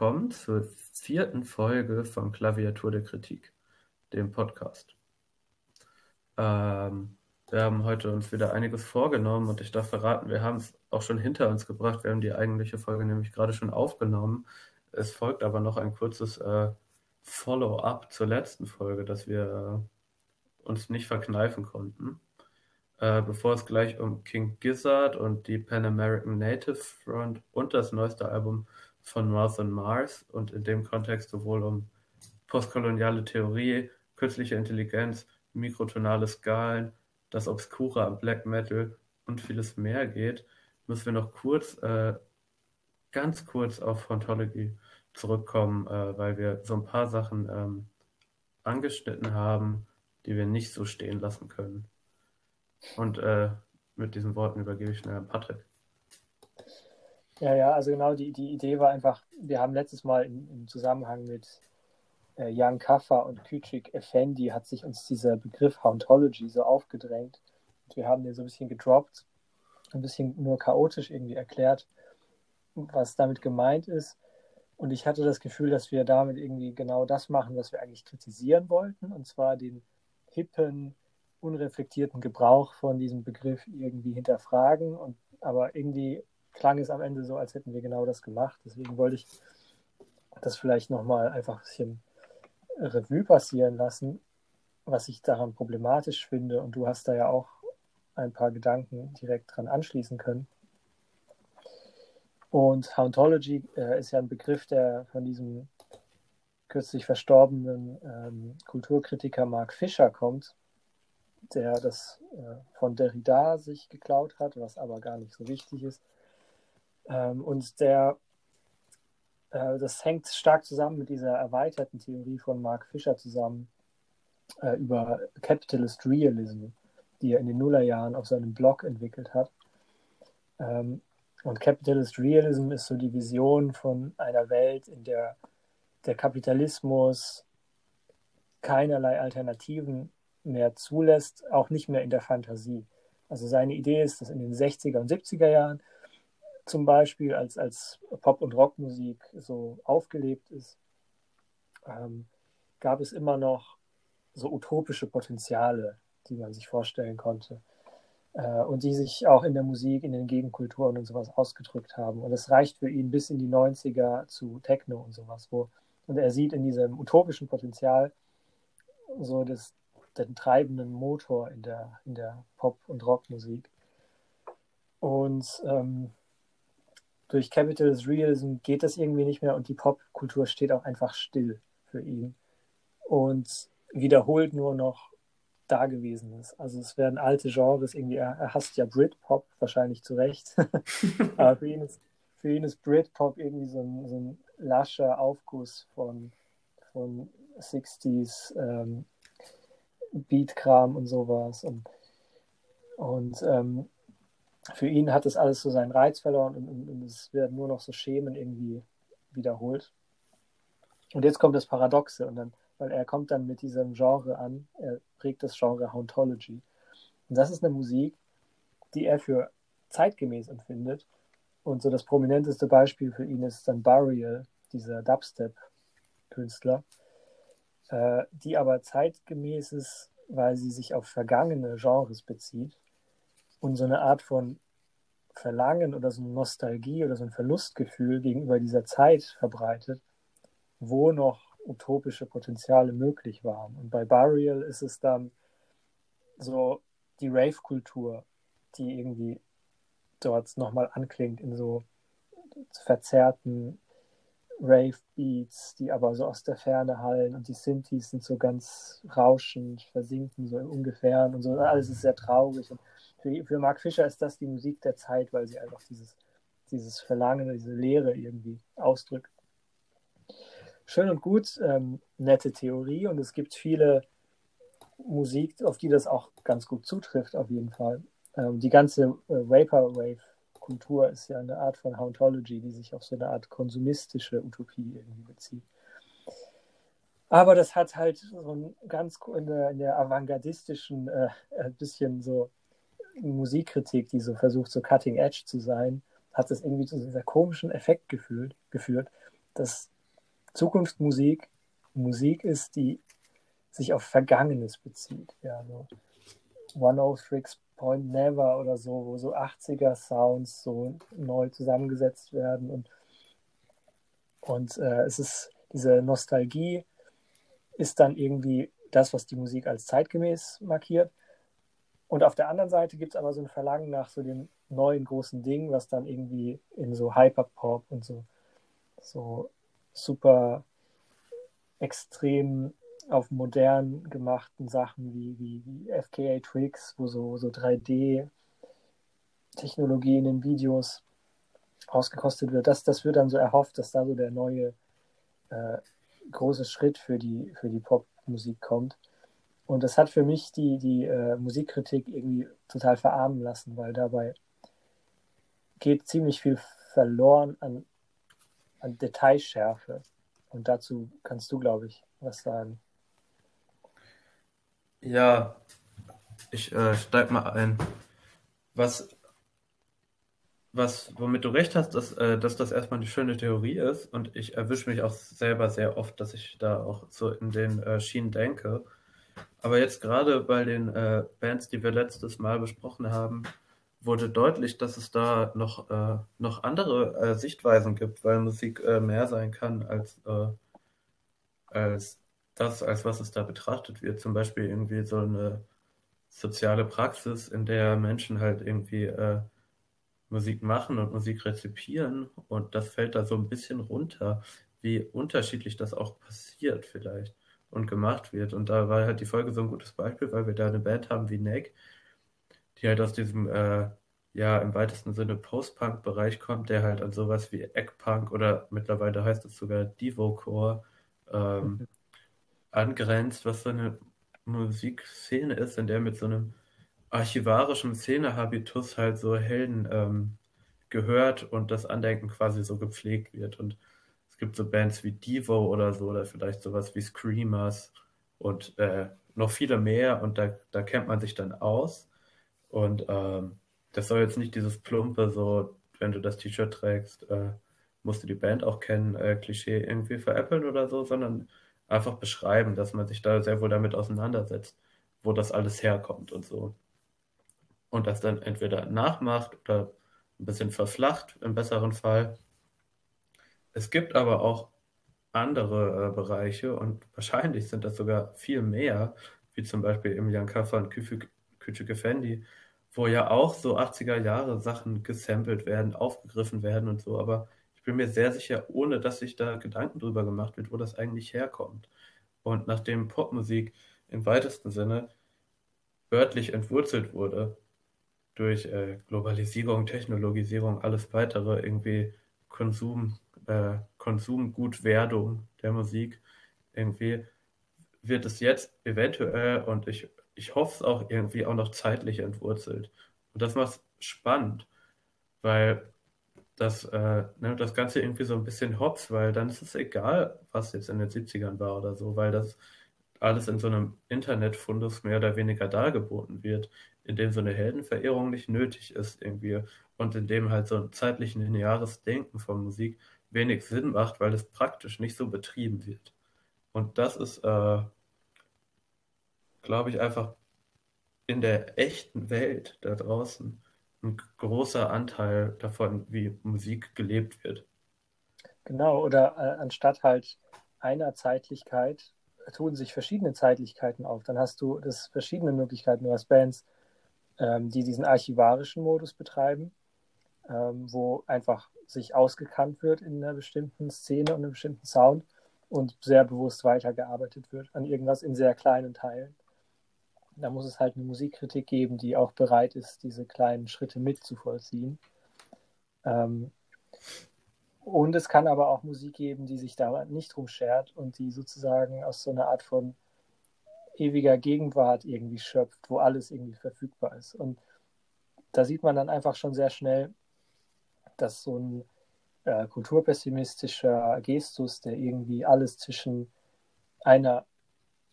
willkommen zur vierten Folge von Klaviatur der Kritik, dem Podcast. Ähm, wir haben heute uns wieder einiges vorgenommen und ich darf verraten, wir haben es auch schon hinter uns gebracht. Wir haben die eigentliche Folge nämlich gerade schon aufgenommen. Es folgt aber noch ein kurzes äh, Follow-up zur letzten Folge, das wir äh, uns nicht verkneifen konnten. Äh, bevor es gleich um King Gizzard und die Pan American Native Front und das neueste Album von Northern Mars und in dem Kontext sowohl um postkoloniale Theorie, künstliche Intelligenz, mikrotonale Skalen, das Obskure am Black Metal und vieles mehr geht, müssen wir noch kurz, äh, ganz kurz auf Frontology zurückkommen, äh, weil wir so ein paar Sachen ähm, angeschnitten haben, die wir nicht so stehen lassen können. Und äh, mit diesen Worten übergebe ich schnell an Patrick. Ja, ja, also genau, die, die Idee war einfach, wir haben letztes Mal im, im Zusammenhang mit äh, Jan Kaffer und Küçük Effendi hat sich uns dieser Begriff Hauntology so aufgedrängt. Und wir haben den so ein bisschen gedroppt, ein bisschen nur chaotisch irgendwie erklärt, was damit gemeint ist. Und ich hatte das Gefühl, dass wir damit irgendwie genau das machen, was wir eigentlich kritisieren wollten, und zwar den hippen, unreflektierten Gebrauch von diesem Begriff irgendwie hinterfragen. Und aber irgendwie klang es am Ende so, als hätten wir genau das gemacht. Deswegen wollte ich das vielleicht nochmal einfach ein bisschen Revue passieren lassen, was ich daran problematisch finde. Und du hast da ja auch ein paar Gedanken direkt dran anschließen können. Und Hauntology äh, ist ja ein Begriff, der von diesem kürzlich verstorbenen ähm, Kulturkritiker Mark Fischer kommt, der das äh, von Derrida sich geklaut hat, was aber gar nicht so wichtig ist. Ähm, und der, äh, das hängt stark zusammen mit dieser erweiterten Theorie von Mark Fisher zusammen äh, über Capitalist Realism, die er in den Nullerjahren auf seinem Blog entwickelt hat. Ähm, und Capitalist Realism ist so die Vision von einer Welt, in der der Kapitalismus keinerlei Alternativen mehr zulässt, auch nicht mehr in der Fantasie. Also seine Idee ist, dass in den 60er und 70er Jahren zum Beispiel als, als Pop- und Rockmusik so aufgelebt ist, ähm, gab es immer noch so utopische Potenziale, die man sich vorstellen konnte. Äh, und die sich auch in der Musik, in den Gegenkulturen und sowas ausgedrückt haben. Und es reicht für ihn bis in die 90er zu Techno und sowas, wo und er sieht in diesem utopischen Potenzial so das, den treibenden Motor in der, in der Pop- und Rockmusik. Und ähm, durch Capitalist Realism geht das irgendwie nicht mehr und die Popkultur steht auch einfach still für ihn und wiederholt nur noch Dagewesenes. Also es werden alte Genres irgendwie, er, hasst ja Britpop, wahrscheinlich zu Recht, aber für ihn, ist, für ihn ist Britpop irgendwie so ein, so ein lascher Aufguss von, von 60s ähm, Beatkram und sowas und, und ähm, für ihn hat das alles so seinen Reiz verloren und, und, und, es werden nur noch so Schemen irgendwie wiederholt. Und jetzt kommt das Paradoxe und dann, weil er kommt dann mit diesem Genre an, er prägt das Genre Hauntology. Und das ist eine Musik, die er für zeitgemäß empfindet. Und so das prominenteste Beispiel für ihn ist dann Burial, dieser Dubstep-Künstler, äh, die aber zeitgemäß ist, weil sie sich auf vergangene Genres bezieht und so eine Art von Verlangen oder so eine Nostalgie oder so ein Verlustgefühl gegenüber dieser Zeit verbreitet, wo noch utopische Potenziale möglich waren. Und bei Burial ist es dann so die Rave-Kultur, die irgendwie dort nochmal anklingt in so verzerrten Rave-Beats, die aber so aus der Ferne hallen und die Synthes sind so ganz rauschend, versinken so im Ungefähren und so. Alles ist sehr traurig und für, für Mark Fischer ist das die Musik der Zeit, weil sie einfach dieses, dieses Verlangen, diese Leere irgendwie ausdrückt. Schön und gut, ähm, nette Theorie und es gibt viele Musik, auf die das auch ganz gut zutrifft, auf jeden Fall. Ähm, die ganze äh, Vaporwave-Kultur ist ja eine Art von Hauntology, die sich auf so eine Art konsumistische Utopie irgendwie bezieht. Aber das hat halt so ein ganz in der, in der avantgardistischen, äh, ein bisschen so Musikkritik, die so versucht, so cutting edge zu sein, hat das irgendwie zu dieser komischen Effekt gefühlt, geführt, dass Zukunftsmusik Musik ist, die sich auf Vergangenes bezieht. Ja, so One of Tricks Point Never oder so, wo so 80er Sounds so neu zusammengesetzt werden und, und äh, es ist diese Nostalgie ist dann irgendwie das, was die Musik als zeitgemäß markiert. Und auf der anderen Seite gibt es aber so ein Verlangen nach so dem neuen großen Ding, was dann irgendwie in so Hyperpop und so, so super extrem auf modern gemachten Sachen wie, wie, wie FKA Twigs, wo so, so 3D-Technologie in den Videos ausgekostet wird. Das, das wird dann so erhofft, dass da so der neue äh, große Schritt für die, für die Popmusik kommt. Und das hat für mich die, die äh, Musikkritik irgendwie total verarmen lassen, weil dabei geht ziemlich viel verloren an, an Detailschärfe. Und dazu kannst du, glaube ich, was sagen. Ja, ich äh, steig mal ein. Was, was, womit du recht hast, dass, äh, dass das erstmal eine schöne Theorie ist und ich erwische mich auch selber sehr oft, dass ich da auch so in den äh, Schienen denke. Aber jetzt gerade bei den äh, Bands, die wir letztes Mal besprochen haben, wurde deutlich, dass es da noch, äh, noch andere äh, Sichtweisen gibt, weil Musik äh, mehr sein kann als, äh, als das, als was es da betrachtet wird. Zum Beispiel irgendwie so eine soziale Praxis, in der Menschen halt irgendwie äh, Musik machen und Musik rezipieren und das fällt da so ein bisschen runter, wie unterschiedlich das auch passiert vielleicht und gemacht wird. Und da war halt die Folge so ein gutes Beispiel, weil wir da eine Band haben wie Neck, die halt aus diesem, äh, ja, im weitesten Sinne Post-Punk-Bereich kommt, der halt an sowas wie Eggpunk oder mittlerweile heißt es sogar Divo-Core ähm, mhm angrenzt, was so eine Musikszene ist, in der mit so einem archivarischen Szenehabitus halt so Helden ähm, gehört und das Andenken quasi so gepflegt wird. Und gibt so Bands wie Devo oder so, oder vielleicht sowas wie Screamers und äh, noch viele mehr und da, da kennt man sich dann aus. Und ähm, das soll jetzt nicht dieses plumpe, so, wenn du das T-Shirt trägst, äh, musst du die Band auch kennen, äh, Klischee irgendwie veräppeln oder so, sondern einfach beschreiben, dass man sich da sehr wohl damit auseinandersetzt, wo das alles herkommt und so. Und das dann entweder nachmacht oder ein bisschen verflacht im besseren Fall. Es gibt aber auch andere äh, Bereiche und wahrscheinlich sind das sogar viel mehr, wie zum Beispiel Jan Kaffer und Küçük Effendi, wo ja auch so 80er Jahre Sachen gesampelt werden, aufgegriffen werden und so, aber ich bin mir sehr sicher, ohne dass sich da Gedanken drüber gemacht wird, wo das eigentlich herkommt. Und nachdem Popmusik im weitesten Sinne wörtlich entwurzelt wurde durch äh, Globalisierung, Technologisierung, alles weitere, irgendwie Konsum, äh, Konsumgutwerdung der Musik, irgendwie wird es jetzt eventuell und ich, ich hoffe es auch irgendwie auch noch zeitlich entwurzelt. Und das macht es spannend, weil das, äh, ne, das Ganze irgendwie so ein bisschen hops, weil dann ist es egal, was jetzt in den 70ern war oder so, weil das alles in so einem Internetfundus mehr oder weniger dargeboten wird, in dem so eine Heldenverehrung nicht nötig ist irgendwie und in dem halt so ein zeitlich lineares Denken von Musik wenig Sinn macht, weil es praktisch nicht so betrieben wird. Und das ist, äh, glaube ich, einfach in der echten Welt da draußen ein großer Anteil davon, wie Musik gelebt wird. Genau, oder äh, anstatt halt einer Zeitlichkeit tun sich verschiedene Zeitlichkeiten auf. Dann hast du das verschiedene Möglichkeiten. Du hast Bands, ähm, die diesen archivarischen Modus betreiben, ähm, wo einfach sich ausgekannt wird in einer bestimmten Szene und einem bestimmten Sound und sehr bewusst weitergearbeitet wird an irgendwas in sehr kleinen Teilen da muss es halt eine Musikkritik geben, die auch bereit ist, diese kleinen Schritte mitzuvollziehen. Ähm, und es kann aber auch Musik geben, die sich da nicht drum schert und die sozusagen aus so einer Art von ewiger Gegenwart irgendwie schöpft, wo alles irgendwie verfügbar ist. Und da sieht man dann einfach schon sehr schnell, dass so ein äh, kulturpessimistischer Gestus, der irgendwie alles zwischen einer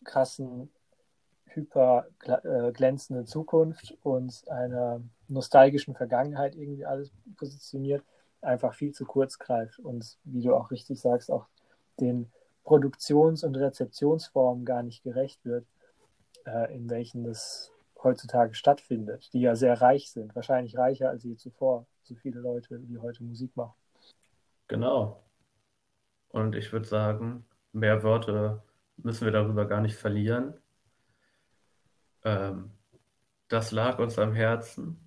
krassen hyper äh, Zukunft und einer nostalgischen Vergangenheit irgendwie alles positioniert, einfach viel zu kurz greift und wie du auch richtig sagst, auch den Produktions- und Rezeptionsformen gar nicht gerecht wird, äh, in welchen das heutzutage stattfindet, die ja sehr reich sind, wahrscheinlich reicher als je zuvor, so viele Leute, die heute Musik machen. Genau. Und ich würde sagen, mehr Worte müssen wir darüber gar nicht verlieren. Ähm, das lag uns am Herzen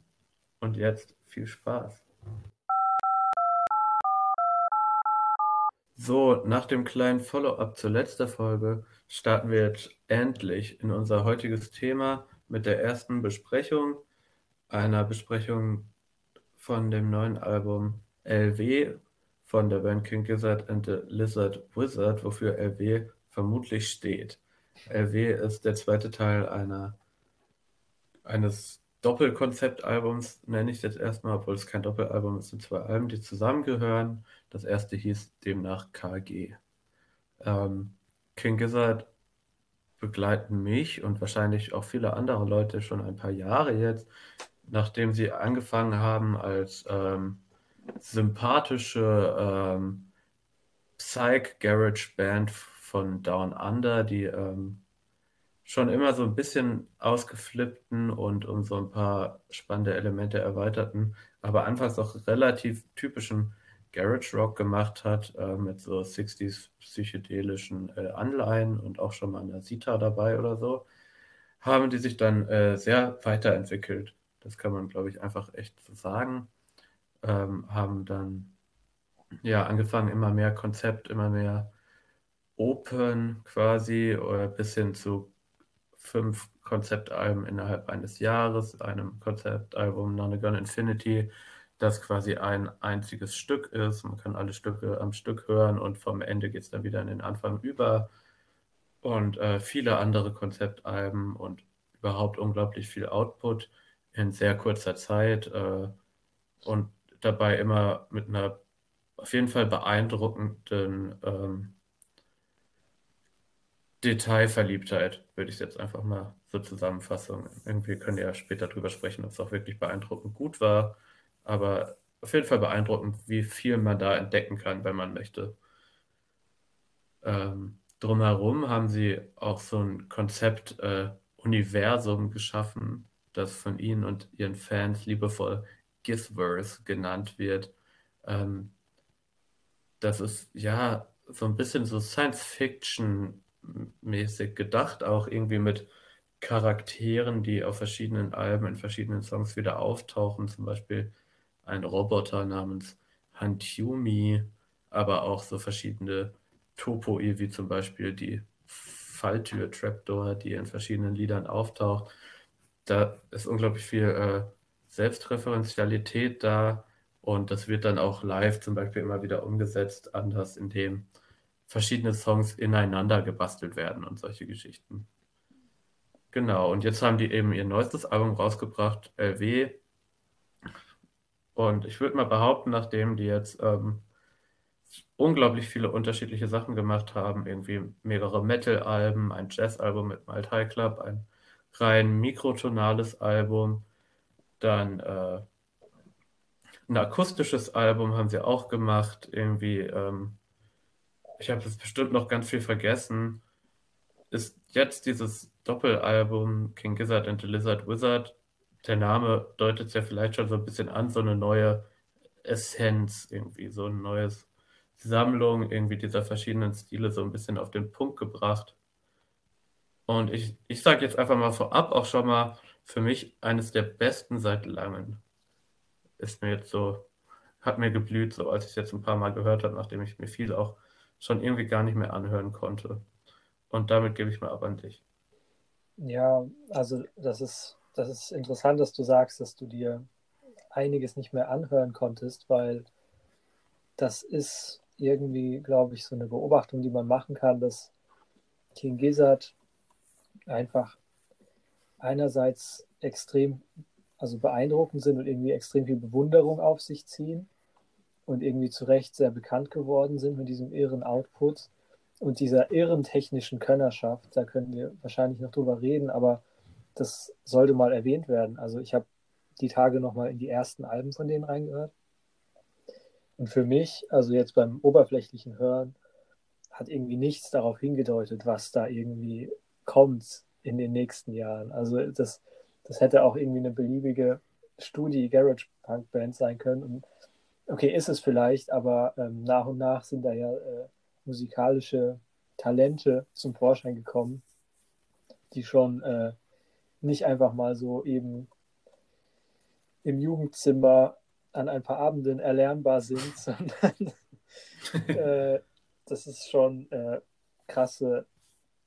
und jetzt viel Spaß. So, nach dem kleinen Follow-up zur letzten Folge starten wir jetzt endlich in unser heutiges Thema mit der ersten Besprechung, einer Besprechung von dem neuen Album LW von der Band King Gizzard and the Lizard Wizard, wofür LW vermutlich steht. LW ist der zweite Teil einer, eines Doppelkonzeptalbums, nenne ich jetzt erstmal, obwohl es kein Doppelalbum ist, es sind zwei Alben, die zusammengehören. Das erste hieß demnach KG. Ähm, King Gizzard begleiten mich und wahrscheinlich auch viele andere Leute schon ein paar Jahre jetzt, nachdem sie angefangen haben als ähm, sympathische ähm, Psych-Garage-Band von Down Under, die ähm, schon immer so ein bisschen ausgeflippten und um so ein paar spannende Elemente erweiterten, aber anfangs auch relativ typischen Garage Rock gemacht hat, äh, mit so 60s psychedelischen äh, Anleihen und auch schon mal eine Sita dabei oder so, haben die sich dann äh, sehr weiterentwickelt. Das kann man, glaube ich, einfach echt so sagen. Ähm, haben dann ja angefangen, immer mehr Konzept, immer mehr Open quasi, oder bis hin zu fünf Konzeptalben innerhalb eines Jahres, einem Konzeptalbum None Gun Infinity, das quasi ein einziges Stück ist. Man kann alle Stücke am Stück hören und vom Ende geht es dann wieder in den Anfang über. Und äh, viele andere Konzeptalben und überhaupt unglaublich viel Output in sehr kurzer Zeit äh, und dabei immer mit einer auf jeden Fall beeindruckenden ähm, Detailverliebtheit, würde ich jetzt einfach mal so zusammenfassen. Irgendwie können wir ja später drüber sprechen, ob es auch wirklich beeindruckend gut war. Aber auf jeden Fall beeindruckend, wie viel man da entdecken kann, wenn man möchte. Ähm, drumherum haben sie auch so ein Konzept äh, Universum geschaffen, das von ihnen und ihren Fans liebevoll Githverse genannt wird. Ähm, das ist ja so ein bisschen so Science Fiction mäßig gedacht, auch irgendwie mit Charakteren, die auf verschiedenen Alben, in verschiedenen Songs wieder auftauchen, zum Beispiel ein Roboter namens Hantumi, aber auch so verschiedene Topoi, wie zum Beispiel die Falltür Trapdoor, die in verschiedenen Liedern auftaucht. Da ist unglaublich viel äh, Selbstreferenzialität da und das wird dann auch live zum Beispiel immer wieder umgesetzt, anders, indem verschiedene Songs ineinander gebastelt werden und solche Geschichten. Genau, und jetzt haben die eben ihr neuestes Album rausgebracht, LW. Und ich würde mal behaupten, nachdem die jetzt ähm, unglaublich viele unterschiedliche Sachen gemacht haben, irgendwie mehrere Metal-Alben, ein Jazz-Album mit Malt High Club, ein rein mikrotonales Album, dann äh, ein akustisches Album haben sie auch gemacht, irgendwie ähm, ich habe jetzt bestimmt noch ganz viel vergessen, ist jetzt dieses Doppelalbum King Gizzard and the Lizard Wizard. Der Name deutet es ja vielleicht schon so ein bisschen an, so eine neue Essenz, irgendwie so eine neue Sammlung irgendwie dieser verschiedenen Stile so ein bisschen auf den Punkt gebracht. Und ich, ich sage jetzt einfach mal vorab auch schon mal, für mich eines der besten seit langem. Ist mir jetzt so, hat mir geblüht, so als ich es jetzt ein paar Mal gehört habe, nachdem ich mir viel auch schon irgendwie gar nicht mehr anhören konnte. Und damit gebe ich mal ab an dich. Ja, also das ist, das ist interessant, dass du sagst, dass du dir einiges nicht mehr anhören konntest, weil das ist irgendwie, glaube ich, so eine Beobachtung, die man machen kann, dass King Gizzard einfach einerseits extrem, also beeindruckend sind und irgendwie extrem viel Bewunderung auf sich ziehen und irgendwie zu Recht sehr bekannt geworden sind mit diesem irren Output und dieser irren technischen Könnerschaft. Da können wir wahrscheinlich noch drüber reden, aber das sollte mal erwähnt werden. Also ich habe die Tage nochmal in die ersten Alben von denen reingehört. Und für mich, also jetzt beim oberflächlichen Hören, hat irgendwie nichts darauf hingedeutet, was da irgendwie kommt in den nächsten Jahren. Also das, das hätte auch irgendwie eine beliebige Studie Garage Punk Band sein können. Und okay, ist es vielleicht, aber ähm, nach und nach sind da ja äh, musikalische Talente zum Vorschein gekommen, die schon äh, nicht einfach mal so eben im Jugendzimmer an ein paar Abenden erlernbar sind, sondern äh, das ist schon äh, krasse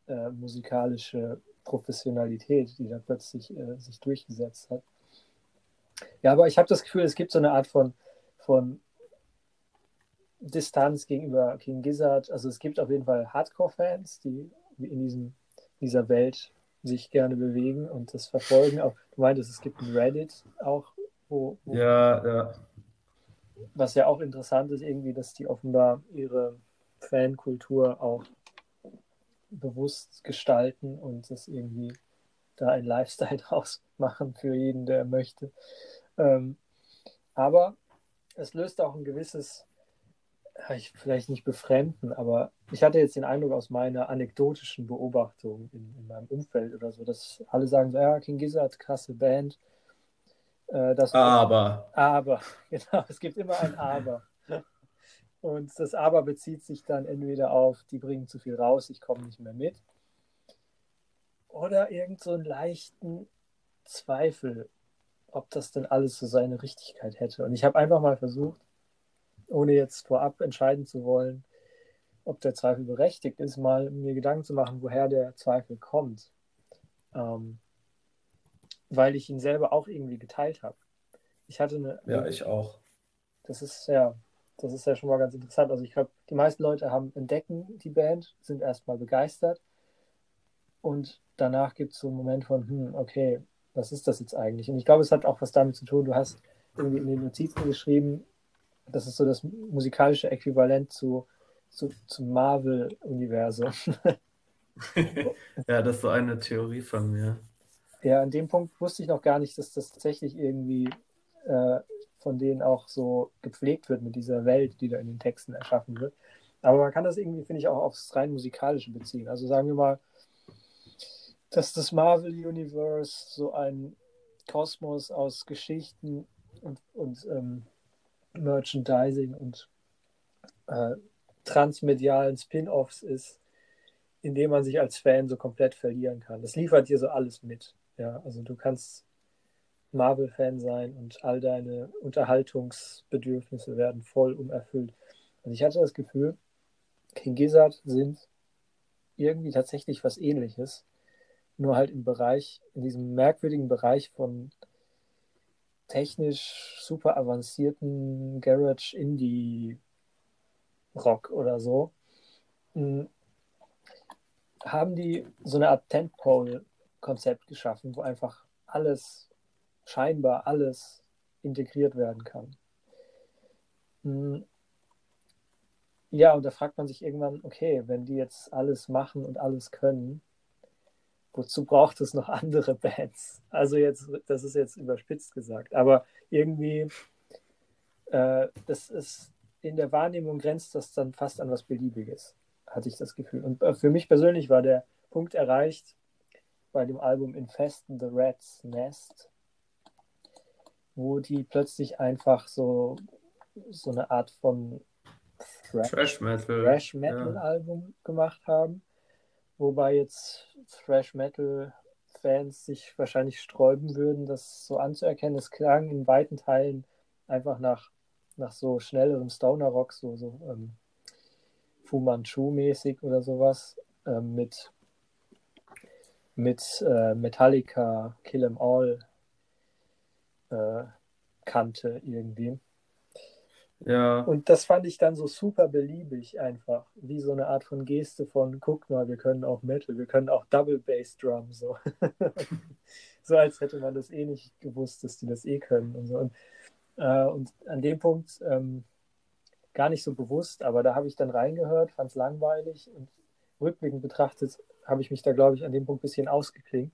äh, musikalische Professionalität, die da plötzlich äh, sich durchgesetzt hat. Ja, aber ich habe das Gefühl, es gibt so eine Art von, von Distanz gegenüber King Gizzard. Also es gibt auf jeden Fall Hardcore-Fans, die in diesem, dieser Welt sich gerne bewegen und das verfolgen. Auch, du meintest, es gibt ein Reddit auch, wo, wo ja, ja. Was ja auch interessant ist, irgendwie, dass die offenbar ihre Fankultur auch bewusst gestalten und das irgendwie da ein Lifestyle draus machen für jeden, der möchte. Ähm, aber es löst auch ein gewisses, ich vielleicht nicht befremden, aber ich hatte jetzt den Eindruck aus meiner anekdotischen Beobachtung in, in meinem Umfeld oder so, dass alle sagen so, ja, King Gizzard, krasse Band. Äh, aber. Aber, genau, es gibt immer ein Aber. Und das Aber bezieht sich dann entweder auf, die bringen zu viel raus, ich komme nicht mehr mit. Oder irgend so einen leichten Zweifel, ob das denn alles so seine Richtigkeit hätte. Und ich habe einfach mal versucht, ohne jetzt vorab entscheiden zu wollen, ob der Zweifel berechtigt ist, mal mir Gedanken zu machen, woher der Zweifel kommt. Ähm, weil ich ihn selber auch irgendwie geteilt habe. Ich hatte eine. Ja, ich auch. Das ist ja, das ist ja schon mal ganz interessant. Also ich glaube, die meisten Leute haben entdecken die Band, sind erstmal begeistert und danach gibt es so einen Moment von, hm, okay, was ist das jetzt eigentlich? Und ich glaube, es hat auch was damit zu tun, du hast irgendwie in den Notizen geschrieben, das ist so das musikalische Äquivalent zu, zu zum Marvel-Universum. ja, das ist so eine Theorie von mir. Ja, an dem Punkt wusste ich noch gar nicht, dass das tatsächlich irgendwie äh, von denen auch so gepflegt wird mit dieser Welt, die da in den Texten erschaffen wird. Aber man kann das irgendwie, finde ich, auch aufs rein musikalische beziehen. Also sagen wir mal, dass das Marvel Universe so ein Kosmos aus Geschichten und, und ähm, Merchandising und äh, transmedialen Spin-offs ist, in dem man sich als Fan so komplett verlieren kann. Das liefert dir so alles mit. Ja, also du kannst Marvel-Fan sein und all deine Unterhaltungsbedürfnisse werden voll umerfüllt. Und ich hatte das Gefühl, King Gizzard sind irgendwie tatsächlich was ähnliches, nur halt im Bereich, in diesem merkwürdigen Bereich von technisch super avancierten Garage Indie Rock oder so, hm, haben die so eine Art Tentpole-Konzept geschaffen, wo einfach alles scheinbar alles integriert werden kann. Hm. Ja, und da fragt man sich irgendwann, okay, wenn die jetzt alles machen und alles können, wozu braucht es noch andere Bands? Also jetzt, das ist jetzt überspitzt gesagt, aber irgendwie, äh, das ist in der Wahrnehmung grenzt das dann fast an was Beliebiges, hatte ich das Gefühl. Und äh, für mich persönlich war der Punkt erreicht bei dem Album Infesten the Rat's Nest, wo die plötzlich einfach so, so eine Art von Thrash, Metal, Thrash Metal ja. Album gemacht haben. Wobei jetzt Thrash Metal Fans sich wahrscheinlich sträuben würden, das so anzuerkennen. Es klang in weiten Teilen einfach nach, nach so schnellerem Stoner Rock, so, so ähm, Fu Manchu-mäßig oder sowas, ähm, mit, mit äh, Metallica, Kill 'em All äh, kannte irgendwie. Ja. Und das fand ich dann so super beliebig einfach, wie so eine Art von Geste von, guck mal, wir können auch Metal, wir können auch Double Bass Drum, so. so als hätte man das eh nicht gewusst, dass die das eh können und so. Und, äh, und an dem Punkt ähm, gar nicht so bewusst, aber da habe ich dann reingehört, fand es langweilig und rückblickend betrachtet habe ich mich da, glaube ich, an dem Punkt ein bisschen ausgeklingt.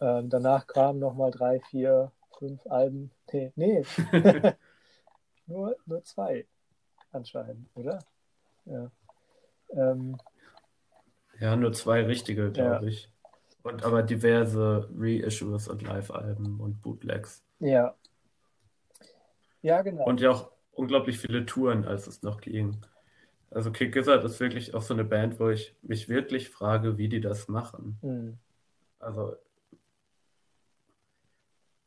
Ähm, danach kamen nochmal drei, vier, fünf Alben. Nee, nee. nur, nur zwei anscheinend, oder? Ja. Ähm, ja, nur zwei richtige, glaube Ja. ich. Und aber diverse Reissues und Live-Alben und Bootlegs. ja. Ja, genau. Und ja auch unglaublich viele Touren, als es noch ging. Also Kick Gizzard ist wirklich auch so eine Band, wo ich mich wirklich frage, wie die das machen. Hm. Also,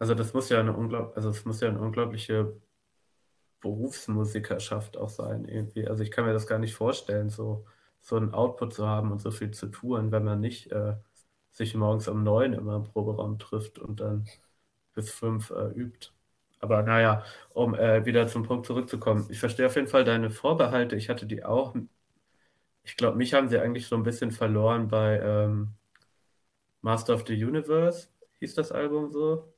also das muss ja eine unglaub, also es muss ja eine unglaubliche Berufsmusikerschaft auch sein, irgendwie. Also ich kann mir das gar nicht vorstellen, so, so einen Output zu haben und so viel zu touren, wenn man nicht äh, sich morgens um neun immer im Proberaum trifft und dann bis fünf äh, übt. Aber naja, um äh, wieder zum Punkt zurückzukommen. Ich verstehe auf jeden Fall deine Vorbehalte. Ich hatte die auch. Ich glaube, mich haben sie eigentlich so ein bisschen verloren bei ähm, Master of the Universe. Hieß das Album so?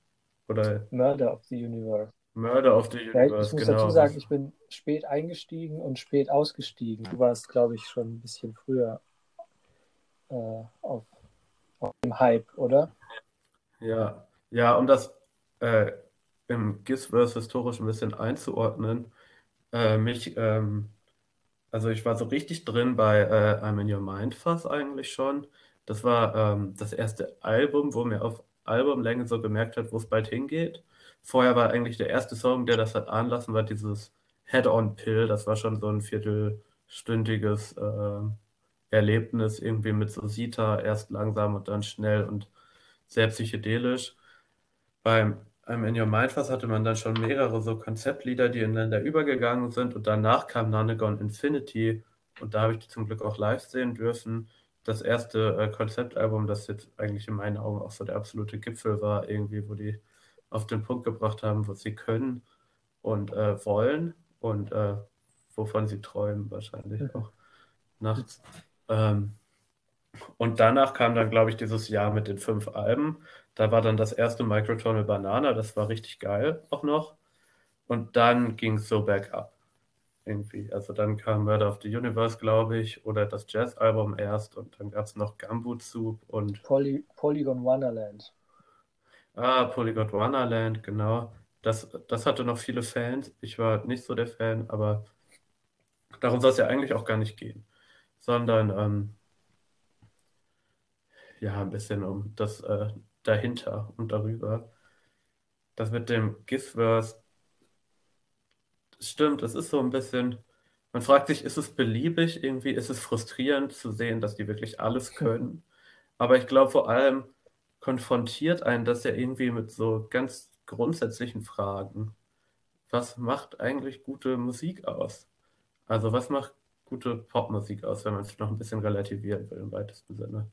Oder Murder of the Universe. Murder of the Ja, ich Universe, muss genau. dazu sagen, ich bin spät eingestiegen und spät ausgestiegen. Du warst, glaube ich, schon ein bisschen früher äh, auf, auf dem Hype, oder? Ja, ja, um das äh, im Gizverse historisch ein bisschen einzuordnen, äh, mich, ähm, also ich war so richtig drin bei äh, I'm in Your Mind fast eigentlich schon. Das war ähm, das erste Album, wo mir auf Albumlänge so gemerkt hat, wo es bald hingeht. Vorher war eigentlich der erste Song, der das hat anlassen, war dieses Head-on Pill. Das war schon so ein viertelstündiges äh, Erlebnis irgendwie mit so Sita, erst langsam und dann schnell und sehr psychedelisch. Beim I'm in Your Mind Fast hatte man dann schon mehrere so Konzeptlieder, die ineinander übergegangen sind und danach kam Nanagon Infinity und da habe ich die zum Glück auch live sehen dürfen. Das erste äh, Konzeptalbum, das jetzt eigentlich in meinen Augen auch so der absolute Gipfel war, irgendwie, wo die auf den Punkt gebracht haben, was sie können und äh, wollen und äh, wovon sie träumen, wahrscheinlich Mhm. auch nachts. Ähm, und danach kam dann, glaube ich, dieses Jahr mit den fünf Alben. Da war dann das erste Microtonal Banana, das war richtig geil auch noch. Und dann ging es so bergab. Irgendwie. Also dann kam Murder of the Universe, glaube ich, oder das Jazz-Album erst und dann gab es noch Gumboot Soup und Poly, Polygon Wonderland. ah, Polygon Wonderland, genau. Das, das hatte noch viele Fans. Ich war nicht so der Fan, aber darum soll es ja eigentlich auch gar nicht gehen. Sondern ähm, ja, ein bisschen um das äh, dahinter und darüber. Das mit dem Gizverse stimmt, es ist so ein bisschen, man fragt sich, ist es beliebig irgendwie, ist es frustrierend zu sehen, dass die wirklich alles können. Aber ich glaube vor allem konfrontiert einen das ja irgendwie mit so ganz grundsätzlichen Fragen. Was macht eigentlich gute Musik aus? Also was macht gute Popmusik aus, wenn man es noch ein bisschen relativieren will im weitesten Sinne?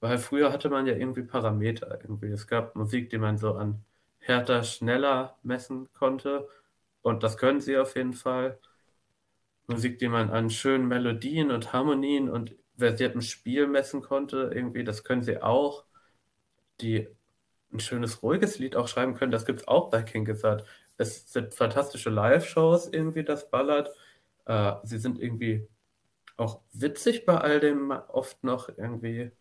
Weil früher hatte man ja irgendwie Parameter irgendwie. Es gab Musik, die man so an härter, schneller messen konnte. Und das können sie auf jeden Fall. Musik, die man an schönen Melodien und Harmonien und versiertem Spiel messen konnte, irgendwie, das können sie auch. Die ein schönes, ruhiges Lied auch schreiben können, das gibt es auch bei King Gizzard. Es sind fantastische Live-Shows irgendwie, das ballert. Äh, sie sind irgendwie auch witzig bei all dem oft noch irgendwie.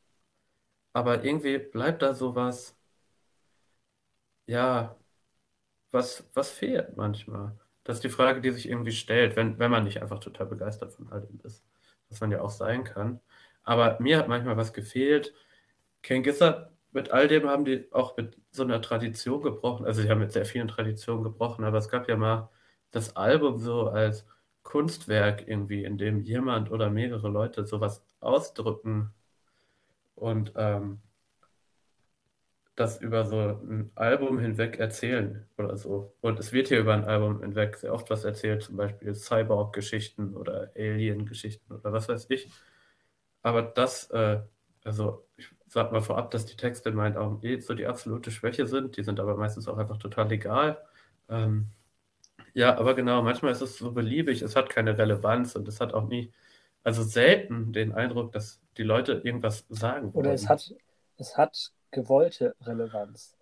Aber irgendwie bleibt da sowas, ja, was, was fehlt manchmal. Das ist die Frage, die sich irgendwie stellt, wenn, wenn man nicht einfach total begeistert von all dem ist. Was man ja auch sein kann. Aber mir hat manchmal was gefehlt. Ken Gizzard, mit all dem haben die auch mit so einer Tradition gebrochen. Also sie haben mit sehr vielen Traditionen gebrochen, aber es gab ja mal das Album so als Kunstwerk irgendwie, in dem jemand oder mehrere Leute sowas ausdrücken und ähm, das über so ein Album hinweg erzählen oder so. Und es wird hier über ein Album hinweg sehr oft was erzählt, zum Beispiel Cyborg-Geschichten oder Alien-Geschichten oder was weiß ich. Aber das, äh, also ich sag mal vorab, dass die Texte in meinen Augen eh so die absolute Schwäche sind. Die sind aber meistens auch einfach total legal. Ähm, ja, aber genau, manchmal ist es so beliebig, es hat keine Relevanz und es hat auch nie, also selten den Eindruck, dass die Leute irgendwas sagen wollen. Oder es hat, es hat gewollte Relevanz.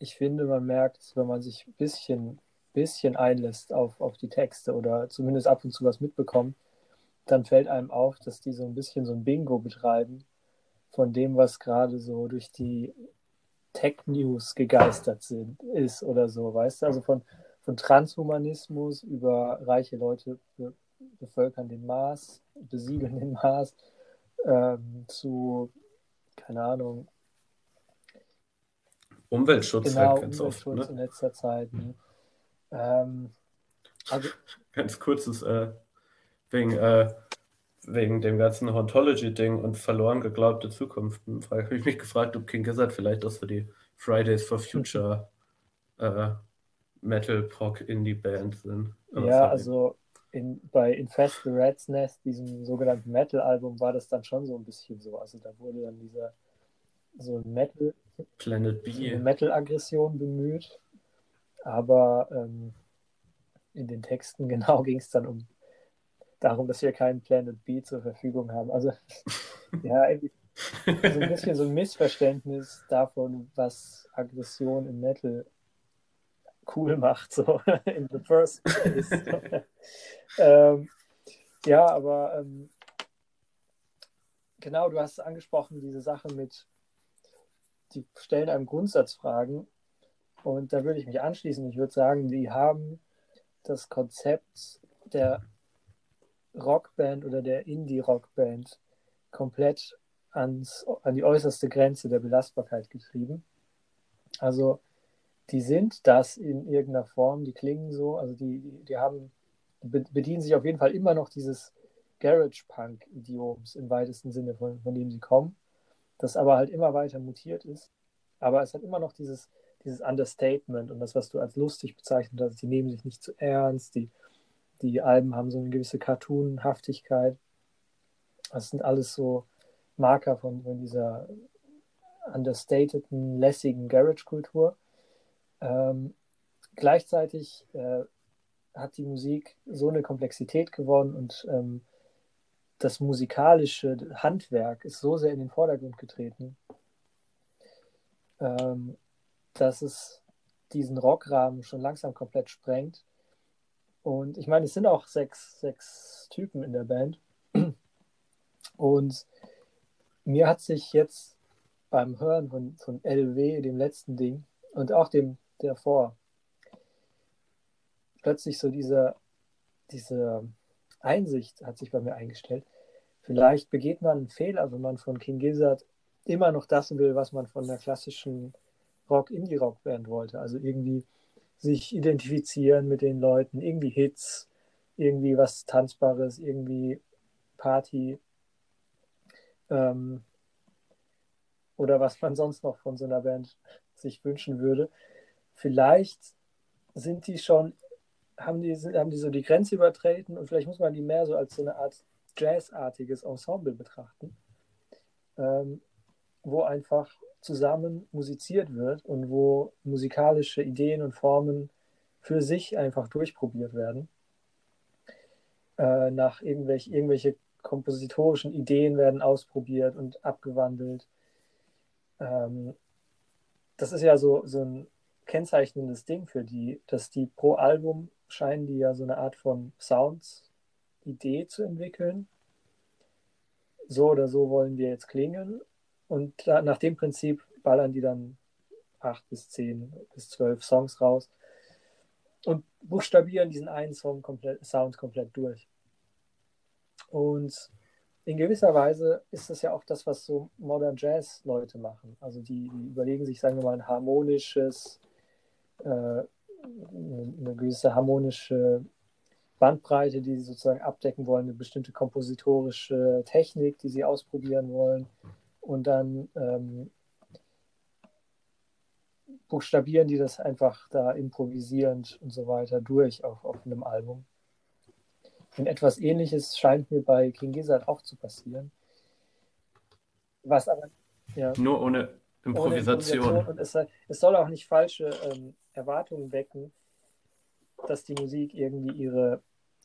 Ich finde, man merkt, wenn man sich ein bisschen, bisschen einlässt auf, auf die Texte oder zumindest ab und zu was mitbekommt, dann fällt einem auf, dass die so ein bisschen so ein Bingo betreiben von dem, was gerade so durch die Tech-News gegeistert sind, ist oder so, weißt du? Also von, von Transhumanismus über reiche Leute be bevölkern den Mars, besiegeln den Mars, ähm, zu, keine Ahnung, Umweltschutz genau, halt ganz Umweltschutz oft. in Ne? letzter Zeit. Ne? Ähm, also, Ganz kurzes, äh, wegen, äh, wegen dem ganzen Hauntology-Ding und verloren geglaubte Zukunften. Habe ich mich gefragt, ob King Gizzard vielleicht auch so die Fridays for Future äh, Metal Prog Indie Band sind. Aber ja, sorry. also in, bei Infest the Rat's Nest, diesem sogenannten Metal-Album, war das dann schon so ein bisschen so. Also da wurde dann dieser so ein Metal, Planet B. Metal-Aggression bemüht. Aber ähm, in den Texten genau ging es dann um darum, dass wir keinen Planet B zur Verfügung haben. Also ja, eigentlich so ein bisschen so ein Missverständnis davon, was Aggression im Metal cool macht, so in the first place. ähm, ja, aber ähm, genau, du hast angesprochen, diese Sache mit, die stellen einem Grundsatzfragen und da würde ich mich anschließen. Ich würde sagen, die haben das Konzept der Rockband oder der Indie-Rockband komplett ans, an die äußerste Grenze der Belastbarkeit getrieben. Also die sind das in irgendeiner Form, die klingen so, also die, die, haben, die bedienen sich auf jeden Fall immer noch dieses Garage-Punk-Idioms im weitesten Sinne, von, von dem sie kommen, das aber halt immer weiter mutiert ist. Aber es hat immer noch dieses, dieses Understatement und das, was du als lustig bezeichnet hast, die nehmen sich nicht zu ernst, die, die Alben haben so eine gewisse Cartoonhaftigkeit. Das sind alles so Marker von, von dieser understateden, lässigen Garage-Kultur. Ähm, gleichzeitig äh, hat die Musik so eine Komplexität gewonnen und ähm, das musikalische Handwerk ist so sehr in den Vordergrund getreten, ähm, dass es diesen Rockrahmen schon langsam komplett sprengt. Und ich meine, es sind auch sechs, sechs Typen in der Band. Und mir hat sich jetzt beim Hören von, von LW, dem letzten Ding, und auch dem davor, plötzlich so diese, diese Einsicht hat sich bei mir eingestellt. Vielleicht begeht man einen Fehler, wenn man von King Gizzard immer noch das will, was man von einer klassischen Rock-Indie-Rock-Band wollte. Also irgendwie sich identifizieren mit den Leuten, irgendwie Hits, irgendwie was Tanzbares, irgendwie Party ähm, oder was man sonst noch von so einer Band sich wünschen würde. Vielleicht sind die schon, haben die, haben die so die Grenze übertreten und vielleicht muss man die mehr so als so eine Art Jazzartiges Ensemble betrachten, ähm, wo einfach zusammen musiziert wird und wo musikalische Ideen und Formen für sich einfach durchprobiert werden. Äh, nach irgendwelche, irgendwelche kompositorischen Ideen werden ausprobiert und abgewandelt. Ähm, das ist ja so, so ein kennzeichnendes Ding für die, dass die pro Album scheinen die ja so eine Art von Sounds-Idee zu entwickeln. So oder so wollen wir jetzt klingen. Und da, nach dem Prinzip ballern die dann acht bis zehn bis zwölf Songs raus und buchstabieren diesen einen Song komplett, Sound komplett durch. Und in gewisser Weise ist das ja auch das, was so Modern Jazz Leute machen. Also die, die überlegen sich, sagen wir mal, ein harmonisches, äh, eine gewisse harmonische Bandbreite, die sie sozusagen abdecken wollen, eine bestimmte kompositorische Technik, die sie ausprobieren wollen. Und dann ähm, buchstabieren die das einfach da improvisierend und so weiter durch auf, auf einem Album. Und etwas ähnliches scheint mir bei King Gizzard auch zu passieren. Was aber ja, Nur ohne Improvisation. ohne Improvisation. Und es, es soll auch nicht falsche ähm, Erwartungen wecken, dass die Musik irgendwie ihre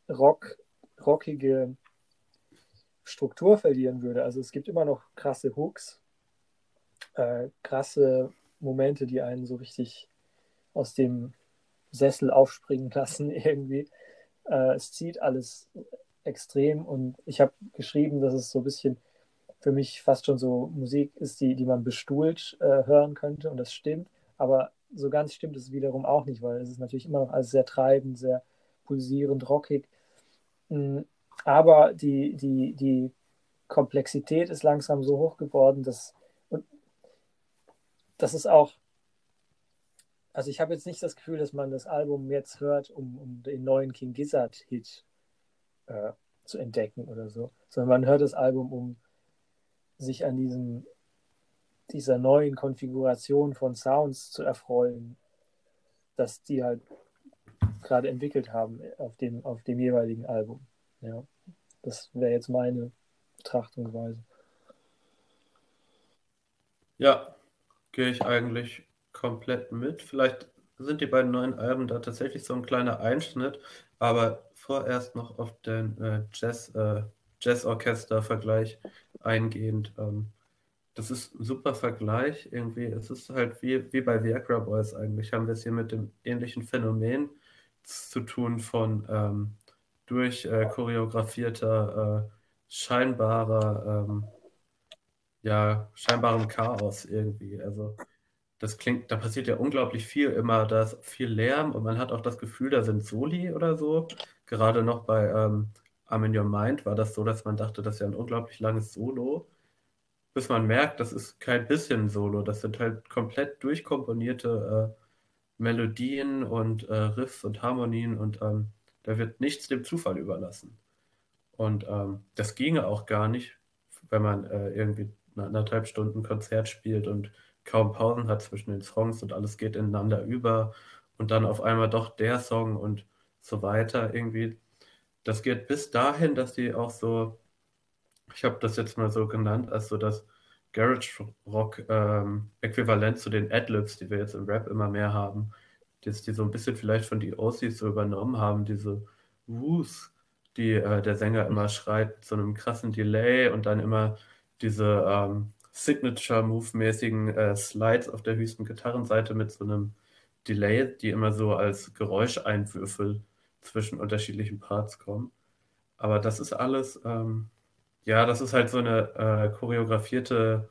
rock, rockige Struktur verlieren würde. Also es gibt immer noch krasse Hooks, äh, krasse Momente, die einen so richtig aus dem Sessel aufspringen lassen irgendwie. Äh, es zieht alles extrem und ich habe geschrieben, dass es so ein bisschen für mich fast schon so Musik ist, die, die man bestuhlt äh, hören könnte und das stimmt. Aber so ganz stimmt es wiederum auch nicht, weil es ist natürlich immer noch alles sehr treibend, sehr pulsierend, rockig. Mm, aber die, die, die Komplexität ist langsam so hoch geworden, dass und das ist auch, also ich habe jetzt nicht das Gefühl, dass man das Album jetzt hört, um, um den neuen King Gizzard-Hit äh, zu entdecken oder so, sondern man hört das Album, um sich an diesem, dieser neuen Konfiguration von Sounds zu erfreuen, dass die halt gerade entwickelt haben auf dem, auf dem jeweiligen Album. Ja, das wäre jetzt meine Betrachtungsweise. Ja, gehe ich eigentlich komplett mit. Vielleicht sind die beiden neuen Alben da tatsächlich so ein kleiner Einschnitt, aber vorerst noch auf den äh, Jazz, äh, Jazzorchester-Vergleich eingehend. Ähm, das ist ein super Vergleich irgendwie. Es ist halt wie, wie bei Viagra Boys eigentlich. Haben wir es hier mit dem ähnlichen Phänomen zu tun von ähm, durch äh, choreografierter, äh, scheinbarer, ähm, ja, scheinbarem Chaos irgendwie. Also das klingt, da passiert ja unglaublich viel immer, da ist viel Lärm und man hat auch das Gefühl, da sind Soli oder so. Gerade noch bei ähm, I'm in Your Mind war das so, dass man dachte, das ist ja ein unglaublich langes Solo. Bis man merkt, das ist kein bisschen Solo, das sind halt komplett durchkomponierte äh, Melodien und äh, Riffs und Harmonien und ähm, da wird nichts dem Zufall überlassen. Und ähm, das ginge auch gar nicht, wenn man äh, irgendwie anderthalb Stunden Konzert spielt und kaum Pausen hat zwischen den Songs und alles geht ineinander über und dann auf einmal doch der Song und so weiter irgendwie. Das geht bis dahin, dass die auch so, ich habe das jetzt mal so genannt, als so das Garage Rock ähm, äquivalent zu den Adlibs, die wir jetzt im Rap immer mehr haben, dass die so ein bisschen vielleicht von die OCs so übernommen haben, diese Woos, die äh, der Sänger immer schreit, so einem krassen Delay und dann immer diese ähm, Signature-Move-mäßigen äh, Slides auf der höchsten Gitarrenseite mit so einem Delay, die immer so als Geräuscheinwürfel zwischen unterschiedlichen Parts kommen. Aber das ist alles, ähm, ja, das ist halt so eine äh, choreografierte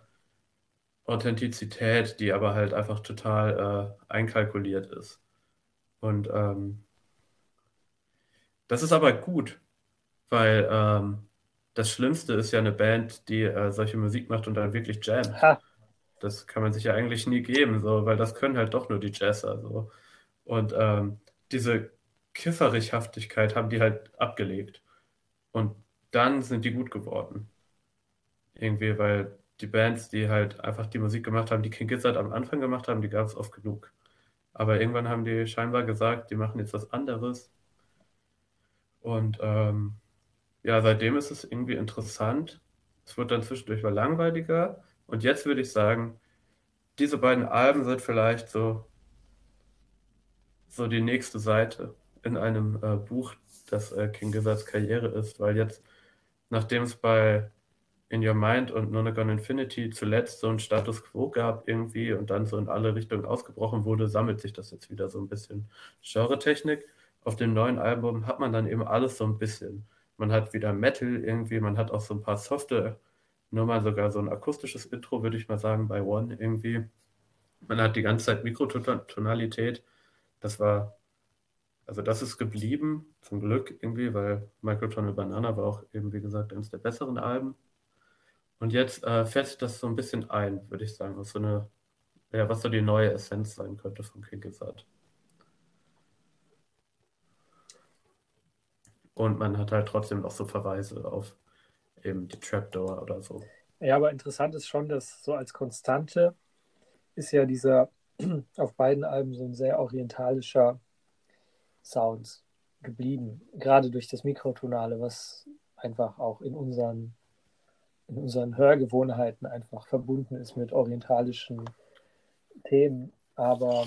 Authentizität, die aber halt einfach total äh, einkalkuliert ist. Und ähm, das ist aber gut, weil ähm, das Schlimmste ist ja eine Band, die äh, solche Musik macht und dann wirklich jammt. Ha. Das kann man sich ja eigentlich nie geben, so, weil das können halt doch nur die Jazzer. So. Und ähm, diese Kifferichhaftigkeit haben die halt abgelegt. Und dann sind die gut geworden. Irgendwie, weil die Bands, die halt einfach die Musik gemacht haben, die King Gizzard am Anfang gemacht haben, die gab es oft genug. Aber irgendwann haben die scheinbar gesagt, die machen jetzt was anderes. Und ähm, ja, seitdem ist es irgendwie interessant. Es wird dann zwischendurch mal langweiliger. Und jetzt würde ich sagen, diese beiden Alben sind vielleicht so, so die nächste Seite in einem äh, Buch, das äh, King Gizzards Karriere ist, weil jetzt, nachdem es bei In Your Mind und Nonagon Infinity zuletzt so einen Status Quo gab irgendwie und dann so in alle Richtungen ausgebrochen wurde, sammelt sich das jetzt wieder so ein bisschen. Genre-Technik. Auf dem neuen Album hat man dann eben alles so ein bisschen man hat wieder Metal irgendwie, man hat auch so ein paar softe, nur mal sogar so ein akustisches Intro, würde ich mal sagen, bei One irgendwie. Man hat die ganze Zeit Mikrotonalität. Das war, also das ist geblieben, zum Glück irgendwie, weil Microtonal Banana war auch eben, wie gesagt, eines der besseren Alben. Und jetzt äh, fährt sich das so ein bisschen ein, würde ich sagen, was so eine, ja, was so die neue Essenz sein könnte von King. Und man hat halt trotzdem noch so Verweise auf eben die Trapdoor oder so. Ja, aber interessant ist schon, dass so als Konstante ist ja dieser auf beiden Alben so ein sehr orientalischer Sound geblieben. Gerade durch das Mikrotonale, was einfach auch in unseren, in unseren Hörgewohnheiten einfach verbunden ist mit orientalischen Themen. Aber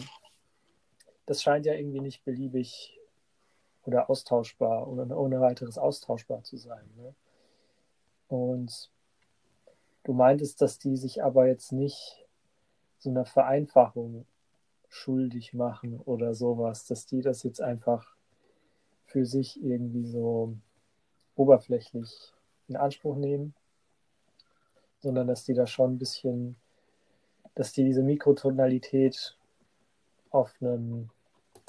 das scheint ja irgendwie nicht beliebig oder austauschbar oder ohne weiteres austauschbar zu sein. Ne? Und du meintest, dass die sich aber jetzt nicht so einer Vereinfachung schuldig machen oder sowas, dass die das jetzt einfach für sich irgendwie so oberflächlich in Anspruch nehmen, sondern dass die da schon ein bisschen, dass die diese Mikrotonalität auf einem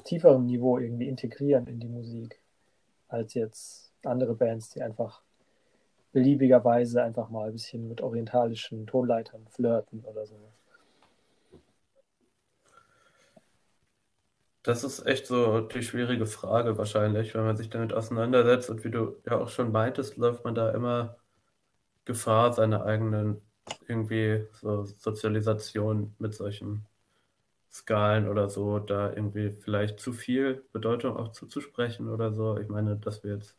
tieferen Niveau irgendwie integrieren in die Musik, als jetzt andere Bands, die einfach beliebigerweise einfach mal ein bisschen mit orientalischen Tonleitern flirten oder so. Das ist echt so die schwierige Frage wahrscheinlich, wenn man sich damit auseinandersetzt. Und wie du ja auch schon meintest, läuft man da immer Gefahr, seine eigenen irgendwie so Sozialisation mit solchen Skalen oder so, da irgendwie vielleicht zu viel Bedeutung auch zuzusprechen oder so. Ich meine, dass wir jetzt,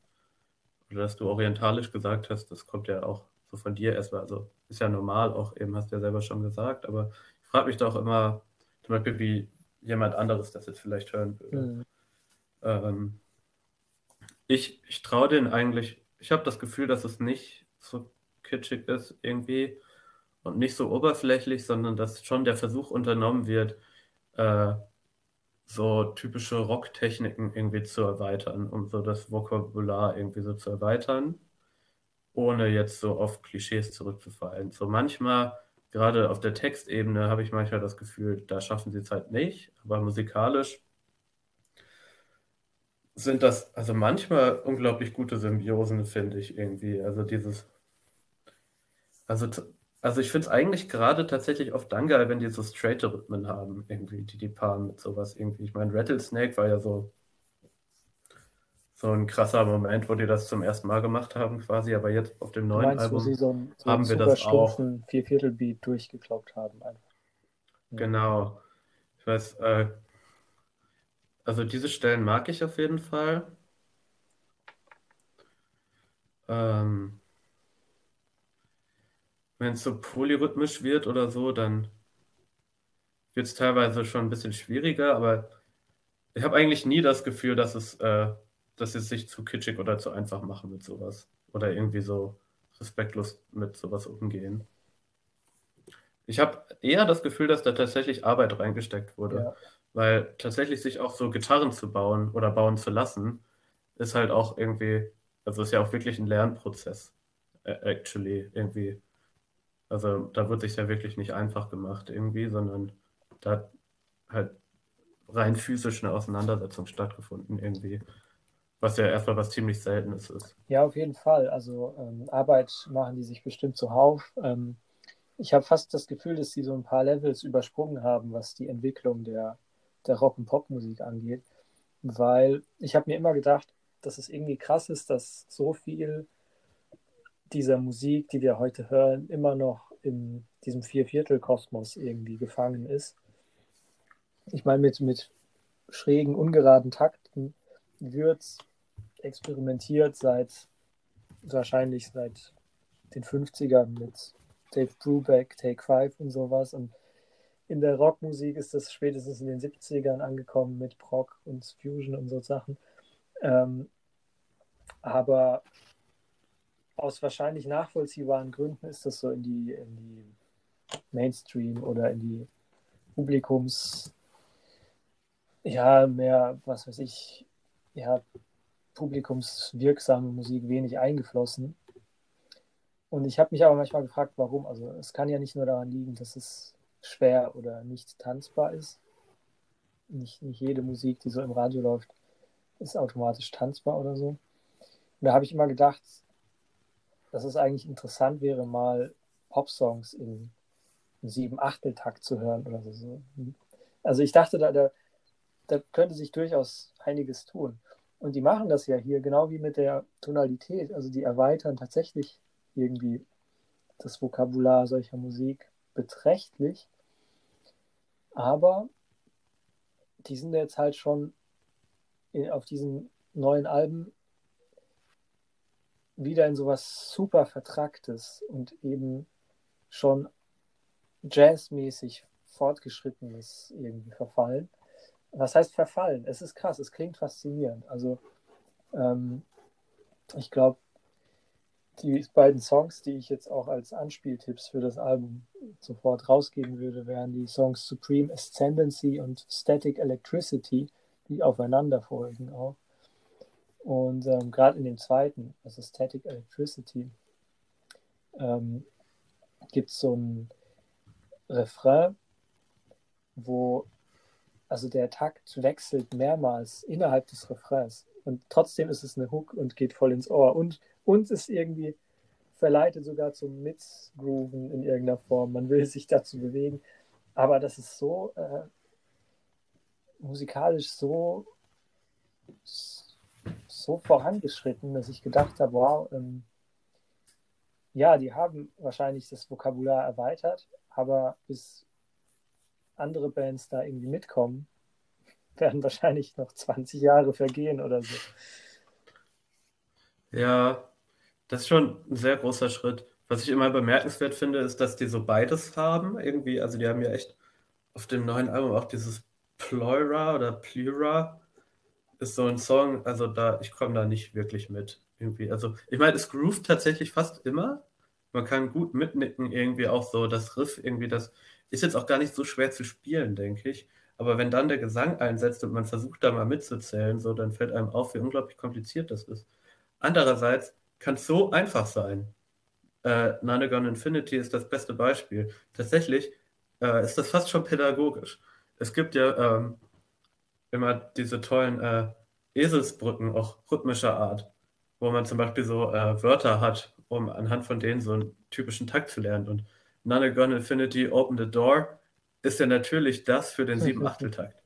oder dass du orientalisch gesagt hast, das kommt ja auch so von dir erstmal, also ist ja normal, auch eben hast du ja selber schon gesagt, aber ich frage mich doch immer, zum Beispiel, wie jemand anderes das jetzt vielleicht hören würde. Mhm. Ähm, ich ich traue denen eigentlich, ich habe das Gefühl, dass es nicht so kitschig ist irgendwie und nicht so oberflächlich, sondern dass schon der Versuch unternommen wird, äh, so typische Rocktechniken irgendwie zu erweitern, um so das Vokabular irgendwie so zu erweitern, ohne jetzt so auf Klischees zurückzufallen. So manchmal, gerade auf der Textebene, habe ich manchmal das Gefühl, da schaffen sie es halt nicht, aber musikalisch sind das also manchmal unglaublich gute Symbiosen, finde ich irgendwie. Also dieses, also also ich finde es eigentlich gerade tatsächlich oft dann geil, wenn die so straight Rhythmen haben, irgendwie, die die paaren mit sowas irgendwie. Ich meine, Rattlesnake war ja so, so ein krasser Moment, wo die das zum ersten Mal gemacht haben, quasi, aber jetzt auf dem neuen meinst, Album so ein, so haben wir das auch. Vierviertel-Beat durchgekloppt haben einfach. Genau. Ich weiß, äh, also diese Stellen mag ich auf jeden Fall. Ähm, wenn es so polyrhythmisch wird oder so, dann wird es teilweise schon ein bisschen schwieriger, aber ich habe eigentlich nie das Gefühl, dass es, äh, dass sie sich zu kitschig oder zu einfach machen mit sowas. Oder irgendwie so respektlos mit sowas umgehen. Ich habe eher das Gefühl, dass da tatsächlich Arbeit reingesteckt wurde. Ja. Weil tatsächlich sich auch so Gitarren zu bauen oder bauen zu lassen, ist halt auch irgendwie, also ist ja auch wirklich ein Lernprozess, actually, irgendwie. Also da wird sich ja wirklich nicht einfach gemacht irgendwie, sondern da hat halt rein physisch eine Auseinandersetzung stattgefunden irgendwie. Was ja erstmal was ziemlich Seltenes ist. Ja, auf jeden Fall. Also ähm, Arbeit machen die sich bestimmt zuhauf. Ähm, ich habe fast das Gefühl, dass sie so ein paar Levels übersprungen haben, was die Entwicklung der, der Rock- und Popmusik angeht. Weil ich habe mir immer gedacht, dass es irgendwie krass ist, dass so viel dieser Musik, die wir heute hören, immer noch in diesem Vierviertel-Kosmos irgendwie gefangen ist. Ich meine, mit, mit schrägen, ungeraden Takten wird experimentiert seit wahrscheinlich seit den 50ern mit Dave Brubeck, Take Five und sowas. Und in der Rockmusik ist das spätestens in den 70ern angekommen mit Proc und Fusion und so Sachen. Ähm, aber aus wahrscheinlich nachvollziehbaren Gründen ist das so in die, in die Mainstream oder in die Publikums, ja, mehr, was weiß ich, ja, publikumswirksame Musik wenig eingeflossen. Und ich habe mich aber manchmal gefragt, warum. Also es kann ja nicht nur daran liegen, dass es schwer oder nicht tanzbar ist. Nicht, nicht jede Musik, die so im Radio läuft, ist automatisch tanzbar oder so. Und da habe ich immer gedacht, dass es eigentlich interessant wäre, mal Pop-Songs in, sieben Achteltakt zu hören oder so. Also ich dachte, da, da, da könnte sich durchaus einiges tun. Und die machen das ja hier, genau wie mit der Tonalität. Also die erweitern tatsächlich irgendwie das Vokabular solcher Musik beträchtlich. Aber die sind jetzt halt schon auf diesen neuen Alben wieder in sowas super Vertracktes und eben schon jazzmäßig fortgeschrittenes irgendwie verfallen. Was heißt verfallen? Es ist krass, es klingt faszinierend. Also ähm, ich glaube, die beiden Songs, die ich jetzt auch als Anspieltipps für das Album sofort rausgeben würde, wären die Songs Supreme Ascendancy und Static Electricity, die aufeinander folgen auch. Und ähm, gerade in dem zweiten, also Static Electricity, ähm, gibt es so ein Refrain, wo also der Takt wechselt mehrmals innerhalb des Refrains. Und trotzdem ist es eine Hook und geht voll ins Ohr. Und uns ist irgendwie verleitet sogar zum Mitgrooven in irgendeiner Form. Man will sich dazu bewegen, aber das ist so äh, musikalisch so so vorangeschritten, dass ich gedacht habe, wow, ähm, ja, die haben wahrscheinlich das Vokabular erweitert, aber bis andere Bands da irgendwie mitkommen, werden wahrscheinlich noch 20 Jahre vergehen oder so. Ja, das ist schon ein sehr großer Schritt. Was ich immer bemerkenswert finde, ist, dass die so beides haben. Irgendwie, also die haben ja echt auf dem neuen Album auch dieses Pleura oder Pleura ist so ein Song, also da, ich komme da nicht wirklich mit. Irgendwie. Also, ich meine, es groovt tatsächlich fast immer. Man kann gut mitnicken, irgendwie auch so das Riff, irgendwie das ist jetzt auch gar nicht so schwer zu spielen, denke ich. Aber wenn dann der Gesang einsetzt und man versucht da mal mitzuzählen, so, dann fällt einem auf, wie unglaublich kompliziert das ist. Andererseits kann es so einfach sein. Äh, Nanagon Infinity ist das beste Beispiel. Tatsächlich äh, ist das fast schon pädagogisch. Es gibt ja ähm, immer diese tollen äh, Eselsbrücken, auch rhythmischer Art, wo man zum Beispiel so äh, Wörter hat, um anhand von denen so einen typischen Takt zu lernen. Und Nanagon Infinity Open the Door ist ja natürlich das für den sieben Achteltakt.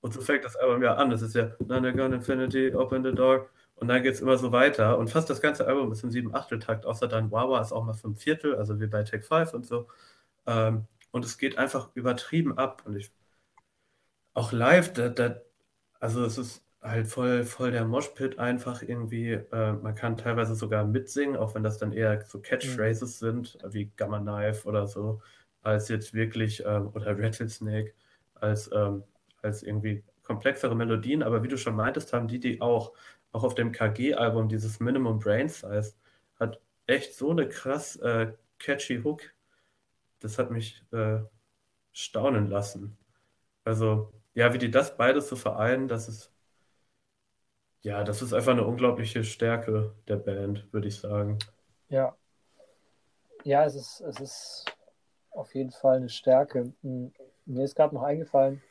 Und so fängt das Album ja an. Das ist ja Nanagon Infinity Open the Door. Und dann geht es immer so weiter. Und fast das ganze Album ist im sieben Achteltakt, außer dann Wawa ist auch mal fünf Viertel, also wie bei Take 5 und so. Ähm, und es geht einfach übertrieben ab. Und ich auch live, da, da, also es ist halt voll, voll der Moshpit einfach irgendwie. Äh, man kann teilweise sogar mitsingen, auch wenn das dann eher so Catchphrases mhm. sind, wie Gamma Knife oder so, als jetzt wirklich, ähm, oder Rattlesnake, als, ähm, als irgendwie komplexere Melodien. Aber wie du schon meintest, haben die die auch, auch auf dem KG-Album, dieses Minimum Brain Size, hat echt so eine krass äh, catchy Hook. Das hat mich äh, staunen lassen. Also, ja, wie die das beides so vereinen, das ist ja, das ist einfach eine unglaubliche Stärke der Band, würde ich sagen. Ja. Ja, es ist, es ist auf jeden Fall eine Stärke. Hm, mir ist gerade noch eingefallen,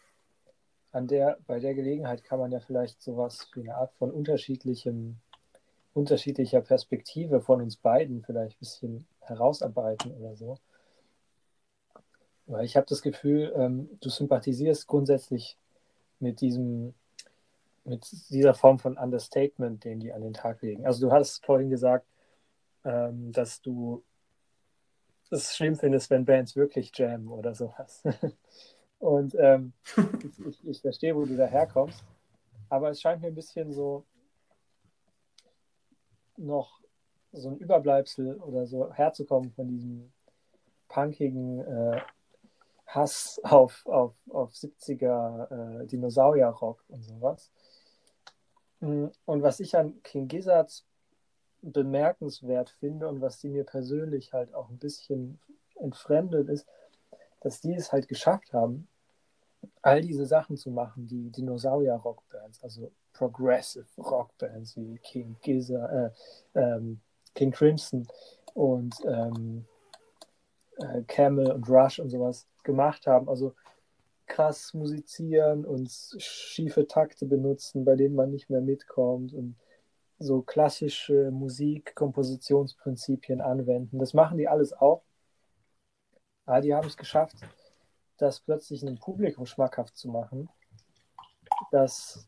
an der, bei der Gelegenheit kann man ja vielleicht sowas wie eine Art von unterschiedlichem, unterschiedlicher Perspektive von uns beiden vielleicht ein bisschen herausarbeiten oder so. Weil ich habe das Gefühl, ähm, du sympathisierst grundsätzlich mit diesem mit dieser Form von Understatement, den die an den Tag legen. Also du hast vorhin gesagt, ähm, dass du es schlimm findest, wenn Bands wirklich jammen oder sowas. Und ähm, ich, ich, verstehe, wo du daherkommst, aber es scheint mir ein bisschen so noch so ein Überbleibsel oder so herzukommen von diesem punkigen äh, Hass auf, auf, auf 70er äh, Dinosaurier-Rock und sowas. Mm, und was ich an King Gizzards bemerkenswert finde und was die mir persönlich halt auch ein bisschen entfremdet ist, dass die es halt geschafft haben, all diese Sachen zu machen, die Dinosaurier-Rockbands, also Progressive Rockbands wie King Gizzard, äh, ähm, King Crimson und ähm, äh, Camel und Rush und sowas gemacht haben. Also krass musizieren und schiefe Takte benutzen, bei denen man nicht mehr mitkommt und so klassische Musikkompositionsprinzipien anwenden. Das machen die alles auch. Aber die haben es geschafft, das plötzlich einem Publikum schmackhaft zu machen, dass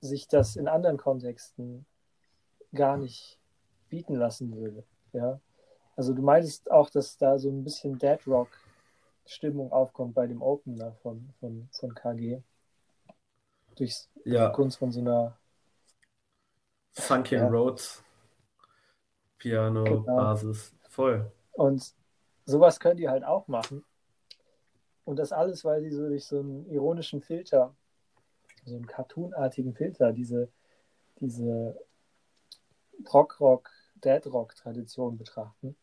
sich das in anderen Kontexten gar nicht bieten lassen würde. Ja? Also du meintest auch, dass da so ein bisschen Dead Rock Stimmung aufkommt bei dem Opener von, von, von KG. Durch ja. Kunst von so einer Funky ja. Roads Piano genau. Basis. Voll. Und sowas können die halt auch machen. Und das alles, weil sie so durch so einen ironischen Filter, so einen cartoonartigen Filter, diese, diese Rock-Rock, Dead-Rock-Tradition betrachten.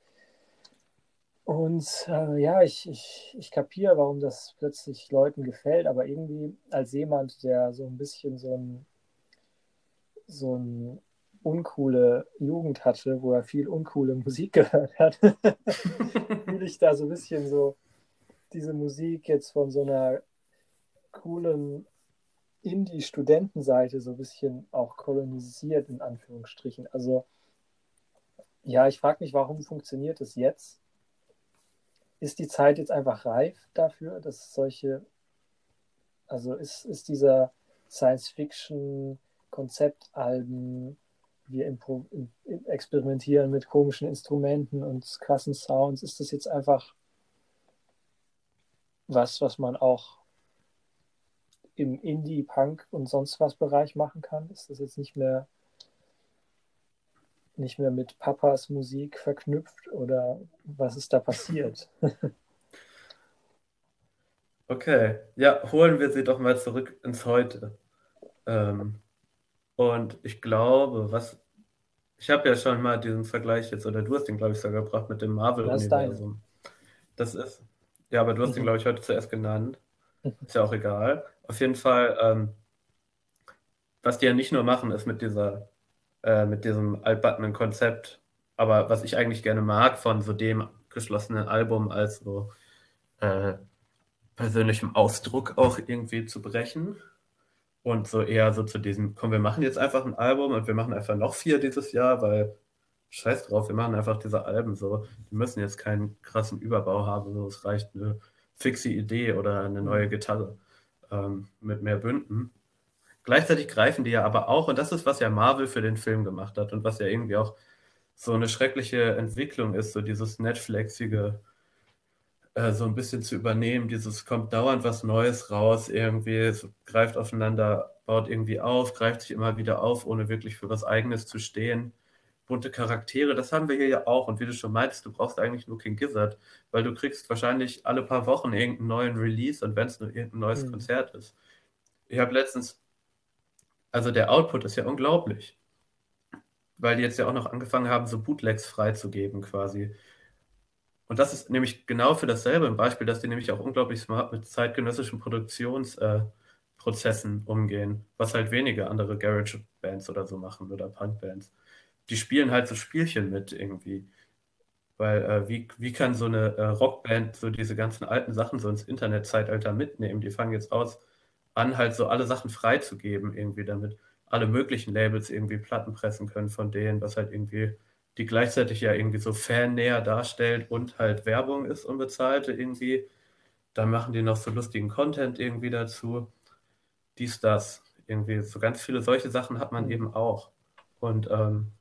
Und äh, ja, ich, ich, ich kapiere, warum das plötzlich Leuten gefällt, aber irgendwie als jemand, der so ein bisschen so ein, so ein uncoole Jugend hatte, wo er viel uncoole Musik gehört hat, fühle ich da so ein bisschen so diese Musik jetzt von so einer coolen Indie-Studentenseite so ein bisschen auch kolonisiert, in Anführungsstrichen. Also, ja, ich frage mich, warum funktioniert es jetzt? Ist die Zeit jetzt einfach reif dafür, dass solche, also ist, ist dieser Science-Fiction-Konzeptalben, wir experimentieren mit komischen Instrumenten und krassen Sounds, ist das jetzt einfach was, was man auch im Indie, Punk und sonst was Bereich machen kann? Ist das jetzt nicht mehr nicht mehr mit Papas Musik verknüpft oder was ist da passiert? okay, ja, holen wir sie doch mal zurück ins Heute. Ähm, und ich glaube, was ich habe ja schon mal diesen Vergleich jetzt, oder du hast den, glaube ich, sogar gebracht mit dem Marvel-Universum. Das ist, ja, aber du hast mhm. den, glaube ich, heute zuerst genannt. Ist ja auch egal. Auf jeden Fall, ähm, was die ja nicht nur machen, ist mit dieser, äh, mit diesem altbackenen Konzept, aber was ich eigentlich gerne mag, von so dem geschlossenen Album als so äh, persönlichem Ausdruck auch irgendwie zu brechen. Und so eher so zu diesem, komm, wir machen jetzt einfach ein Album und wir machen einfach noch vier dieses Jahr, weil scheiß drauf, wir machen einfach diese Alben so. Die müssen jetzt keinen krassen Überbau haben, so es reicht eine fixe Idee oder eine neue mhm. Gitarre ähm, mit mehr Bünden. Gleichzeitig greifen die ja aber auch, und das ist, was ja Marvel für den Film gemacht hat und was ja irgendwie auch so eine schreckliche Entwicklung ist, so dieses Netflixige äh, so ein bisschen zu übernehmen, dieses kommt dauernd was Neues raus, irgendwie, greift aufeinander, baut irgendwie auf, greift sich immer wieder auf, ohne wirklich für was Eigenes zu stehen bunte Charaktere, das haben wir hier ja auch. Und wie du schon meintest, du brauchst eigentlich nur King Gizzard, weil du kriegst wahrscheinlich alle paar Wochen irgendeinen neuen Release und wenn es nur irgendein neues mhm. Konzert ist. Ich habe letztens, also der Output ist ja unglaublich, weil die jetzt ja auch noch angefangen haben, so Bootlegs freizugeben quasi. Und das ist nämlich genau für dasselbe ein Beispiel, dass die nämlich auch unglaublich smart mit zeitgenössischen Produktionsprozessen äh, umgehen, was halt wenige andere Garage-Bands oder so machen oder Punk-Bands die spielen halt so Spielchen mit irgendwie. Weil äh, wie, wie kann so eine äh, Rockband so diese ganzen alten Sachen so ins Internetzeitalter mitnehmen? Die fangen jetzt aus, an halt so alle Sachen freizugeben irgendwie, damit alle möglichen Labels irgendwie Platten pressen können von denen, was halt irgendwie die gleichzeitig ja irgendwie so fannäher darstellt und halt Werbung ist unbezahlte irgendwie. Dann machen die noch so lustigen Content irgendwie dazu. Dies, das. Irgendwie so ganz viele solche Sachen hat man mhm. eben auch. Und ähm,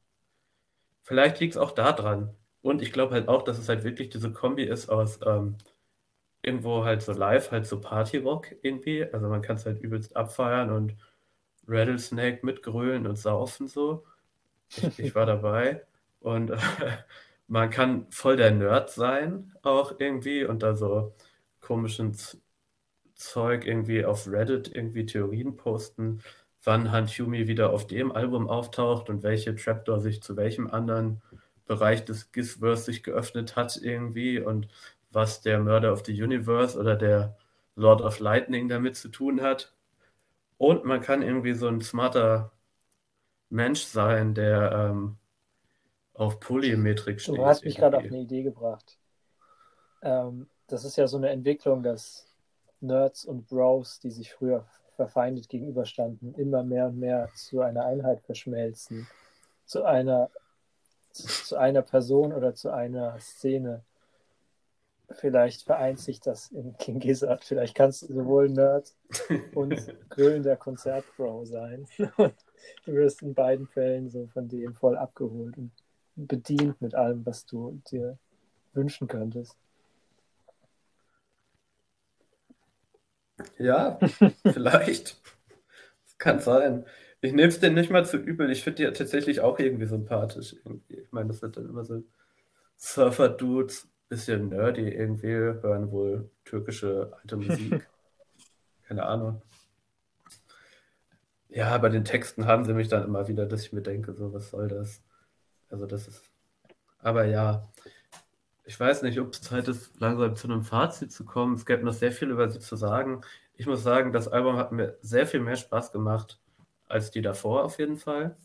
Vielleicht liegt es auch daran. Und ich glaube halt auch, dass es halt wirklich diese Kombi ist aus ähm, irgendwo halt so live, halt so Party-Rock irgendwie. Also man kann es halt übelst abfeiern und Rattlesnake mitgrölen und saufen so. Ich, ich war dabei. Und äh, man kann voll der Nerd sein auch irgendwie und da so komischen Zeug irgendwie auf Reddit irgendwie Theorien posten wann Hantumi wieder auf dem Album auftaucht und welche Trapdoor sich zu welchem anderen Bereich des Gizverse sich geöffnet hat irgendwie und was der Murder of the Universe oder der Lord of Lightning damit zu tun hat. Und man kann irgendwie so ein smarter Mensch sein, der ähm, auf Polymetrik steht. Du hast mich gerade auf eine Idee gebracht. Ähm, das ist ja so eine Entwicklung, dass Nerds und Bros, die sich früher verfeindet gegenüberstanden, immer mehr und mehr zu einer Einheit verschmelzen, zu einer, zu einer Person oder zu einer Szene. Vielleicht vereint sich das in King Gizzard. Vielleicht kannst du sowohl Nerd und grölender Konzertbro sein. Und du wirst in beiden Fällen so von dem voll abgeholt und bedient mit allem, was du dir wünschen könntest. Ja, vielleicht. Kann sein. Ich nehme es dir nicht mal zu übel. Ich finde die ja tatsächlich auch irgendwie sympathisch. Irgendwie. Ich meine, das sind dann immer so Surfer-Dudes, bisschen nerdy irgendwie, hören wohl türkische alte Musik. Keine Ahnung. Ja, bei den Texten haben sie mich dann immer wieder, dass ich mir denke, so, was soll das? Also, das ist. Aber ja, ich weiß nicht, ob es Zeit ist, langsam zu einem Fazit zu kommen. Es gäbe noch sehr viel über sie zu sagen. Ich muss sagen, das Album hat mir sehr viel mehr Spaß gemacht als die davor auf jeden Fall.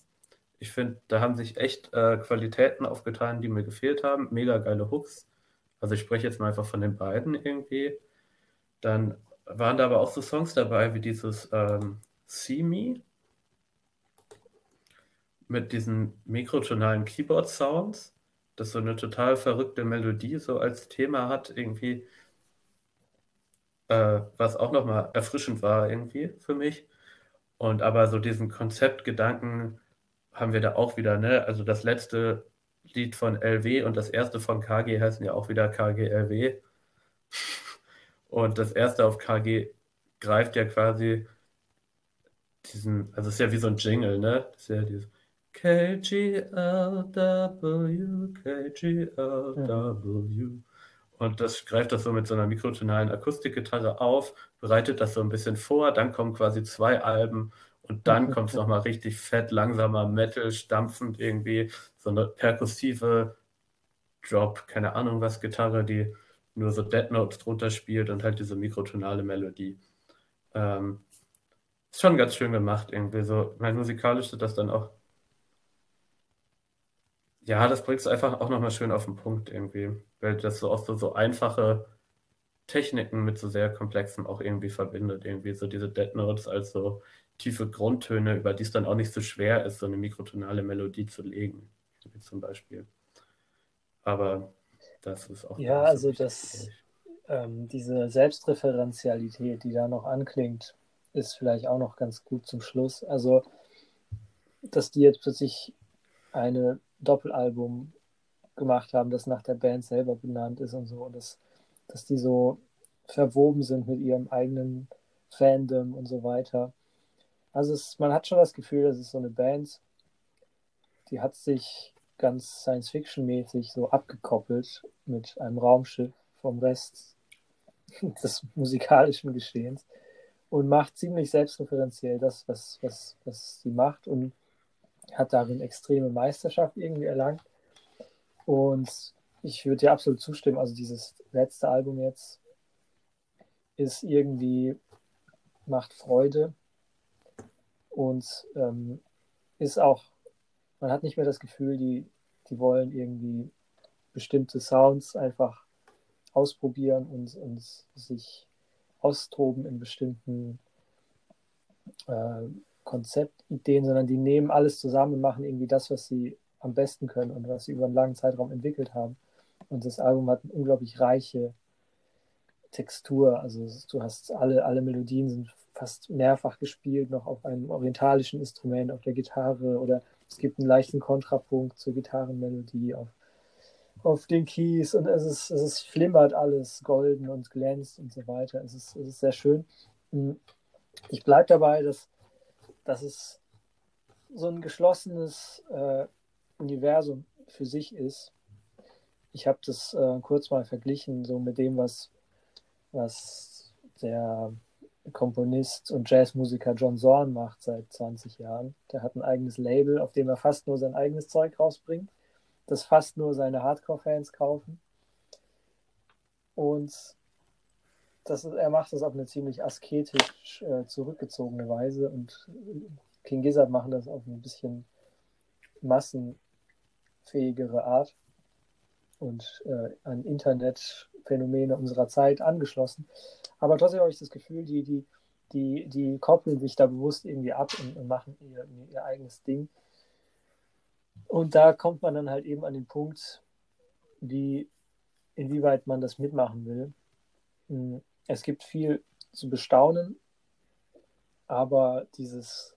Ich finde, da haben sich echt äh, Qualitäten aufgetan, die mir gefehlt haben. Mega geile Hooks. Also ich spreche jetzt mal einfach von den beiden irgendwie. Dann waren da aber auch so Songs dabei wie dieses ähm, See Me mit diesen mikrotonalen Keyboard-Sounds, das so eine total verrückte Melodie so als Thema hat, irgendwie, äh, was auch nochmal erfrischend war irgendwie für mich. Und aber so diesen Konzeptgedanken haben wir da auch wieder, ne? Also das letzte Lied von LW und das erste von KG heißen ja auch wieder KGLW. Und das erste auf KG greift ja quasi diesen, also es ist ja wie so ein Jingle, ne? Das ist ja dieses KGLW, KGLW. Und das greift das so mit so einer mikrotonalen Akustikgitarre auf, bereitet das so ein bisschen vor, dann kommen quasi zwei Alben und dann kommt es nochmal richtig fett, langsamer Metal, stampfend irgendwie, so eine perkussive Drop, keine Ahnung was, Gitarre, die nur so Dead Notes drunter spielt und halt diese mikrotonale Melodie. Ähm, ist schon ganz schön gemacht irgendwie so. Mein musikalisch ist das dann auch. Ja, das bringt es einfach auch nochmal schön auf den Punkt irgendwie, weil das so auch so, so einfache Techniken mit so sehr komplexem auch irgendwie verbindet. Irgendwie so diese Dead Notes als so tiefe Grundtöne, über die es dann auch nicht so schwer ist, so eine mikrotonale Melodie zu legen, wie zum Beispiel. Aber das ist auch. Ja, also das, ähm, diese Selbstreferenzialität, die da noch anklingt, ist vielleicht auch noch ganz gut zum Schluss. Also, dass die jetzt plötzlich eine Doppelalbum gemacht haben, das nach der Band selber benannt ist und so, und dass, dass die so verwoben sind mit ihrem eigenen Fandom und so weiter. Also es, man hat schon das Gefühl, das ist so eine Band, die hat sich ganz Science-Fiction-mäßig so abgekoppelt mit einem Raumschiff vom Rest des musikalischen Geschehens und macht ziemlich selbstreferenziell das, was, was, was sie macht und hat darin extreme Meisterschaft irgendwie erlangt. Und ich würde dir absolut zustimmen. Also dieses letzte Album jetzt ist irgendwie, macht Freude und ähm, ist auch, man hat nicht mehr das Gefühl, die, die wollen irgendwie bestimmte Sounds einfach ausprobieren und, und sich austoben in bestimmten äh, Konzeptideen, sondern die nehmen alles zusammen und machen irgendwie das, was sie am besten können und was sie über einen langen Zeitraum entwickelt haben. Und das Album hat eine unglaublich reiche Textur. Also du hast alle, alle Melodien sind fast mehrfach gespielt, noch auf einem orientalischen Instrument, auf der Gitarre oder es gibt einen leichten Kontrapunkt zur Gitarrenmelodie auf, auf den Keys und es ist, es ist flimmert alles golden und glänzt und so weiter. Es ist, es ist sehr schön. Hm, ich bleibe dabei, dass, dass es so ein geschlossenes äh, Universum für sich ist. Ich habe das äh, kurz mal verglichen, so mit dem, was, was der Komponist und Jazzmusiker John Zorn macht seit 20 Jahren. Der hat ein eigenes Label, auf dem er fast nur sein eigenes Zeug rausbringt, das fast nur seine Hardcore-Fans kaufen. Und das er macht das auf eine ziemlich asketisch äh, zurückgezogene Weise und King Gizzard machen das auf ein bisschen massenfähigere Art und äh, an Internetphänomene unserer Zeit angeschlossen. Aber trotzdem habe ich das Gefühl, die, die, die, die koppeln sich da bewusst irgendwie ab und, und machen ihr, ihr eigenes Ding. Und da kommt man dann halt eben an den Punkt, wie, inwieweit man das mitmachen will. Hm, es gibt viel zu bestaunen, aber dieses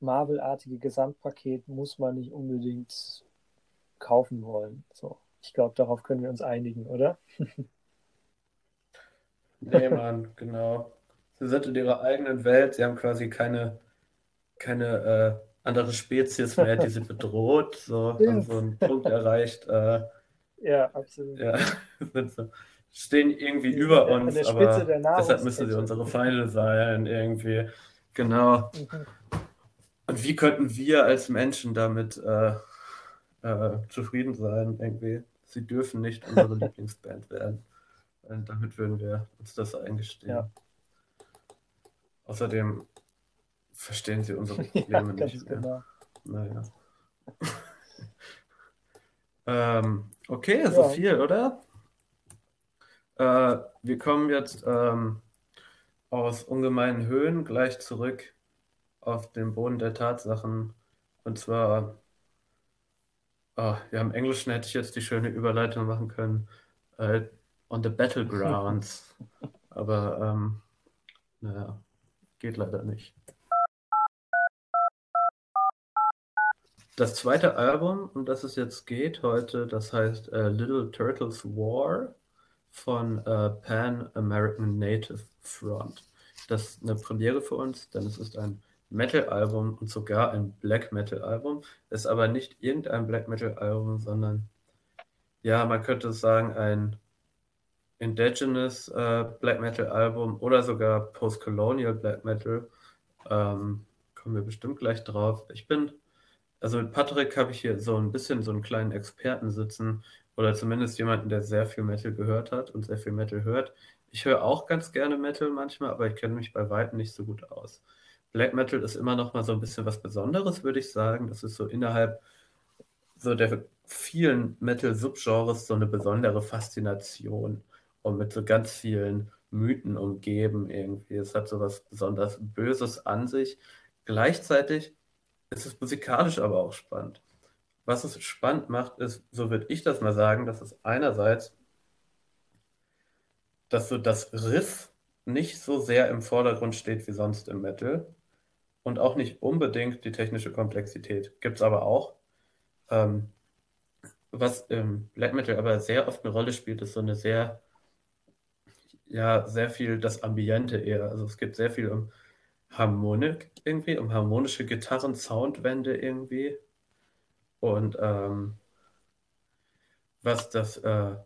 Marvel-artige Gesamtpaket muss man nicht unbedingt kaufen wollen. So, ich glaube, darauf können wir uns einigen, oder? Nee, Mann, genau. Sie sind in ihrer eigenen Welt, sie haben quasi keine, keine äh, andere Spezies mehr, die sie bedroht, so haben so einen Punkt erreicht. Äh, ja, absolut. Ja, sind so, stehen irgendwie über uns, aber deshalb müssen sie unsere Feinde sein, irgendwie. Genau. Mhm. Und wie könnten wir als Menschen damit äh, äh, zufrieden sein, irgendwie? Sie dürfen nicht unsere Lieblingsband werden. Und damit würden wir uns das eingestehen. Ja. Außerdem verstehen sie unsere Probleme ja, nicht mehr. Genau. Naja. ähm, okay, so ja. viel, oder? Äh, wir kommen jetzt ähm, aus ungemeinen Höhen gleich zurück auf den Boden der Tatsachen. Und zwar, oh, ja, im Englischen hätte ich jetzt die schöne Überleitung machen können, äh, on the battlegrounds. Aber, ähm, naja, geht leider nicht. Das zweite Album, um das es jetzt geht heute, das heißt äh, Little Turtles War von äh, Pan American Native Front. Das ist eine Premiere für uns, denn es ist ein Metal-Album und sogar ein Black Metal-Album. Ist aber nicht irgendein Black Metal-Album, sondern ja, man könnte sagen, ein Indigenous äh, Black Metal-Album oder sogar Post-Colonial Black Metal. Ähm, kommen wir bestimmt gleich drauf. Ich bin also mit Patrick habe ich hier so ein bisschen so einen kleinen Experten sitzen oder zumindest jemanden, der sehr viel Metal gehört hat und sehr viel Metal hört. Ich höre auch ganz gerne Metal manchmal, aber ich kenne mich bei weitem nicht so gut aus. Black Metal ist immer noch mal so ein bisschen was Besonderes, würde ich sagen. Das ist so innerhalb so der vielen Metal-Subgenres so eine besondere Faszination und mit so ganz vielen Mythen umgeben irgendwie. Es hat so was besonders Böses an sich. Gleichzeitig es ist musikalisch aber auch spannend. Was es spannend macht, ist, so würde ich das mal sagen, dass es einerseits, dass so das Riff nicht so sehr im Vordergrund steht wie sonst im Metal und auch nicht unbedingt die technische Komplexität. Gibt es aber auch. Ähm, was im Black Metal aber sehr oft eine Rolle spielt, ist so eine sehr, ja, sehr viel das Ambiente eher. Also es geht sehr viel um Harmonik irgendwie, um harmonische Gitarren-Soundwände irgendwie. Und ähm, was das äh,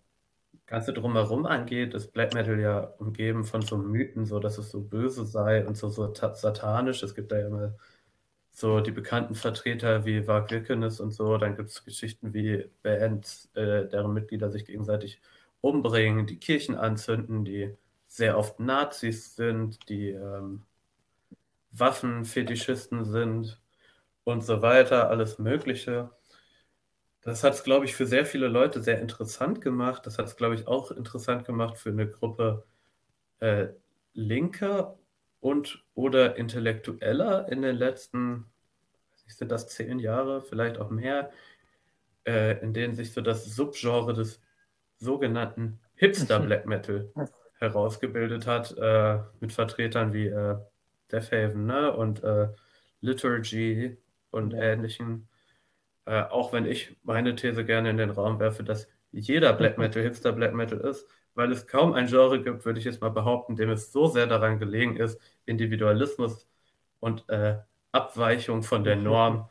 Ganze drumherum angeht, ist Black Metal ja umgeben von so Mythen, so dass es so böse sei und so, so satanisch. Es gibt da ja immer so die bekannten Vertreter wie Varg Vikernes und so. Dann gibt es Geschichten wie Bands, äh, deren Mitglieder sich gegenseitig umbringen, die Kirchen anzünden, die sehr oft Nazis sind, die ähm, Waffenfetischisten sind und so weiter, alles Mögliche. Das hat es, glaube ich, für sehr viele Leute sehr interessant gemacht. Das hat es, glaube ich, auch interessant gemacht für eine Gruppe äh, Linker und oder Intellektueller in den letzten, sind das zehn Jahre, vielleicht auch mehr, äh, in denen sich so das Subgenre des sogenannten Hipster Black Metal herausgebildet hat, äh, mit Vertretern wie äh, Death ne? und äh, Liturgy und ähnlichen. Äh, auch wenn ich meine These gerne in den Raum werfe, dass jeder Black Metal Hipster Black Metal ist, weil es kaum ein Genre gibt, würde ich jetzt mal behaupten, dem es so sehr daran gelegen ist, Individualismus und äh, Abweichung von der Norm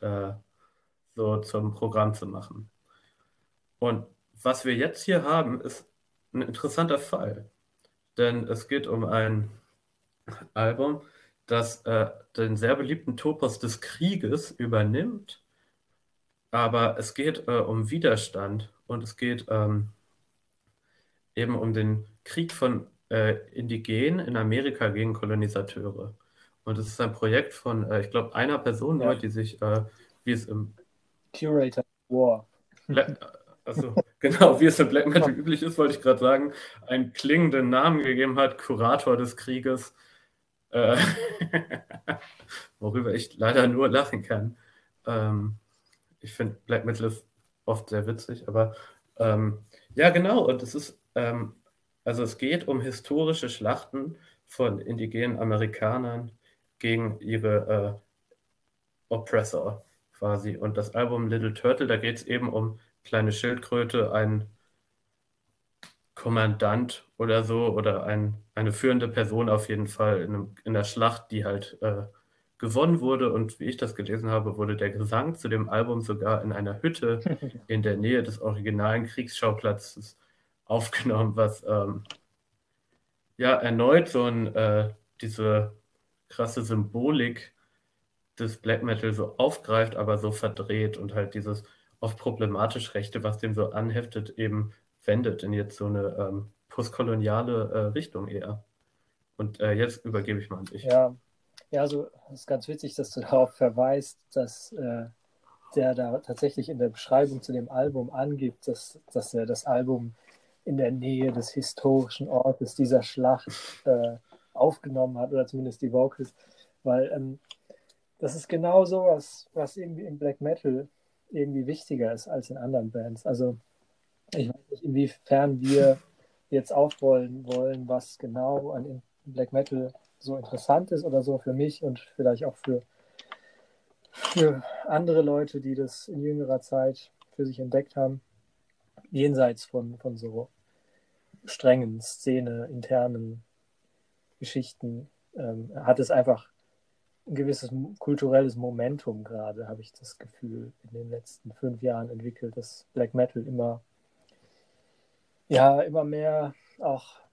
äh, so zum Programm zu machen. Und was wir jetzt hier haben, ist ein interessanter Fall. Denn es geht um ein Album, das äh, den sehr beliebten Topos des Krieges übernimmt. Aber es geht äh, um Widerstand und es geht ähm, eben um den Krieg von äh, Indigenen in Amerika gegen Kolonisateure. Und es ist ein Projekt von, äh, ich glaube, einer Person ja. nur, die sich, äh, wie es im Curator War. also genau, wie es im Black Metal üblich ist, wollte ich gerade sagen, einen klingenden Namen gegeben hat, Kurator des Krieges. Äh, worüber ich leider nur lachen kann. Ähm, ich finde Black Metal ist oft sehr witzig, aber ähm, ja, genau, und es ist, ähm, also es geht um historische Schlachten von indigenen Amerikanern gegen ihre äh, Oppressor quasi. Und das Album Little Turtle, da geht es eben um kleine Schildkröte, ein Kommandant oder so oder ein, eine führende Person auf jeden Fall in, einem, in der Schlacht, die halt äh, gewonnen wurde. Und wie ich das gelesen habe, wurde der Gesang zu dem Album sogar in einer Hütte in der Nähe des originalen Kriegsschauplatzes aufgenommen, was ähm, ja erneut so ein, äh, diese krasse Symbolik des Black Metal so aufgreift, aber so verdreht und halt dieses oft problematisch Rechte, was dem so anheftet, eben wendet in jetzt so eine ähm, postkoloniale äh, Richtung eher. Und äh, jetzt übergebe ich mal an dich. Ja, ja, also es ist ganz witzig, dass du darauf verweist, dass äh, der da tatsächlich in der Beschreibung zu dem Album angibt, dass, dass er das Album in der Nähe des historischen Ortes dieser Schlacht äh, aufgenommen hat oder zumindest die Vocals, weil ähm, das ist genau so was, was irgendwie im Black Metal irgendwie wichtiger ist als in anderen Bands. Also ich weiß nicht, inwiefern wir jetzt aufrollen wollen, was genau an Black Metal so interessant ist oder so für mich und vielleicht auch für, für andere Leute, die das in jüngerer Zeit für sich entdeckt haben, jenseits von, von so strengen Szene, internen Geschichten, ähm, hat es einfach ein gewisses kulturelles Momentum gerade, habe ich das Gefühl, in den letzten fünf Jahren entwickelt, dass Black Metal immer, ja, immer mehr auch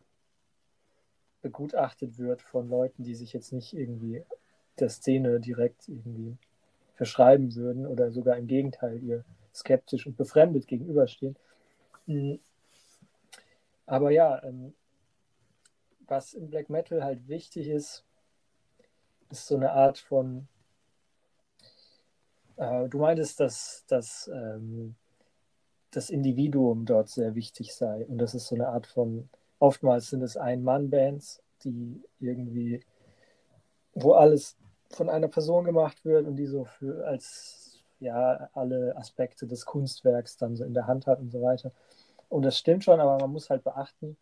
begutachtet wird von Leuten, die sich jetzt nicht irgendwie der Szene direkt irgendwie verschreiben würden oder sogar im Gegenteil ihr skeptisch und befremdet gegenüberstehen. Hm. Aber ja, ähm, was im Black Metal halt wichtig ist, ist so eine Art von, äh, du meintest, dass, dass ähm, das Individuum dort sehr wichtig sei und das ist so eine Art von, oftmals sind es Ein-Mann-Bands, die irgendwie, wo alles von einer Person gemacht wird und die so für als ja alle Aspekte des Kunstwerks dann so in der Hand hat und so weiter. Und das stimmt schon, aber man muss halt beachten,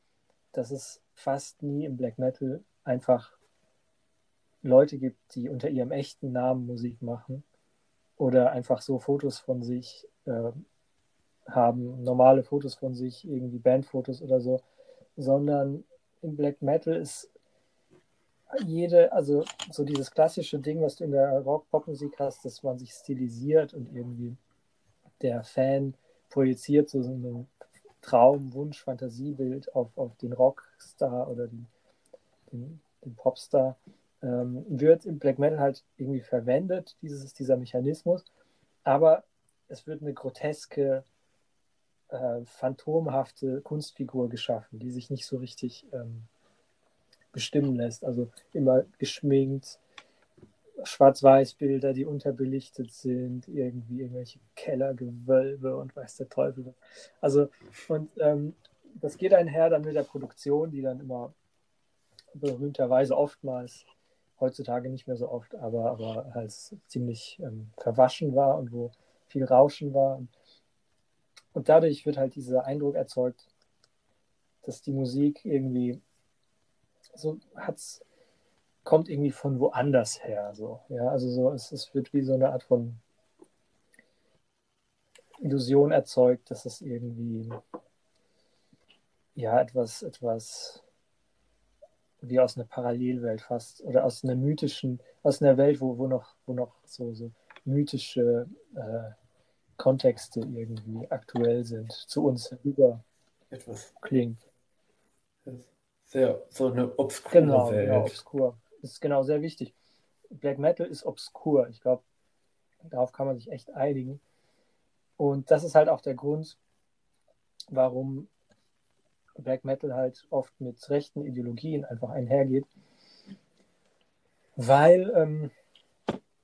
dass es fast nie im Black Metal einfach Leute gibt, die unter ihrem echten Namen Musik machen oder einfach so Fotos von sich äh, haben, normale Fotos von sich, irgendwie Bandfotos oder so, sondern im Black Metal ist jede, also so dieses klassische Ding, was du in der Rock-Pop-Musik hast, dass man sich stilisiert und irgendwie der Fan projiziert so ein Traum, Wunsch, Fantasiebild auf, auf den Rockstar oder den, den, den Popstar ähm, wird im Black Metal halt irgendwie verwendet, dieses, dieser Mechanismus, aber es wird eine groteske, äh, phantomhafte Kunstfigur geschaffen, die sich nicht so richtig ähm, bestimmen lässt. Also immer geschminkt, Schwarz-Weiß-Bilder, die unterbelichtet sind, irgendwie irgendwelche Kellergewölbe und weiß der Teufel. Also, und ähm, das geht einher dann mit der Produktion, die dann immer berühmterweise oftmals heutzutage nicht mehr so oft, aber, aber halt ziemlich ähm, verwaschen war und wo viel Rauschen war. Und dadurch wird halt dieser Eindruck erzeugt, dass die Musik irgendwie so hat's, kommt irgendwie von woanders her. So. Ja, also so, es, es wird wie so eine Art von Illusion erzeugt, dass es irgendwie ja etwas, etwas wie aus einer Parallelwelt fast oder aus einer mythischen, aus einer Welt, wo, wo noch, wo noch so, so mythische äh, Kontexte irgendwie aktuell sind, zu uns herüber Etwas. klingt. Sehr, so eine obskure genau, Welt. Genau, obskur. Das ist genau sehr wichtig. Black Metal ist obskur. Ich glaube, darauf kann man sich echt einigen. Und das ist halt auch der Grund, warum Black Metal halt oft mit rechten Ideologien einfach einhergeht. Weil ähm,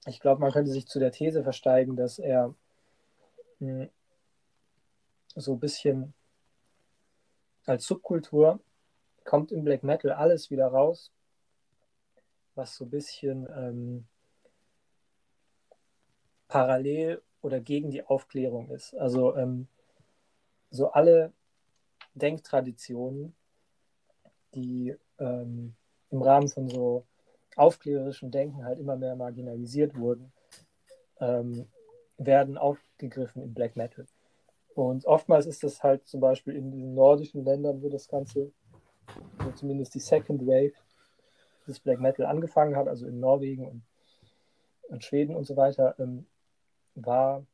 ich glaube, man könnte sich zu der These versteigen, dass er hm, so ein bisschen als Subkultur kommt im Black Metal alles wieder raus, was so ein bisschen ähm, parallel oder gegen die Aufklärung ist. Also ähm, so alle Denktraditionen, die ähm, im Rahmen von so aufklärerischem Denken halt immer mehr marginalisiert wurden, ähm, werden aufgegriffen im Black Metal. Und oftmals ist das halt zum Beispiel in diesen nordischen Ländern, wo das Ganze, wo zumindest die Second Wave des Black Metal angefangen hat, also in Norwegen und, und Schweden und so weiter, ähm, war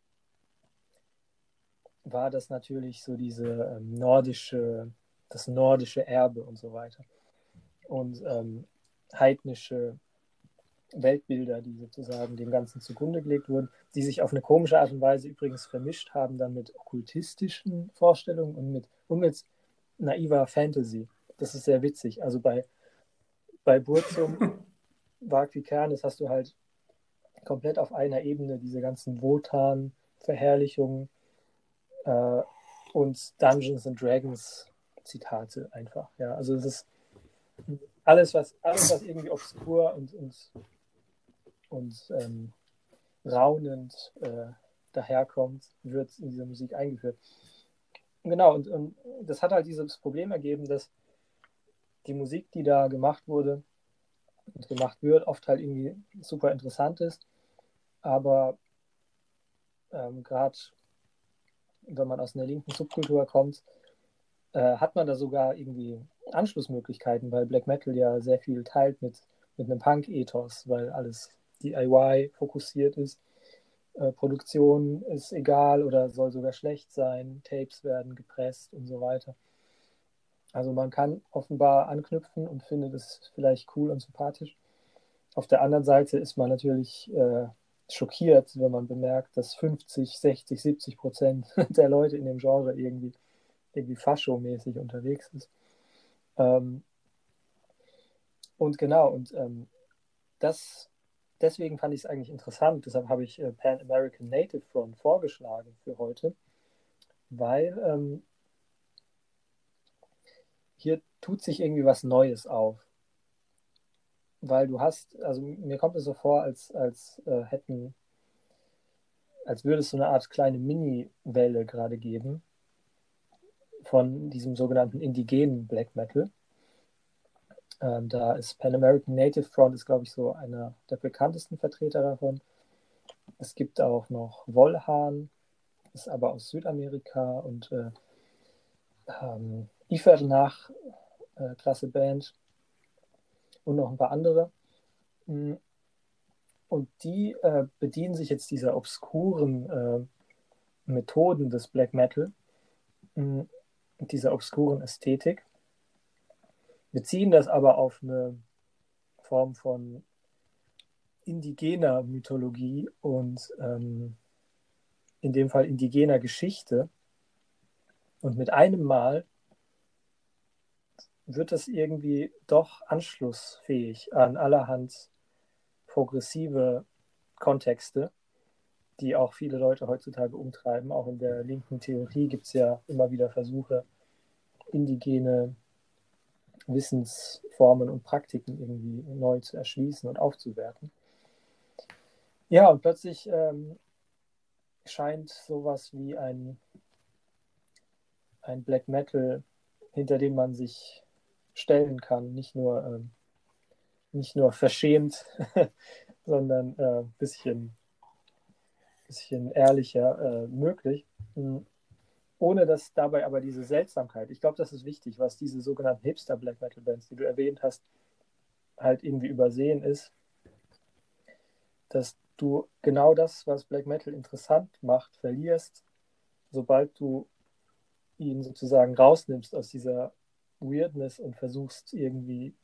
war das natürlich so diese ähm, nordische, das nordische Erbe und so weiter. Und ähm, heidnische Weltbilder, die sozusagen dem Ganzen zugrunde gelegt wurden, die sich auf eine komische Art und Weise übrigens vermischt haben, dann mit okkultistischen Vorstellungen und mit, und mit naiver Fantasy. Das ist sehr witzig. Also bei, bei Burzum, Wagwi Kernes hast du halt komplett auf einer Ebene diese ganzen Wotan-Verherrlichungen, äh, und Dungeons and Dragons Zitate einfach. Ja, also es ist alles, was, alles, was irgendwie obskur und, und, und ähm, raunend äh, daherkommt, wird in diese Musik eingeführt. Genau, und, und das hat halt dieses Problem ergeben, dass die Musik, die da gemacht wurde und gemacht wird, oft halt irgendwie super interessant ist, aber ähm, gerade wenn man aus einer linken Subkultur kommt, äh, hat man da sogar irgendwie Anschlussmöglichkeiten, weil Black Metal ja sehr viel teilt mit, mit einem Punk-Ethos, weil alles DIY fokussiert ist. Äh, Produktion ist egal oder soll sogar schlecht sein, Tapes werden gepresst und so weiter. Also man kann offenbar anknüpfen und findet es vielleicht cool und sympathisch. Auf der anderen Seite ist man natürlich äh, schockiert, wenn man bemerkt, dass 50, 60, 70 Prozent der Leute in dem Genre irgendwie, irgendwie Fascho-mäßig unterwegs ist. Ähm, und genau, und ähm, das, deswegen fand ich es eigentlich interessant. Deshalb habe ich äh, Pan American Native Front vorgeschlagen für heute, weil ähm, hier tut sich irgendwie was Neues auf weil du hast, also mir kommt es so vor, als, als äh, hätten, als würde es so eine Art kleine Mini-Welle gerade geben von diesem sogenannten indigenen Black Metal. Ähm, da ist Pan American Native Front, ist glaube ich so einer der bekanntesten Vertreter davon. Es gibt auch noch Wollhahn, ist aber aus Südamerika und äh, ähm, Ifernach, äh, klasse Band und noch ein paar andere. Mm. Und die äh, bedienen sich jetzt dieser obskuren äh, Methoden des Black Metal, mm, dieser obskuren Ästhetik, beziehen das aber auf eine Form von indigener Mythologie und ähm, in dem Fall indigener Geschichte. Und mit einem Mal wird es irgendwie doch anschlussfähig an allerhand progressive Kontexte, die auch viele Leute heutzutage umtreiben. Auch in der linken Theorie gibt es ja immer wieder Versuche, indigene Wissensformen und Praktiken irgendwie neu zu erschließen und aufzuwerten. Ja, und plötzlich ähm, scheint sowas wie ein, ein Black Metal, hinter dem man sich stellen kann. Nicht nur, ähm, nicht nur verschämt, sondern ein äh, bisschen, bisschen ehrlicher äh, möglich. Mhm. Ohne dass dabei aber diese Seltsamkeit, ich glaube, das ist wichtig, was diese sogenannten Hipster Black Metal Bands, die du erwähnt hast, halt irgendwie übersehen ist, dass du genau das, was Black Metal interessant macht, verlierst, sobald du ihn sozusagen rausnimmst aus dieser Weirdness und versuchst irgendwie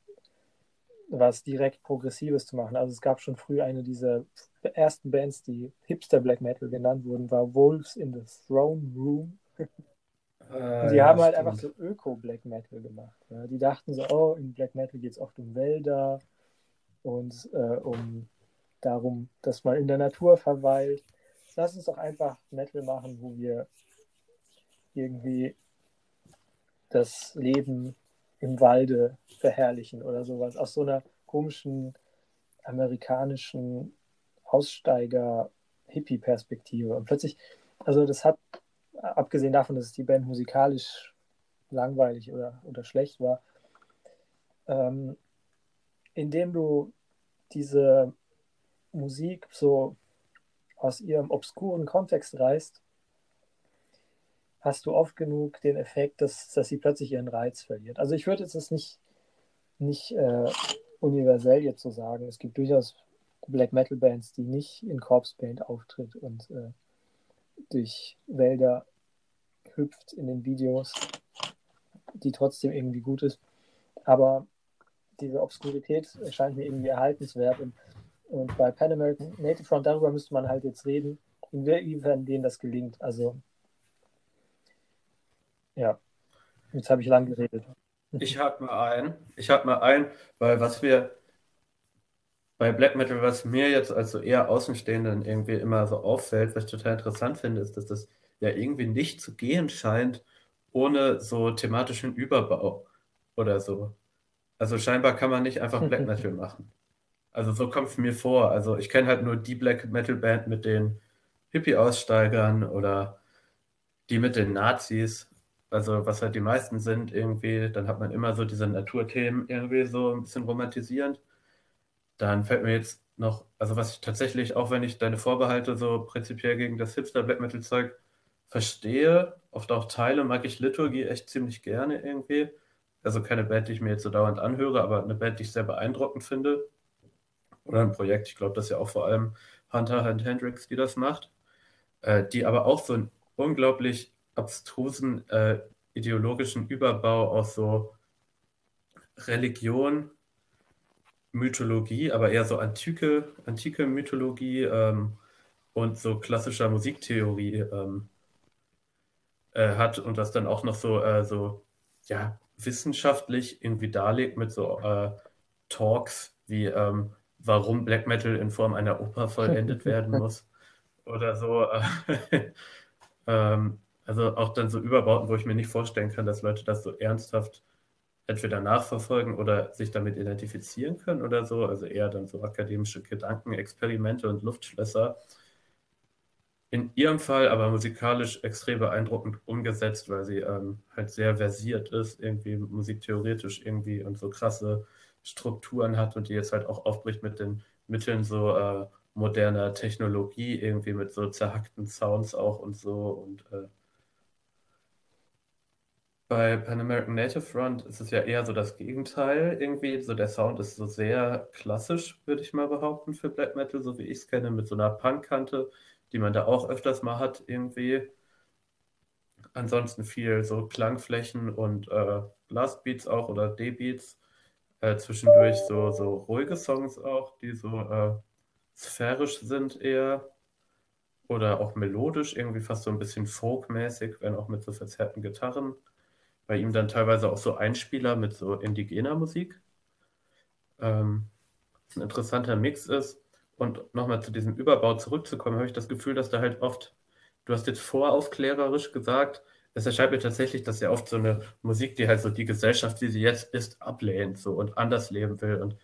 was direkt Progressives zu machen. Also es gab schon früh eine dieser ersten Bands, die Hipster Black Metal genannt wurden, war Wolves in the Throne Room. Äh, die ja, haben halt stimmt. einfach so Öko-Black Metal gemacht. Ja. Die dachten so, oh, in Black Metal geht es oft um Wälder und äh, um darum, dass man in der Natur verweilt. Lass uns doch einfach Metal machen, wo wir irgendwie das Leben im Walde verherrlichen oder sowas. Aus so einer komischen amerikanischen Aussteiger-Hippie-Perspektive. Und plötzlich, also das hat, abgesehen davon, dass die Band musikalisch langweilig oder, oder schlecht war, ähm, indem du diese Musik so aus ihrem obskuren Kontext reißt hast du oft genug den Effekt, dass, dass sie plötzlich ihren Reiz verliert. Also ich würde jetzt nicht, nicht äh, universell jetzt so sagen. Es gibt durchaus Black Metal Bands, die nicht in Corpse Paint auftritt und äh, durch Wälder hüpft in den Videos, die trotzdem irgendwie gut ist. Aber diese Obskurität erscheint mir irgendwie erhaltenswert. Und, und bei Pan American Native Front, darüber müsste man halt jetzt reden, inwiefern denen das gelingt. Also ja, jetzt habe ich lang geredet. Ich hake mal ein. Ich hake mal ein, weil was wir bei Black Metal, was mir jetzt als so eher Außenstehenden irgendwie immer so auffällt, was ich total interessant finde, ist, dass das ja irgendwie nicht zu gehen scheint ohne so thematischen Überbau oder so. Also scheinbar kann man nicht einfach Black Metal machen. Also so kommt es mir vor. Also ich kenne halt nur die Black Metal Band mit den Hippie-Aussteigern oder die mit den Nazis. Also was halt die meisten sind irgendwie, dann hat man immer so diese Naturthemen irgendwie so ein bisschen romantisierend. Dann fällt mir jetzt noch, also was ich tatsächlich, auch wenn ich deine Vorbehalte so prinzipiell gegen das Hipster Black Metal Zeug verstehe, oft auch teile, mag ich Liturgie echt ziemlich gerne irgendwie. Also keine Band, die ich mir jetzt so dauernd anhöre, aber eine Band, die ich sehr beeindruckend finde. Oder ein Projekt, ich glaube, das ist ja auch vor allem Hunter and Hendrix, die das macht. Äh, die aber auch so einen unglaublich abstrusen äh, ideologischen Überbau aus so Religion, Mythologie, aber eher so antike, antike Mythologie ähm, und so klassischer Musiktheorie ähm, äh, hat und das dann auch noch so, äh, so ja, wissenschaftlich irgendwie darlegt mit so äh, Talks wie ähm, warum Black Metal in Form einer Oper vollendet werden muss oder so. ähm, also auch dann so Überbauten, wo ich mir nicht vorstellen kann, dass Leute das so ernsthaft entweder nachverfolgen oder sich damit identifizieren können oder so. Also eher dann so akademische Gedankenexperimente und Luftschlösser. In ihrem Fall aber musikalisch extrem beeindruckend umgesetzt, weil sie ähm, halt sehr versiert ist, irgendwie musiktheoretisch irgendwie und so krasse Strukturen hat und die jetzt halt auch aufbricht mit den Mitteln so äh, moderner Technologie, irgendwie mit so zerhackten Sounds auch und so und äh, bei Pan American Native Front ist es ja eher so das Gegenteil irgendwie. So der Sound ist so sehr klassisch, würde ich mal behaupten, für Black Metal, so wie ich es kenne, mit so einer Punk-Kante, die man da auch öfters mal hat irgendwie. Ansonsten viel so Klangflächen und äh, Blastbeats auch oder D-Beats. Äh, zwischendurch so, so ruhige Songs auch, die so äh, sphärisch sind eher. Oder auch melodisch, irgendwie fast so ein bisschen folkmäßig, wenn auch mit so verzerrten Gitarren bei ihm dann teilweise auch so Einspieler mit so indigener Musik. Ähm, ein interessanter Mix ist. Und nochmal zu diesem Überbau zurückzukommen, habe ich das Gefühl, dass da halt oft, du hast jetzt voraufklärerisch gesagt, es erscheint mir tatsächlich, dass ja oft so eine Musik, die halt so die Gesellschaft, wie sie jetzt ist, ablehnt so und anders leben will. Und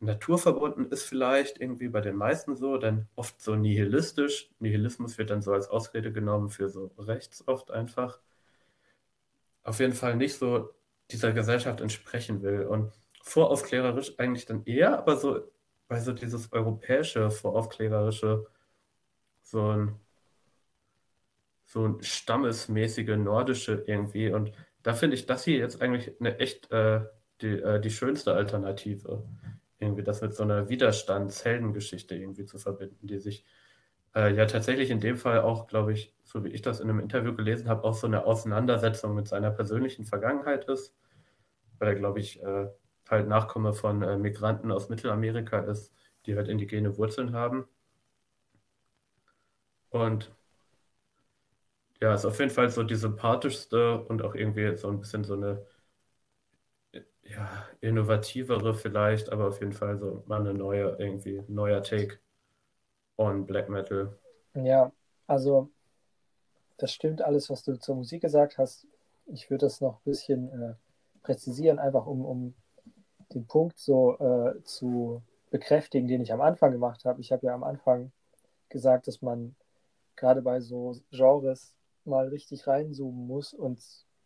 naturverbunden ist vielleicht irgendwie bei den meisten so, dann oft so nihilistisch. Nihilismus wird dann so als Ausrede genommen für so rechts oft einfach auf jeden Fall nicht so dieser Gesellschaft entsprechen will. Und voraufklärerisch eigentlich dann eher, aber so, weil so dieses europäische, voraufklärerische, so ein, so ein stammesmäßige, nordische irgendwie. Und da finde ich das hier jetzt eigentlich eine echt äh, die, äh, die schönste Alternative. Irgendwie das mit so einer Widerstandsheldengeschichte irgendwie zu verbinden, die sich äh, ja tatsächlich in dem Fall auch, glaube ich, so wie ich das in einem Interview gelesen habe, auch so eine Auseinandersetzung mit seiner persönlichen Vergangenheit ist, weil er, glaube ich, äh, halt Nachkomme von äh, Migranten aus Mittelamerika ist, die halt indigene Wurzeln haben. Und ja, ist auf jeden Fall so die sympathischste und auch irgendwie so ein bisschen so eine ja, innovativere vielleicht, aber auf jeden Fall so mal eine neue, irgendwie neuer Take on Black Metal. Ja, also das stimmt alles, was du zur Musik gesagt hast. Ich würde das noch ein bisschen äh, präzisieren, einfach um, um den Punkt so äh, zu bekräftigen, den ich am Anfang gemacht habe. Ich habe ja am Anfang gesagt, dass man gerade bei so Genres mal richtig reinzoomen muss und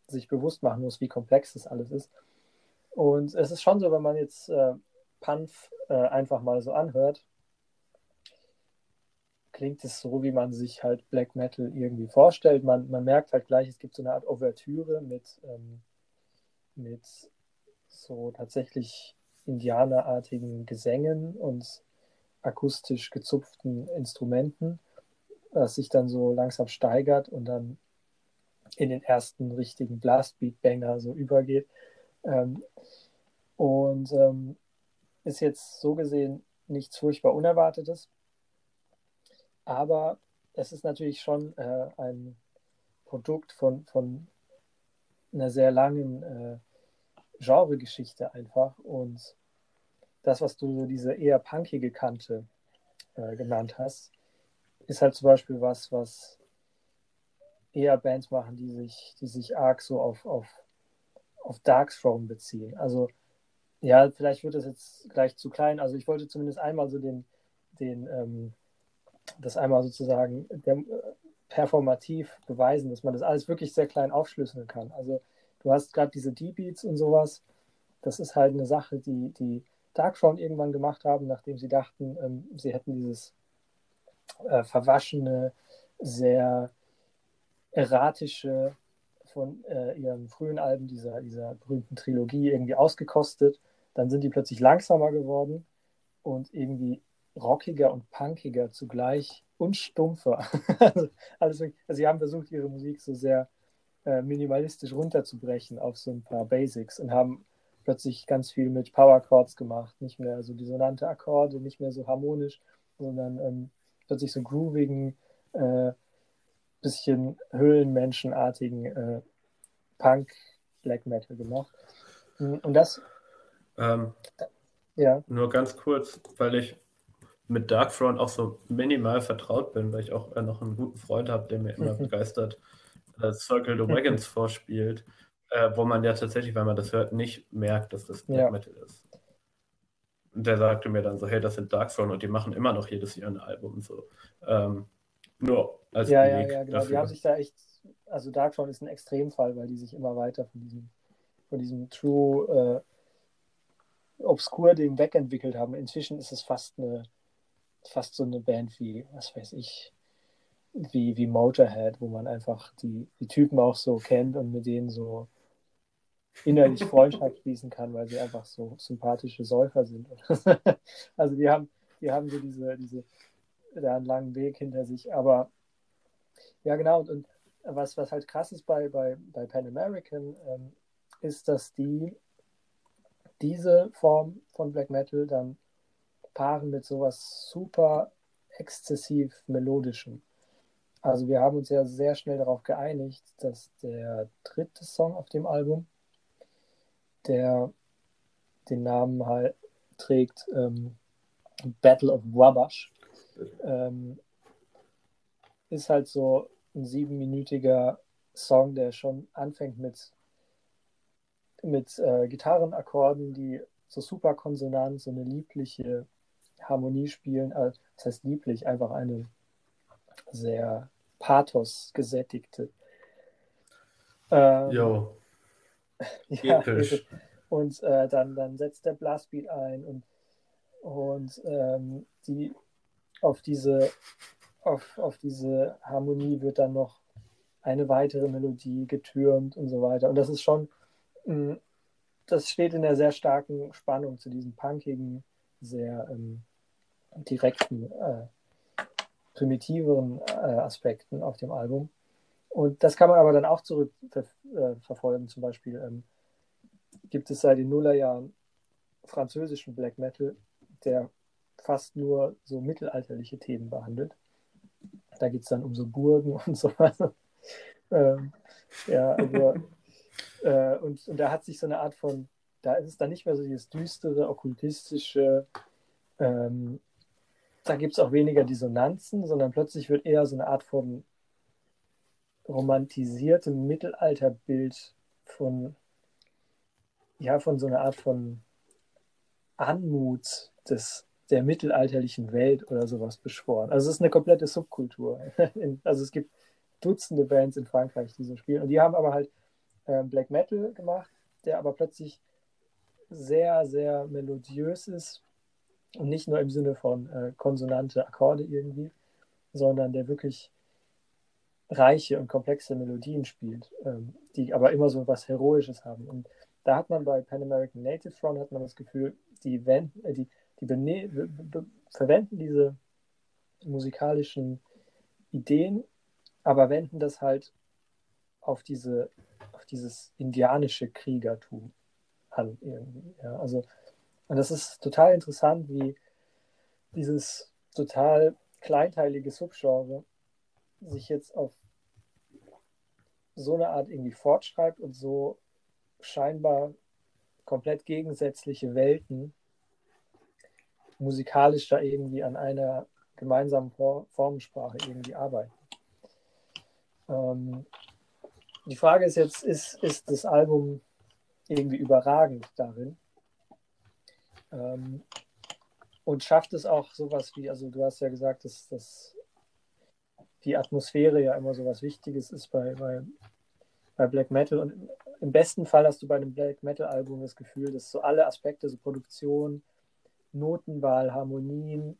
sich bewusst machen muss, wie komplex das alles ist. Und es ist schon so, wenn man jetzt äh, Panf äh, einfach mal so anhört, klingt es so, wie man sich halt Black Metal irgendwie vorstellt. Man, man merkt halt gleich, es gibt so eine Art Ouvertüre mit, ähm, mit so tatsächlich indianerartigen Gesängen und akustisch gezupften Instrumenten, das sich dann so langsam steigert und dann in den ersten richtigen Blastbeat-Banger so übergeht. Ähm, und ähm, ist jetzt so gesehen nichts furchtbar Unerwartetes. Aber es ist natürlich schon äh, ein Produkt von, von einer sehr langen äh, Genregeschichte einfach. Und das, was du so diese eher punkige Kante äh, genannt hast, ist halt zum Beispiel was, was eher Bands machen, die sich, die sich arg so auf, auf, auf Darkthrone beziehen. Also ja, vielleicht wird das jetzt gleich zu klein. Also ich wollte zumindest einmal so den, den ähm, das einmal sozusagen der, performativ beweisen, dass man das alles wirklich sehr klein aufschlüsseln kann. Also du hast gerade diese D-Beats und sowas. Das ist halt eine Sache, die die Darkthrone irgendwann gemacht haben, nachdem sie dachten, ähm, sie hätten dieses äh, verwaschene, sehr erratische von äh, ihren frühen Alben, dieser, dieser berühmten Trilogie, irgendwie ausgekostet. Dann sind die plötzlich langsamer geworden und irgendwie rockiger und punkiger zugleich und stumpfer. also, also sie haben versucht, ihre Musik so sehr äh, minimalistisch runterzubrechen auf so ein paar Basics und haben plötzlich ganz viel mit Power Chords gemacht, nicht mehr so dissonante Akkorde, nicht mehr so harmonisch, sondern ähm, plötzlich so groovigen, äh, bisschen höhlenmenschenartigen äh, Punk Black Metal gemacht. Und das. Ähm, ja. Nur ganz kurz, weil ich mit Darkthrone auch so minimal vertraut bin, weil ich auch äh, noch einen guten Freund habe, der mir immer mhm. begeistert äh, Circle the Wagons vorspielt, äh, wo man ja tatsächlich, wenn man das hört, nicht merkt, dass das Black ja. Metal ist. Und der sagte mir dann so, hey, das sind Darkthrone und die machen immer noch jedes Jahr ein Album und so. Ähm, nur als Ja, ja, ja, genau. Dafür. Die haben sich da echt, also Darkthrone ist ein Extremfall, weil die sich immer weiter von diesem, von diesem True äh, Obscure-Ding wegentwickelt haben. Inzwischen ist es fast eine fast so eine Band wie, was weiß ich, wie, wie Motorhead, wo man einfach die, die Typen auch so kennt und mit denen so innerlich Freundschaft schließen kann, weil sie einfach so sympathische Säufer sind. also die haben, die haben so diese, diese, da einen langen Weg hinter sich. Aber ja, genau, und, und was, was halt krass ist bei, bei, bei Pan American, ähm, ist, dass die diese Form von Black Metal dann paaren mit sowas super exzessiv melodischem. Also wir haben uns ja sehr schnell darauf geeinigt, dass der dritte Song auf dem Album, der den Namen halt trägt ähm, Battle of Wabash, ähm, ist halt so ein siebenminütiger Song, der schon anfängt mit, mit äh, Gitarrenakkorden, die so super konsonant, so eine liebliche Harmonie spielen. Äh, das heißt lieblich, einfach eine sehr pathos gesättigte. Ähm, jo. ja, und äh, dann, dann setzt der Blastbeat ein und, und ähm, die, auf, diese, auf, auf diese Harmonie wird dann noch eine weitere Melodie getürmt und so weiter. Und das ist schon, mh, mm, das steht in einer sehr starken Spannung zu diesem punkigen, sehr ähm, direkten, äh, primitiveren äh, Aspekten auf dem Album. Und das kann man aber dann auch zurückverfolgen. Äh, Zum Beispiel ähm, gibt es seit den Nullerjahren französischen Black Metal, der fast nur so mittelalterliche Themen behandelt. Da geht es dann um so Burgen und so weiter. ähm, ja, also, äh, und, und da hat sich so eine Art von, da ist es dann nicht mehr so dieses düstere, okkultistische, ähm, da gibt es auch weniger Dissonanzen, sondern plötzlich wird eher so eine Art von romantisiertem Mittelalterbild von, ja, von so einer Art von Anmut des, der mittelalterlichen Welt oder sowas beschworen. Also es ist eine komplette Subkultur. also es gibt Dutzende Bands in Frankreich, die so spielen. Und die haben aber halt äh, Black Metal gemacht, der aber plötzlich sehr, sehr melodiös ist, und nicht nur im Sinne von äh, konsonante Akkorde irgendwie, sondern der wirklich reiche und komplexe Melodien spielt, ähm, die aber immer so was Heroisches haben. Und da hat man bei Pan American Native Front hat man das Gefühl, die, wenden, äh, die, die verwenden diese musikalischen Ideen, aber wenden das halt auf diese auf dieses indianische Kriegertum an irgendwie. Ja. Also und das ist total interessant, wie dieses total kleinteilige Subgenre sich jetzt auf so eine Art irgendwie fortschreibt und so scheinbar komplett gegensätzliche Welten musikalisch da irgendwie an einer gemeinsamen Formensprache irgendwie arbeiten. Ähm, die Frage ist jetzt, ist, ist das Album irgendwie überragend darin? Ähm, und schafft es auch sowas wie, also du hast ja gesagt, dass, dass die Atmosphäre ja immer sowas Wichtiges ist bei, bei, bei Black Metal. Und im besten Fall hast du bei einem Black Metal-Album das Gefühl, dass so alle Aspekte, so Produktion, Notenwahl, Harmonien,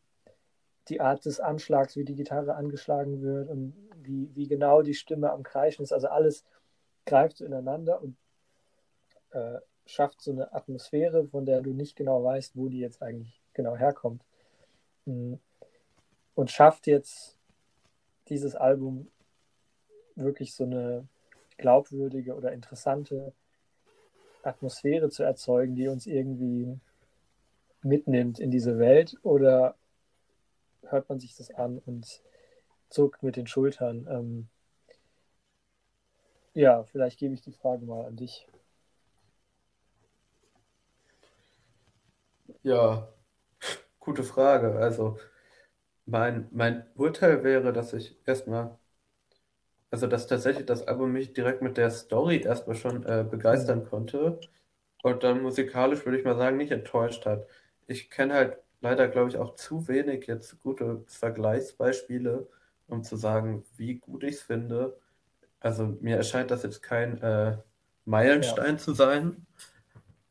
die Art des Anschlags, wie die Gitarre angeschlagen wird und wie, wie genau die Stimme am Kreischen ist, also alles greift so ineinander und äh, schafft so eine Atmosphäre, von der du nicht genau weißt, wo die jetzt eigentlich genau herkommt. Mm. Und schafft jetzt dieses Album wirklich so eine glaubwürdige oder interessante Atmosphäre zu erzeugen, die uns irgendwie mitnimmt in diese Welt oder hört man sich das an und zuckt mit den Schultern? Ähm, ja, vielleicht gebe ich die Frage mal an dich. Ja, gute Frage. Also mein, mein Urteil wäre, dass ich erstmal, also dass tatsächlich das Album mich direkt mit der Story erstmal schon äh, begeistern mhm. konnte und dann musikalisch, würde ich mal sagen, nicht enttäuscht hat. Ich kenne halt leider, glaube ich, auch zu wenig jetzt gute Vergleichsbeispiele, um zu sagen, wie gut ich es finde. Also mir erscheint das jetzt kein äh, Meilenstein ja. zu sein,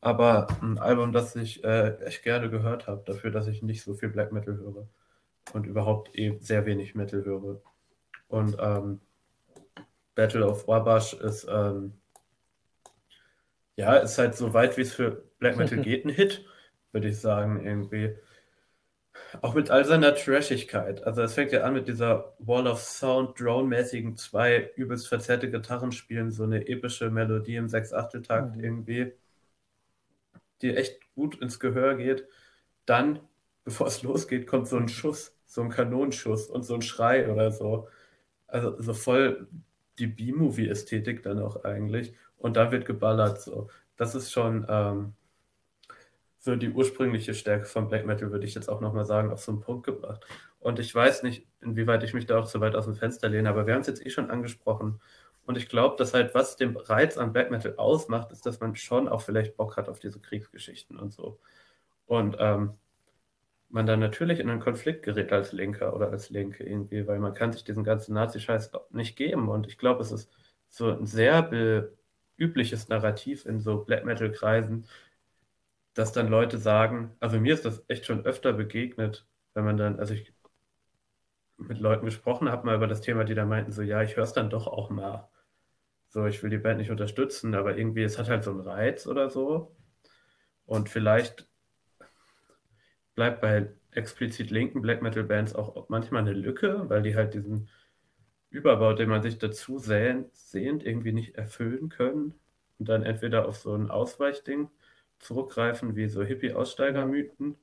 aber ein Album, das ich äh, echt gerne gehört habe, dafür, dass ich nicht so viel Black Metal höre und überhaupt eh sehr wenig Metal höre. Und ähm, Battle of Wabash ist ähm, ja, ist halt so weit, wie es für Black Metal geht, ein Hit, würde ich sagen, irgendwie. Auch mit all seiner Trashigkeit. Also es fängt ja an mit dieser Wall of Sound, Drone-mäßigen zwei übelst verzerrte Gitarrenspielen, so eine epische Melodie im Sechs-Achtel-Takt mhm. irgendwie, die echt gut ins Gehör geht. Dann, bevor es losgeht, kommt so ein Schuss, so ein Kanonenschuss und so ein Schrei oder so. Also so voll die B-Movie-Ästhetik dann auch eigentlich. Und dann wird geballert so. Das ist schon, ähm, so die ursprüngliche Stärke von Black Metal, würde ich jetzt auch nochmal sagen, auf so einen Punkt gebracht. Und ich weiß nicht, inwieweit ich mich da auch zu weit aus dem Fenster lehne, aber wir haben es jetzt eh schon angesprochen. Und ich glaube, dass halt, was den Reiz an Black Metal ausmacht, ist, dass man schon auch vielleicht Bock hat auf diese Kriegsgeschichten und so. Und ähm, man dann natürlich in einen Konflikt gerät als Linker oder als Linke irgendwie, weil man kann sich diesen ganzen Nazi-Scheiß nicht geben. Und ich glaube, es ist so ein sehr übliches Narrativ in so Black Metal-Kreisen, dass dann Leute sagen, also mir ist das echt schon öfter begegnet, wenn man dann, also ich mit Leuten gesprochen habe mal über das Thema, die da meinten so, ja, ich höre es dann doch auch mal. So, ich will die Band nicht unterstützen, aber irgendwie, es hat halt so einen Reiz oder so. Und vielleicht bleibt bei explizit linken Black Metal Bands auch manchmal eine Lücke, weil die halt diesen Überbau, den man sich dazu sehnt, irgendwie nicht erfüllen können und dann entweder auf so ein Ausweichding zurückgreifen, wie so Hippie-Aussteigermythen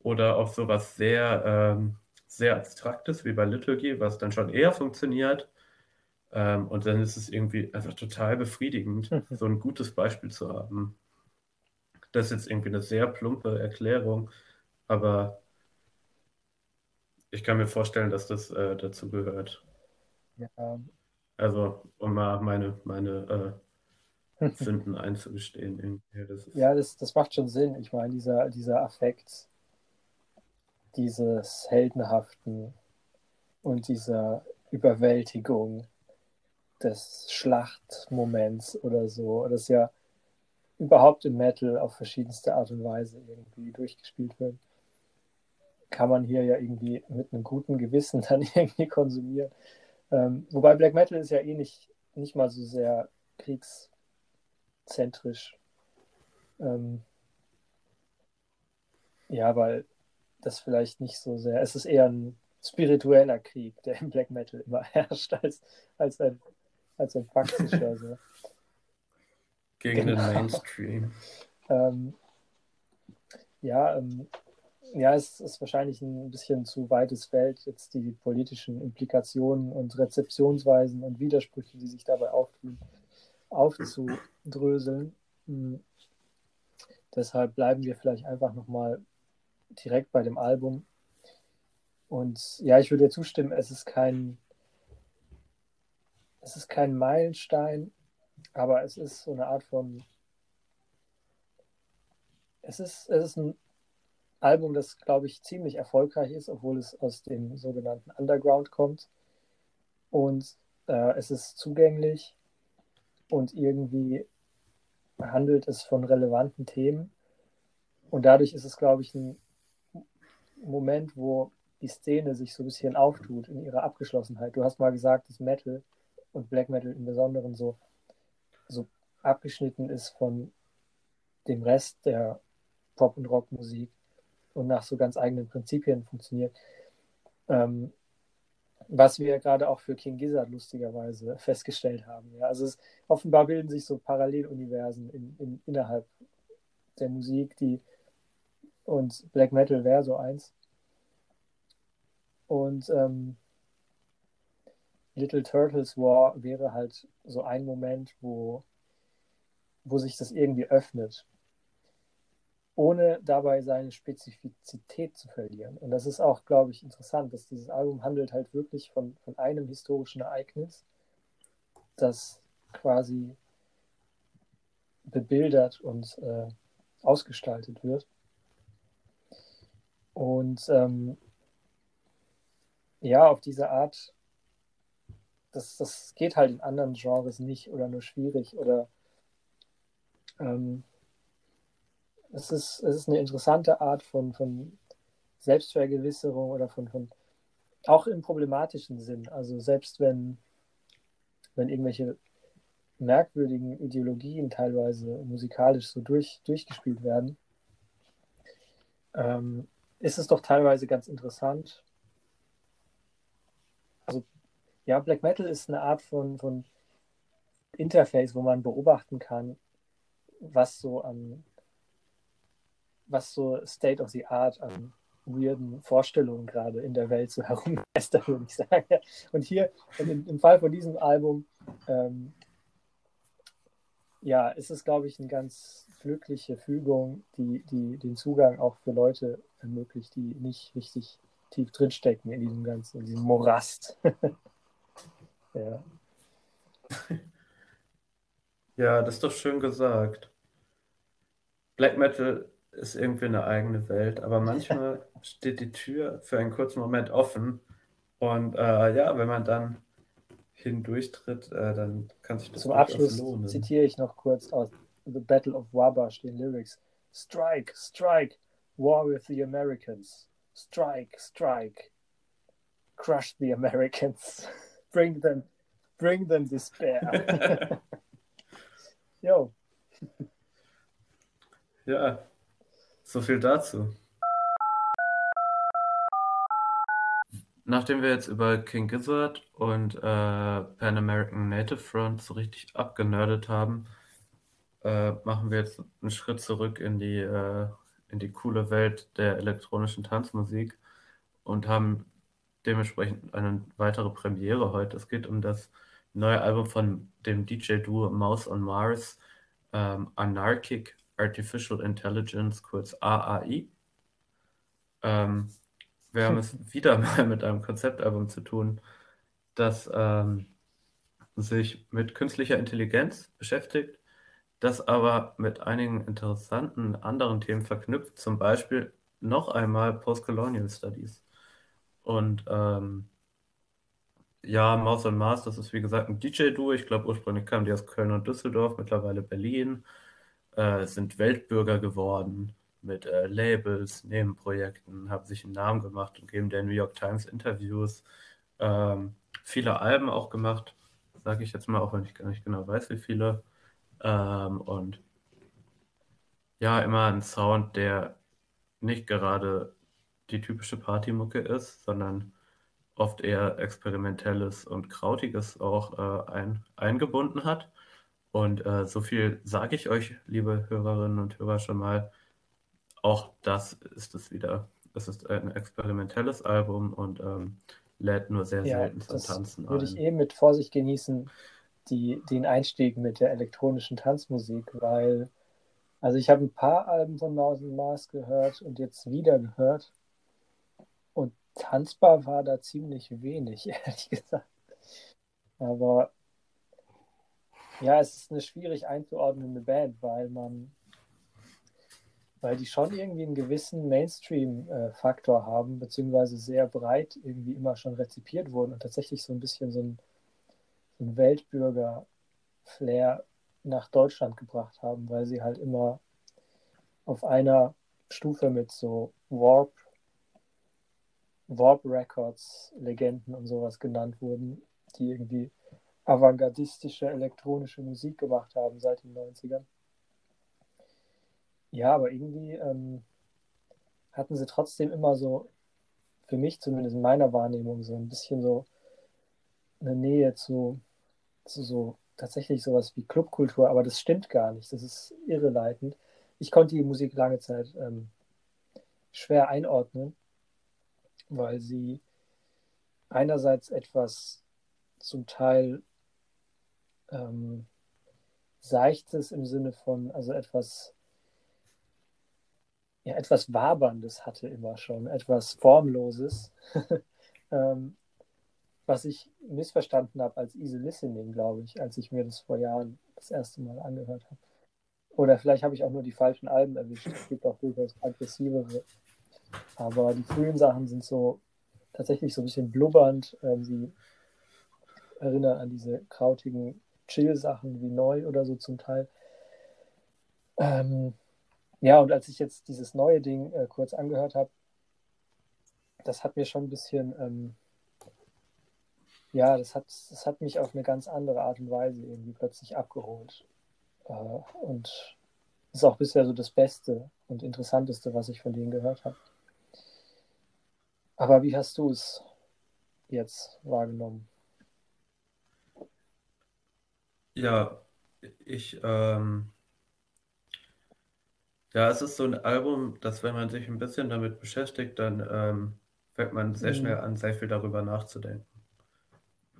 oder auf sowas sehr, ähm, sehr Abstraktes wie bei Liturgy, was dann schon eher funktioniert. Ähm, und dann ist es irgendwie einfach total befriedigend, so ein gutes Beispiel zu haben. Das ist jetzt irgendwie eine sehr plumpe Erklärung, aber ich kann mir vorstellen, dass das äh, dazu gehört. Ja. Also, um mal meine, meine äh, Sünden einzugestehen. Das ja, das, das macht schon Sinn. Ich meine, dieser, dieser Affekt dieses Heldenhaften und dieser Überwältigung des Schlachtmoments oder so, das ja überhaupt im Metal auf verschiedenste Art und Weise irgendwie durchgespielt wird, kann man hier ja irgendwie mit einem guten Gewissen dann irgendwie konsumieren. Ähm, wobei Black Metal ist ja eh nicht, nicht mal so sehr kriegs zentrisch. Ähm, ja, weil das vielleicht nicht so sehr, es ist eher ein spiritueller Krieg, der im Black Metal immer herrscht, als, als, ein, als ein faktischer. So. Gegen genau. den Mainstream. ähm, ja, ähm, ja, es ist wahrscheinlich ein bisschen zu weites Feld, jetzt die politischen Implikationen und Rezeptionsweisen und Widersprüche, die sich dabei auftun, aufzudröseln. Hm. Deshalb bleiben wir vielleicht einfach nochmal direkt bei dem Album. Und ja, ich würde dir zustimmen, es ist kein, es ist kein Meilenstein, aber es ist so eine Art von, es ist, es ist ein Album, das, glaube ich, ziemlich erfolgreich ist, obwohl es aus dem sogenannten Underground kommt. Und äh, es ist zugänglich und irgendwie handelt es von relevanten Themen. Und dadurch ist es, glaube ich, ein Moment, wo die Szene sich so ein bisschen auftut in ihrer Abgeschlossenheit. Du hast mal gesagt, dass Metal und Black Metal im Besonderen so, so abgeschnitten ist von dem Rest der Pop- und Rockmusik und nach so ganz eigenen Prinzipien funktioniert. Ähm, was wir gerade auch für King Gizzard lustigerweise festgestellt haben. Ja. Also es, offenbar bilden sich so Paralleluniversen in, in, innerhalb der Musik, die und Black Metal wäre so eins. Und ähm, Little Turtles War wäre halt so ein Moment, wo, wo sich das irgendwie öffnet ohne dabei seine Spezifizität zu verlieren. Und das ist auch, glaube ich, interessant, dass dieses Album handelt halt wirklich von, von einem historischen Ereignis, das quasi bebildert und äh, ausgestaltet wird. Und ähm, ja, auf diese Art, das, das geht halt in anderen Genres nicht oder nur schwierig oder ähm, es ist, es ist eine interessante Art von, von Selbstvergewisserung oder von, von auch im problematischen Sinn. Also selbst wenn, wenn irgendwelche merkwürdigen Ideologien teilweise musikalisch so durch, durchgespielt werden, ähm, ist es doch teilweise ganz interessant. Also ja, Black Metal ist eine Art von, von Interface, wo man beobachten kann, was so an was so State of the Art an weirden Vorstellungen gerade in der Welt so herumgeistert, würde ich sagen. Und hier, in, im Fall von diesem Album, ähm, ja, ist es, glaube ich, eine ganz glückliche Fügung, die, die den Zugang auch für Leute ermöglicht, die nicht richtig tief drinstecken in diesem ganzen, in diesem Morast. ja. Ja, das ist doch schön gesagt. Black Metal ist irgendwie eine eigene Welt, aber manchmal steht die Tür für einen kurzen Moment offen und äh, ja, wenn man dann hindurchtritt, äh, dann kann sich das Zum Abschluss lohnen. zitiere ich noch kurz aus The Battle of Wabash den Lyrics. Strike, strike, war with the Americans. Strike, strike, crush the Americans. bring them, bring them despair. Yo. Ja, so viel dazu. Nachdem wir jetzt über King Gizzard und äh, Pan American Native Front so richtig abgenördet haben, äh, machen wir jetzt einen Schritt zurück in die, äh, in die coole Welt der elektronischen Tanzmusik und haben dementsprechend eine weitere Premiere heute. Es geht um das neue Album von dem DJ-Duo Mouse on Mars, ähm, Anarchic Artificial Intelligence, kurz AAI. Ähm, wir haben es wieder mal mit einem Konzeptalbum zu tun, das ähm, sich mit künstlicher Intelligenz beschäftigt, das aber mit einigen interessanten anderen Themen verknüpft, zum Beispiel noch einmal Postcolonial Studies. Und ähm, ja, Maus und Mars, das ist wie gesagt ein DJ-Duo. Ich glaube, ursprünglich kamen die aus Köln und Düsseldorf, mittlerweile Berlin äh, sind Weltbürger geworden mit äh, Labels, Nebenprojekten, haben sich einen Namen gemacht und geben der New York Times Interviews. Ähm, viele Alben auch gemacht, sage ich jetzt mal, auch wenn ich gar nicht genau weiß, wie viele. Ähm, und ja, immer ein Sound, der nicht gerade die typische Partymucke ist, sondern oft eher experimentelles und krautiges auch äh, ein, eingebunden hat. Und äh, so viel sage ich euch, liebe Hörerinnen und Hörer, schon mal. Auch das ist es wieder. Es ist ein experimentelles Album und ähm, lädt nur sehr ja, selten zum Tanzen ein. Würde ich eben mit Vorsicht genießen, die, den Einstieg mit der elektronischen Tanzmusik, weil, also ich habe ein paar Alben von Maus und Mars gehört und jetzt wieder gehört. Und tanzbar war da ziemlich wenig, ehrlich gesagt. Aber ja, es ist eine schwierig einzuordnende Band, weil man weil die schon irgendwie einen gewissen Mainstream-Faktor haben, beziehungsweise sehr breit irgendwie immer schon rezipiert wurden und tatsächlich so ein bisschen so ein, so ein Weltbürger-Flair nach Deutschland gebracht haben, weil sie halt immer auf einer Stufe mit so Warp, Warp Records, Legenden und sowas genannt wurden, die irgendwie avantgardistische elektronische Musik gemacht haben seit den 90ern. Ja, aber irgendwie ähm, hatten sie trotzdem immer so, für mich zumindest in meiner Wahrnehmung, so ein bisschen so eine Nähe zu, zu so tatsächlich sowas wie Clubkultur, aber das stimmt gar nicht. Das ist irreleitend. Ich konnte die Musik lange Zeit ähm, schwer einordnen, weil sie einerseits etwas zum Teil ähm, Seichtes im Sinne von, also etwas, ja, etwas Waberndes hatte immer schon, etwas Formloses, ähm, was ich missverstanden habe als Easy Listening, glaube ich, als ich mir das vor Jahren das erste Mal angehört habe. Oder vielleicht habe ich auch nur die falschen Alben erwischt. Es gibt auch durchaus aggressivere. Aber die frühen Sachen sind so tatsächlich so ein bisschen blubbernd. Ähm, sie erinnern an diese krautigen Chill-Sachen wie neu oder so zum Teil. Ähm, ja, und als ich jetzt dieses neue Ding äh, kurz angehört habe, das hat mir schon ein bisschen, ähm, ja, das hat, das hat mich auf eine ganz andere Art und Weise irgendwie plötzlich abgeholt. Äh, und ist auch bisher so das Beste und Interessanteste, was ich von denen gehört habe. Aber wie hast du es jetzt wahrgenommen? Ja, ich, ähm, ja, es ist so ein Album, dass wenn man sich ein bisschen damit beschäftigt, dann ähm, fängt man sehr Mhm. schnell an, sehr viel darüber nachzudenken.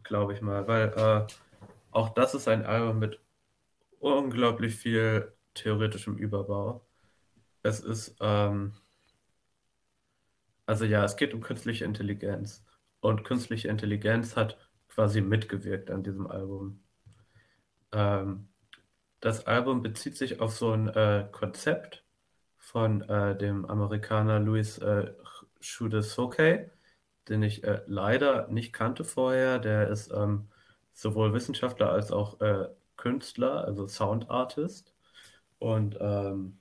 Glaube ich mal, weil äh, auch das ist ein Album mit unglaublich viel theoretischem Überbau. Es ist, ähm, also ja, es geht um künstliche Intelligenz. Und künstliche Intelligenz hat quasi mitgewirkt an diesem Album. Ähm, das Album bezieht sich auf so ein äh, Konzept von äh, dem Amerikaner Louis äh, Shudesoke, den ich äh, leider nicht kannte vorher. Der ist ähm, sowohl Wissenschaftler als auch äh, Künstler, also Sound Artist und ähm,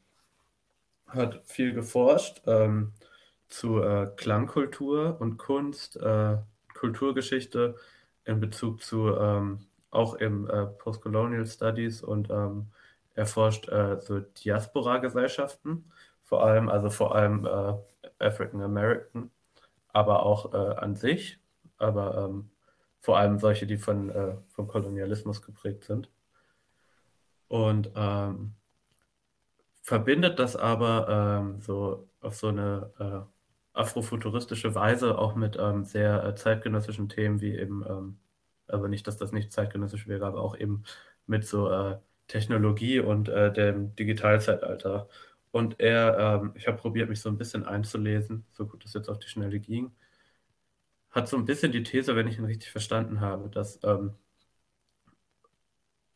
hat viel geforscht ähm, zu äh, Klangkultur und Kunst, äh, Kulturgeschichte in Bezug zu ähm, auch im äh, Postcolonial Studies und ähm, erforscht äh, so Diaspora-Gesellschaften, vor allem, also vor allem äh, African American, aber auch äh, an sich, aber ähm, vor allem solche, die von, vom Kolonialismus geprägt sind. Und ähm, verbindet das aber ähm, so auf so eine afrofuturistische Weise auch mit ähm, sehr äh, zeitgenössischen Themen wie eben, ähm, aber nicht, dass das nicht zeitgenössisch wäre, aber auch eben mit so äh, Technologie und äh, dem Digitalzeitalter. Und er, ähm, ich habe probiert, mich so ein bisschen einzulesen, so gut es jetzt auf die Schnelle ging, hat so ein bisschen die These, wenn ich ihn richtig verstanden habe, dass ähm,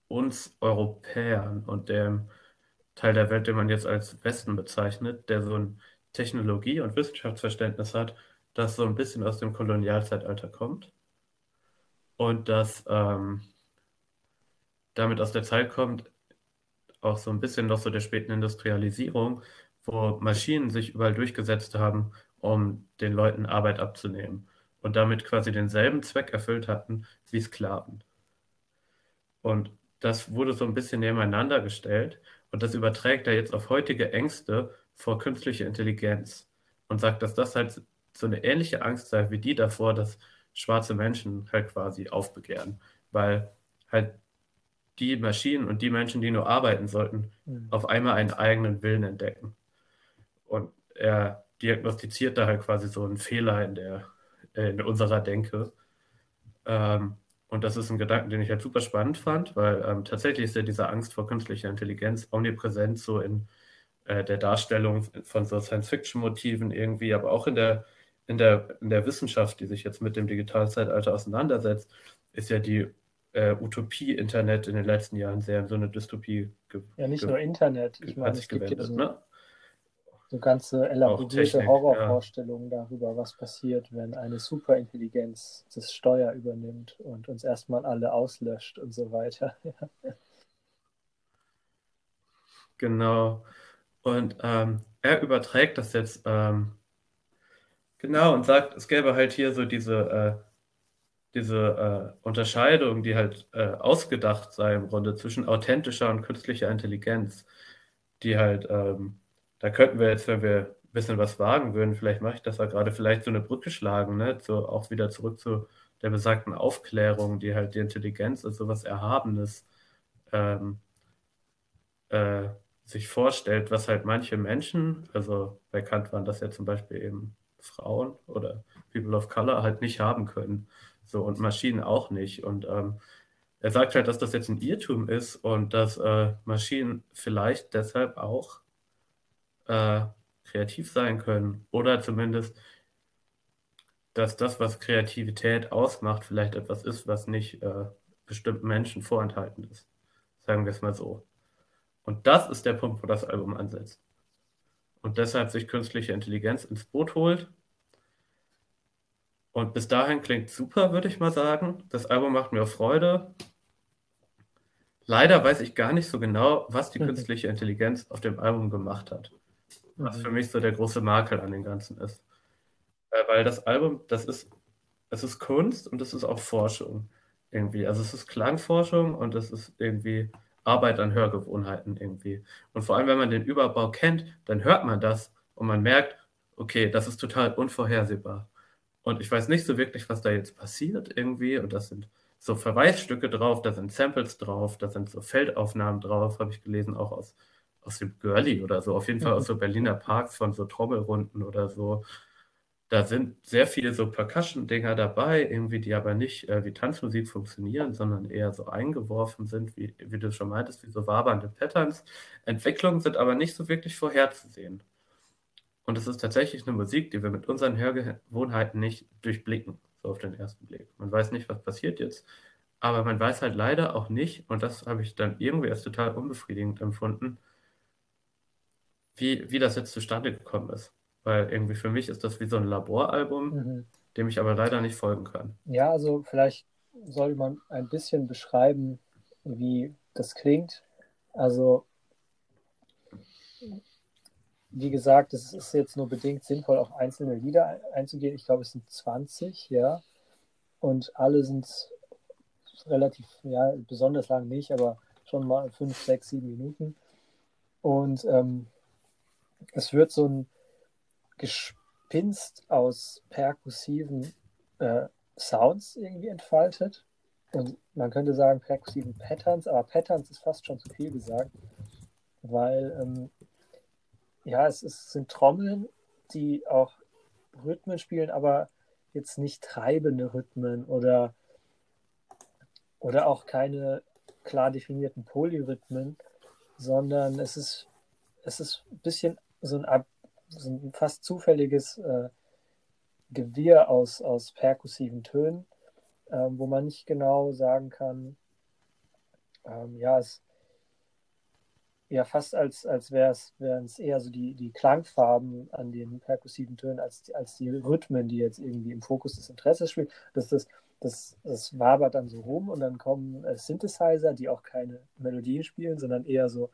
uns Europäern und dem Teil der Welt, den man jetzt als Westen bezeichnet, der so ein Technologie- und Wissenschaftsverständnis hat, das so ein bisschen aus dem Kolonialzeitalter kommt und das ähm, damit aus der Zeit kommt, auch so ein bisschen noch so der späten Industrialisierung, wo Maschinen sich überall durchgesetzt haben, um den Leuten Arbeit abzunehmen und damit quasi denselben Zweck erfüllt hatten wie Sklaven. Und das wurde so ein bisschen nebeneinander gestellt und das überträgt er jetzt auf heutige Ängste vor künstlicher Intelligenz und sagt, dass das halt so eine ähnliche Angst sei wie die davor, dass schwarze Menschen halt quasi aufbegehren, weil halt die Maschinen und die Menschen, die nur arbeiten sollten, Mhm. auf einmal einen eigenen Willen entdecken. Und er diagnostiziert da halt quasi so einen Fehler in der in unserer Denke. Ähm, und das ist ein Gedanken, den ich halt super spannend fand, weil ähm, tatsächlich ist ja diese Angst vor künstlicher Intelligenz omnipräsent so in äh, der Darstellung von so Science-Fiction-Motiven irgendwie, aber auch in der, in, der, in der Wissenschaft, die sich jetzt mit dem Digitalzeitalter auseinandersetzt, ist ja die äh, Utopie Internet in den letzten Jahren sehr in so eine Dystopie Ja, nicht nur Internet. Ich meine, es gibt ja so Ne? so ganze elaborierte Horrorvorstellungen ja. darüber, was passiert, wenn eine Superintelligenz das Steuer übernimmt und uns erstmal alle auslöscht und so weiter. genau. Und ähm, er überträgt das jetzt ähm, genau und sagt, es gäbe halt hier so diese, äh, diese äh, Unterscheidung, die halt äh, ausgedacht sei im Grunde zwischen authentischer und künstlicher Intelligenz, die halt ähm, da könnten wir jetzt, wenn wir ein bisschen was wagen würden, vielleicht mache ich das ja gerade, vielleicht so eine Brücke schlagen, ne? So auch wieder zurück zu der besagten Aufklärung, die halt die Intelligenz als sowas Erhabenes ähm, äh, sich vorstellt, was halt manche Menschen, also bei Kant waren das ja zum Beispiel eben Frauen oder People of Color halt nicht haben können. So und Maschinen auch nicht. Und ähm, er sagt halt, dass das jetzt ein Irrtum ist und dass äh, Maschinen vielleicht deshalb auch äh, kreativ sein können oder zumindest, dass das, was Kreativität ausmacht, vielleicht etwas ist, was nicht äh, bestimmten Menschen vorenthalten ist. Sagen wir es mal so. Und das ist der Punkt, wo das Album ansetzt. Und deshalb sich künstliche Intelligenz ins Boot holt. Und bis dahin klingt super, würde ich mal sagen. Das Album macht mir Freude. Leider weiß ich gar nicht so genau, was die künstliche Intelligenz auf dem Album gemacht hat was mhm. für mich so der große Makel an dem Ganzen ist. Äh, weil das Album, das ist, es ist Kunst und es ist auch Forschung irgendwie. Also es ist Klangforschung und es ist irgendwie Arbeit an Hörgewohnheiten irgendwie. Und vor allem, wenn man den Überbau kennt, dann hört man das und man merkt, okay, das ist total unvorhersehbar. Und ich weiß nicht so wirklich, was da jetzt passiert irgendwie. Und das sind so Verweisstücke drauf, da sind Samples drauf, da sind so Feldaufnahmen drauf, habe ich gelesen, auch aus aus dem Girlie oder so, auf jeden Fall aus so Berliner Parks von so Trommelrunden oder so. Da sind sehr viele so Percussion-Dinger dabei, irgendwie, die aber nicht äh, wie Tanzmusik funktionieren, sondern eher so eingeworfen sind, wie, wie du schon meintest, wie so wabernde Patterns. Entwicklungen sind aber nicht so wirklich vorherzusehen. Und es ist tatsächlich eine Musik, die wir mit unseren Hörgewohnheiten nicht durchblicken, so auf den ersten Blick. Man weiß nicht, was passiert jetzt, aber man weiß halt leider auch nicht, und das habe ich dann irgendwie als total unbefriedigend empfunden, wie, wie das jetzt zustande gekommen ist. Weil irgendwie für mich ist das wie so ein Laboralbum, mhm. dem ich aber leider nicht folgen kann. Ja, also vielleicht sollte man ein bisschen beschreiben, wie das klingt. Also, wie gesagt, es ist jetzt nur bedingt sinnvoll, auf einzelne Lieder einzugehen. Ich glaube, es sind 20, ja. Und alle sind relativ, ja, besonders lang nicht, aber schon mal 5, 6, 7 Minuten. Und ähm, es wird so ein Gespinst aus perkussiven äh, Sounds irgendwie entfaltet. Und man könnte sagen perkussiven Patterns, aber Patterns ist fast schon zu viel gesagt, weil ähm, ja, es, es sind Trommeln, die auch Rhythmen spielen, aber jetzt nicht treibende Rhythmen oder, oder auch keine klar definierten Polyrhythmen, sondern es ist, es ist ein bisschen so ein, so ein fast zufälliges äh, Gewirr aus, aus perkussiven Tönen, ähm, wo man nicht genau sagen kann, ähm, ja, es ja fast als, als wären es eher so die, die Klangfarben an den perkussiven Tönen als, als die Rhythmen, die jetzt irgendwie im Fokus des Interesses spielen. Das, das, das, das wabert dann so rum und dann kommen äh, Synthesizer, die auch keine Melodien spielen, sondern eher so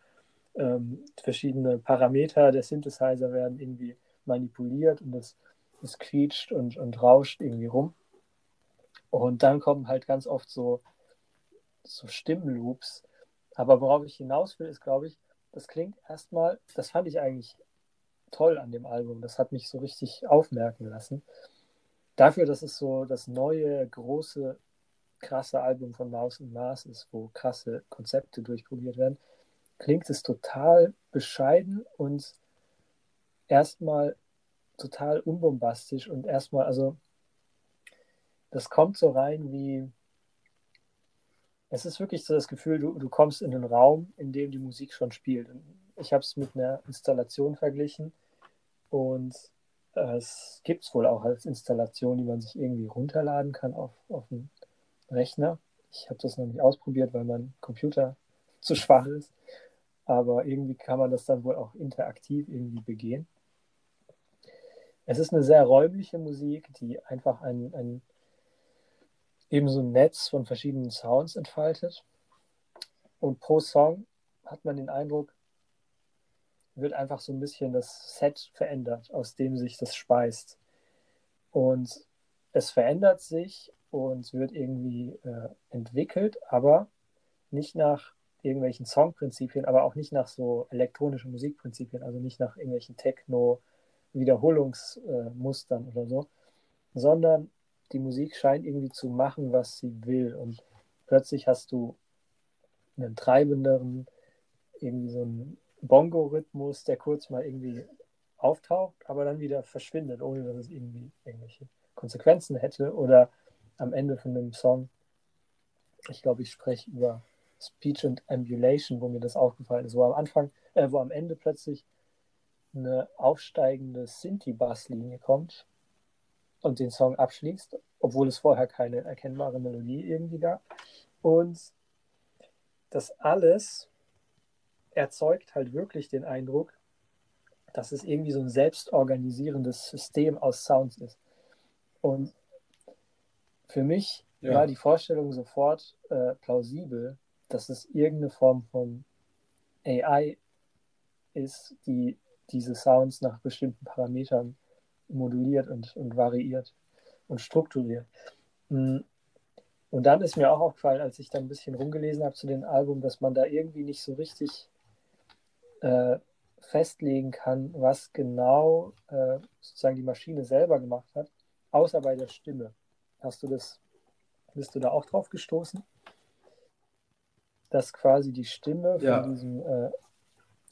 ähm, verschiedene Parameter der Synthesizer werden irgendwie manipuliert und das, das quietscht und, und rauscht irgendwie rum. Und dann kommen halt ganz oft so, so Stimmloops. Aber worauf ich hinaus will, ist, glaube ich, das klingt erstmal, das fand ich eigentlich toll an dem Album. Das hat mich so richtig aufmerken lassen. Dafür, dass es so das neue, große, krasse Album von Maus und Mars ist, wo krasse Konzepte durchprobiert werden, klingt es total bescheiden und erstmal total unbombastisch und erstmal, also das kommt so rein wie, es ist wirklich so das Gefühl, du, du kommst in einen Raum, in dem die Musik schon spielt. Ich habe es mit einer Installation verglichen und es gibt es wohl auch als Installation, die man sich irgendwie runterladen kann auf, auf einen Rechner. Ich habe das noch nicht ausprobiert, weil mein Computer zu schwach ist aber irgendwie kann man das dann wohl auch interaktiv irgendwie begehen. es ist eine sehr räumliche Musik, die einfach ein, ein eben ein Netz von verschiedenen Sounds entfaltet. Und pro Song hat man den Eindruck, wird einfach so ein bisschen das Set verändert, aus dem sich das speist. Und es verändert sich und wird irgendwie äh, entwickelt, aber nicht nach irgendwelchen Songprinzipien, aber auch nicht nach so elektronischen Musikprinzipien, also nicht nach irgendwelchen Techno-Wiederholungsmustern äh, oder so, sondern die Musik scheint irgendwie zu machen, was sie will. Und plötzlich hast du einen treibenderen, irgendwie so einen Bongo-Rhythmus, der kurz mal irgendwie auftaucht, aber dann wieder verschwindet, ohne dass es irgendwie irgendwelche Konsequenzen hätte. Oder am Ende von dem Song, ich glaube, ich spreche über Speech and Ambulation, wo mir das aufgefallen ist, wo am Anfang, äh, wo am Ende plötzlich eine aufsteigende Sinti-Bass-Linie kommt und den Song abschließt, obwohl es vorher keine erkennbare Melodie irgendwie gab. Und das alles erzeugt halt wirklich den Eindruck, dass es irgendwie so ein selbstorganisierendes System aus Sounds ist. Und für mich ja. war die Vorstellung sofort äh, plausibel, dass es irgendeine Form von AI ist, die diese Sounds nach bestimmten Parametern moduliert und, und variiert und strukturiert. Mm. Und dann ist mir auch aufgefallen, als ich dann ein bisschen rumgelesen habe zu dem Album, dass man da irgendwie nicht so richtig äh, festlegen kann, was genau äh, sozusagen die Maschine selber gemacht hat, außer bei der Stimme. Hast du das, bist du da auch drauf gestoßen? Dass quasi die Stimme von ja. diesem äh,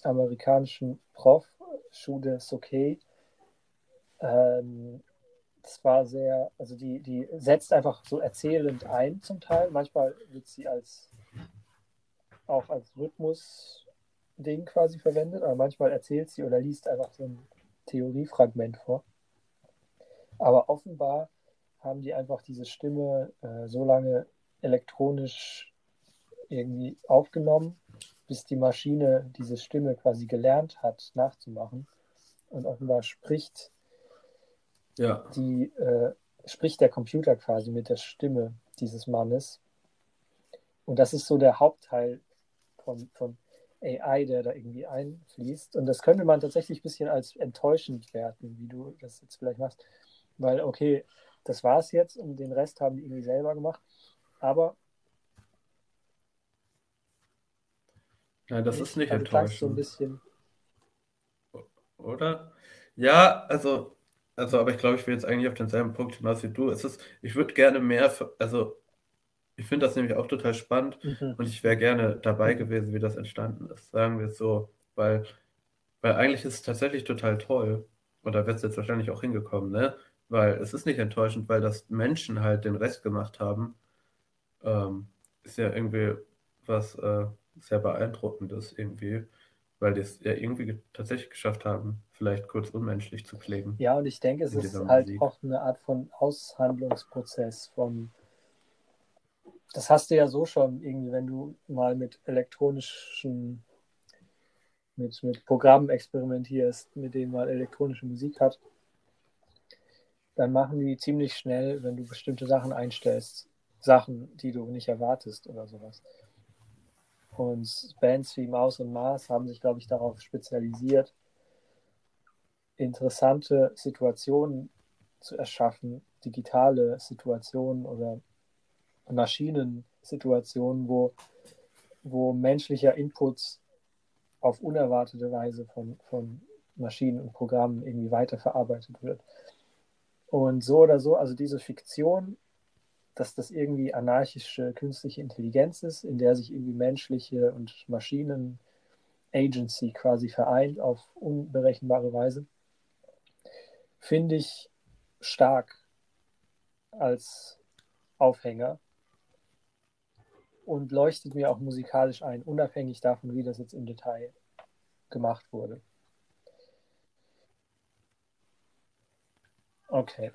amerikanischen Prof, Shude Sokei, ähm, zwar sehr, also die, die setzt einfach so erzählend ein zum Teil. Manchmal wird sie als auch als Rhythmus-Ding quasi verwendet, aber manchmal erzählt sie oder liest einfach so ein Theoriefragment vor. Aber offenbar haben die einfach diese Stimme äh, so lange elektronisch irgendwie aufgenommen, bis die Maschine diese Stimme quasi gelernt hat nachzumachen. Und offenbar spricht ja. die äh, spricht der Computer quasi mit der Stimme dieses Mannes. Und das ist so der Hauptteil von, von AI, der da irgendwie einfließt. Und das könnte man tatsächlich ein bisschen als enttäuschend werten, wie du das jetzt vielleicht machst. Weil, okay, das war es jetzt und den Rest haben die irgendwie selber gemacht. Aber. Nein, das ist nicht also enttäuschend. So ein bisschen. Oder? Ja, also also, aber ich glaube, ich will jetzt eigentlich auf denselben Punkt hinaus wie du. Es ist, ich würde gerne mehr, also ich finde das nämlich auch total spannend mhm. und ich wäre gerne dabei gewesen, wie das entstanden ist, sagen wir es so, weil, weil eigentlich ist es tatsächlich total toll und da wird es jetzt wahrscheinlich auch hingekommen, ne? Weil es ist nicht enttäuschend, weil das Menschen halt den Rest gemacht haben, ähm, ist ja irgendwie was äh, sehr beeindruckendes irgendwie weil die es ja irgendwie tatsächlich geschafft haben, vielleicht kurz unmenschlich zu klingen. Ja, und ich denke, es ist halt Musik. auch eine Art von Aushandlungsprozess von. Das hast du ja so schon irgendwie, wenn du mal mit elektronischen, mit, mit Programmen experimentierst, mit denen man elektronische Musik hat, dann machen die ziemlich schnell, wenn du bestimmte Sachen einstellst, Sachen, die du nicht erwartest oder sowas. Und Bands wie Maus und Mars haben sich, glaube ich, darauf spezialisiert, interessante Situationen zu erschaffen, digitale Situationen oder Maschinensituationen, wo, wo menschlicher Input auf unerwartete Weise von, von Maschinen und Programmen irgendwie weiterverarbeitet wird. Und so oder so, also diese Fiktion dass das irgendwie anarchische künstliche Intelligenz ist, in der sich irgendwie menschliche und Maschinen Agency quasi vereint auf unberechenbare Weise, finde ich stark als Aufhänger und leuchtet mir auch musikalisch ein, unabhängig davon, wie das jetzt im Detail gemacht wurde. Okay.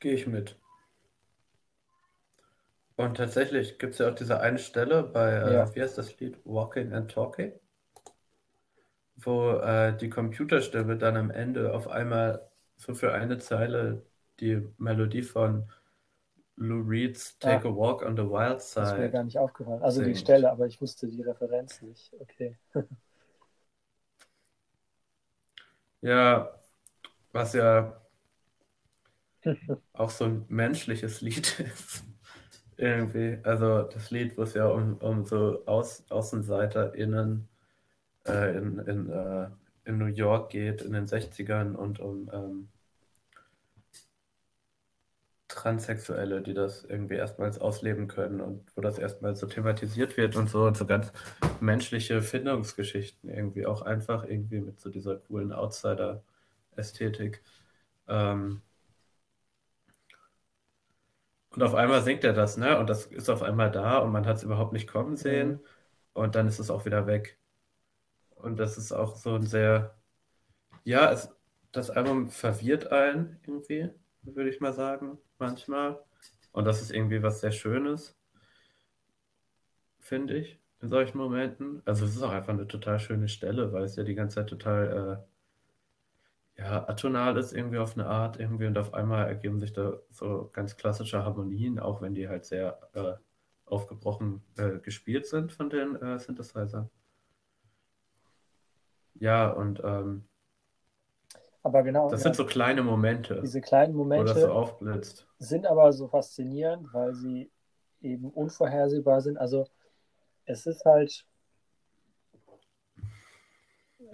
Gehe ich mit. Und tatsächlich gibt es ja auch diese eine Stelle bei, äh, ja. wie heißt das Lied? Walking and Talking, wo äh, die Computerstimme dann am Ende auf einmal so für eine Zeile die Melodie von Lou Reed's Take Ah. a Walk on the Wild Das ist mir Side. gar nicht aufgefallen. Also die singt. Stelle, aber ich wusste die Referenz nicht. Okay. Ja, was ja auch so ein menschliches Lied ist. Irgendwie. Also das Lied, wo es ja um, um so Aus, AußenseiterInnen äh, in, in, äh, in New York geht in den 60ern und um ähm, Transsexuelle, die das irgendwie erstmals ausleben können und wo das erstmals so thematisiert wird und so und so ganz menschliche Findungsgeschichten irgendwie auch einfach irgendwie mit so dieser coolen Outsider-Ästhetik. Ähm, und auf einmal singt er das, ne? Und das ist auf einmal da und man hat es überhaupt nicht kommen sehen Mhm. und dann ist es auch wieder weg. Und das ist auch so ein sehr, ja, es, das Album verwirrt einen irgendwie, würde ich mal sagen, manchmal. Und das ist irgendwie was sehr Schönes, finde ich, in solchen Momenten. Also es ist auch einfach eine total schöne Stelle, weil es ja die ganze Zeit total, äh, ja, atonal ist irgendwie auf eine Art irgendwie und auf einmal ergeben sich da so ganz klassische Harmonien, auch wenn die halt sehr äh, aufgebrochen äh, gespielt sind von den äh, Synthesizern. Ja, und ähm, Aber genau, das ja, sind so kleine Momente, diese kleinen wo das so Momente aufblitzt. sind aber so faszinierend, weil sie eben unvorhersehbar sind. Also es ist halt,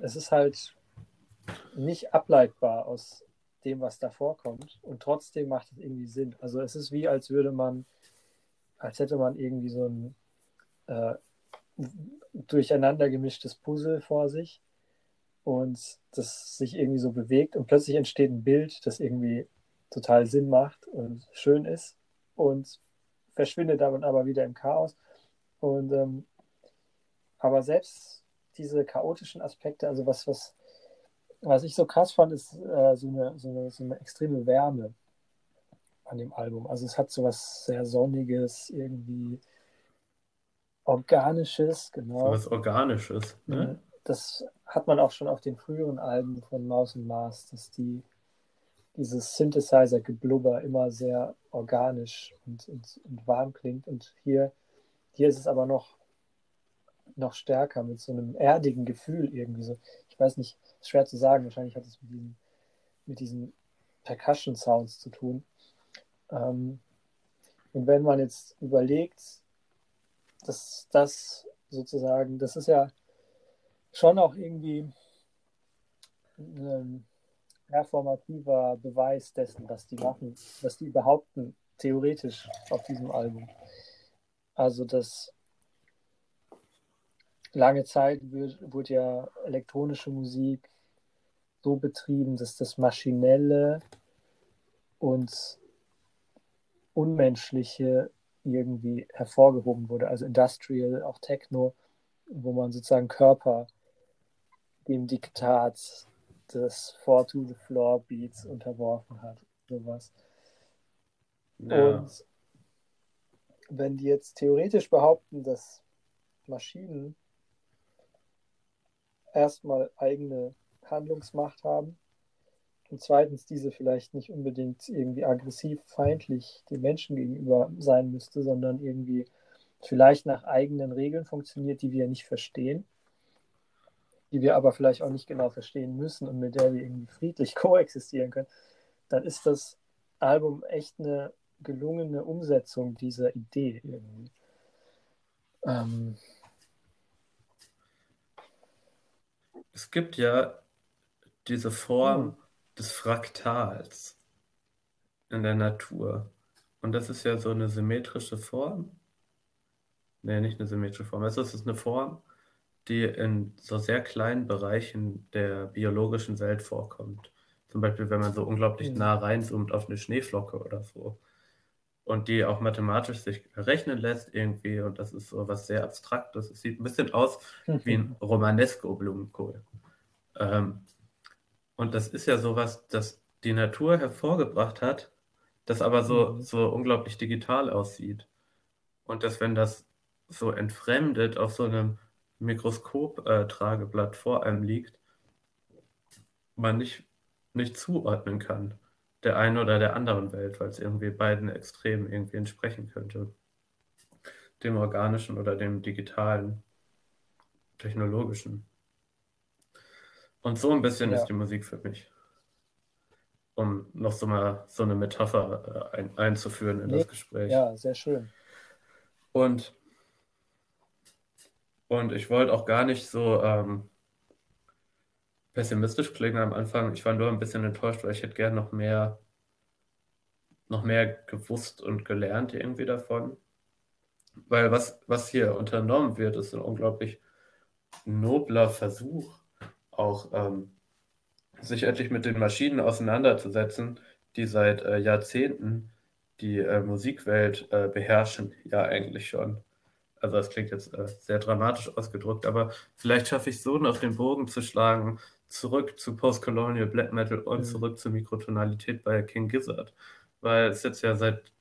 es ist halt nicht ableitbar aus dem, was da vorkommt. Und trotzdem macht es irgendwie Sinn. Also es ist wie, als würde man, als hätte man irgendwie so ein äh, durcheinander gemischtes Puzzle vor sich und das sich irgendwie so bewegt und plötzlich entsteht ein Bild, das irgendwie total Sinn macht und schön ist und verschwindet dann aber wieder im Chaos. Und ähm, aber selbst diese chaotischen Aspekte, also was, was, was ich so krass fand, ist äh, so, eine, so, eine, so eine extreme Wärme an dem Album. Also es hat so was sehr Sonniges, irgendwie Organisches, So genau. was Organisches, ne? Das hat man auch schon auf den früheren Alben von Maus und Mars, dass die dieses Synthesizer-Geblubber immer sehr organisch und, und, und warm klingt. Und hier, hier ist es aber noch, noch stärker mit so einem erdigen Gefühl irgendwie so. Ich weiß nicht, ist schwer zu sagen. Wahrscheinlich hat es mit diesen, mit diesen Percussion-Sounds zu tun. Ähm, und wenn man jetzt überlegt, dass das sozusagen, das ist ja schon auch irgendwie ein performativer Beweis dessen, was die machen, was die behaupten, theoretisch auf diesem Album. Also das lange Zeit wird, wurde ja elektronische Musik so betrieben, dass das Maschinelle und Unmenschliche irgendwie hervorgehoben wurde. Also Industrial, auch Techno, wo man sozusagen Körper dem Diktat des Four to the Floor Beats unterworfen hat. Sowas. Ja. Und wenn die jetzt theoretisch behaupten, dass Maschinen erstmal eigene Handlungsmacht haben und zweitens diese vielleicht nicht unbedingt irgendwie aggressiv, feindlich den Menschen gegenüber sein müsste, sondern irgendwie vielleicht nach eigenen Regeln funktioniert, die wir nicht verstehen, die wir aber vielleicht auch nicht genau verstehen müssen und mit der wir irgendwie friedlich koexistieren können, dann ist das Album echt eine gelungene Umsetzung dieser Idee irgendwie. Ähm, Es gibt ja diese Form Hm. des Fraktals in der Natur. Und das ist ja so eine symmetrische Form. Nee, nicht eine symmetrische Form. Also es ist eine Form, die in so sehr kleinen Bereichen der biologischen Welt vorkommt. Zum Beispiel, wenn man so unglaublich Mhm. nah reinzoomt auf eine Schneeflocke oder so. Und die auch mathematisch sich rechnen lässt irgendwie. Und das ist so was sehr Abstraktes. Es sieht ein bisschen aus wie ein Romanesco-Blumenkohl. Ähm, und das ist ja sowas, das die Natur hervorgebracht hat, das aber so, Mhm. so unglaublich digital aussieht. Und dass, wenn das so entfremdet auf so einem Mikroskop-Trageblatt vor einem liegt, man nicht nicht zuordnen kann, der einen oder der anderen Welt, weil es irgendwie beiden Extremen irgendwie entsprechen könnte. Dem organischen oder dem digitalen, technologischen. Und so ein bisschen ja. ist die Musik für mich. Um noch so mal so eine Metapher äh, ein, einzuführen in nee, das Gespräch. Ja, sehr schön. Und, und ich wollte auch gar nicht so ähm, pessimistisch klingen am Anfang. Ich war nur ein bisschen enttäuscht, weil ich hätte gerne noch mehr, noch mehr gewusst und gelernt irgendwie davon. Weil was, was hier unternommen wird, ist ein unglaublich nobler Versuch, auch ähm, sich endlich mit den Maschinen auseinanderzusetzen, die seit äh, Jahrzehnten die äh, Musikwelt äh, beherrschen, ja eigentlich schon. Also das klingt jetzt äh, sehr dramatisch ausgedrückt, aber vielleicht schaffe ich so noch den Bogen zu schlagen zurück zu Postcolonial Black Metal und mhm. zurück zur Mikrotonalität bei King Gizzard. Weil es jetzt ja seit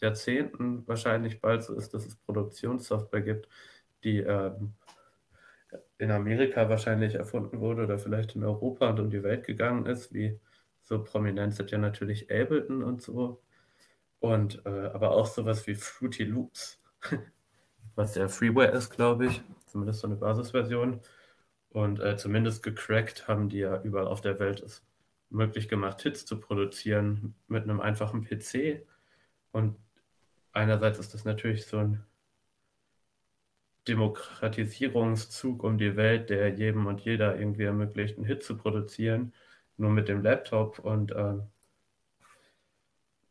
Jahrzehnten wahrscheinlich bald so ist, dass es Produktionssoftware gibt, die ähm, in Amerika wahrscheinlich erfunden wurde oder vielleicht in Europa und um die Welt gegangen ist, wie so prominent sind ja natürlich Ableton und so. Und äh, aber auch sowas wie Fruity Loops, was ja Freeware ist, glaube ich, zumindest so eine Basisversion. Und äh, zumindest gecrackt haben die ja überall auf der Welt es möglich gemacht, Hits zu produzieren mit einem einfachen PC. Und einerseits ist das natürlich so ein Demokratisierungszug um die Welt, der jedem und jeder irgendwie ermöglicht, einen Hit zu produzieren, nur mit dem Laptop und, äh,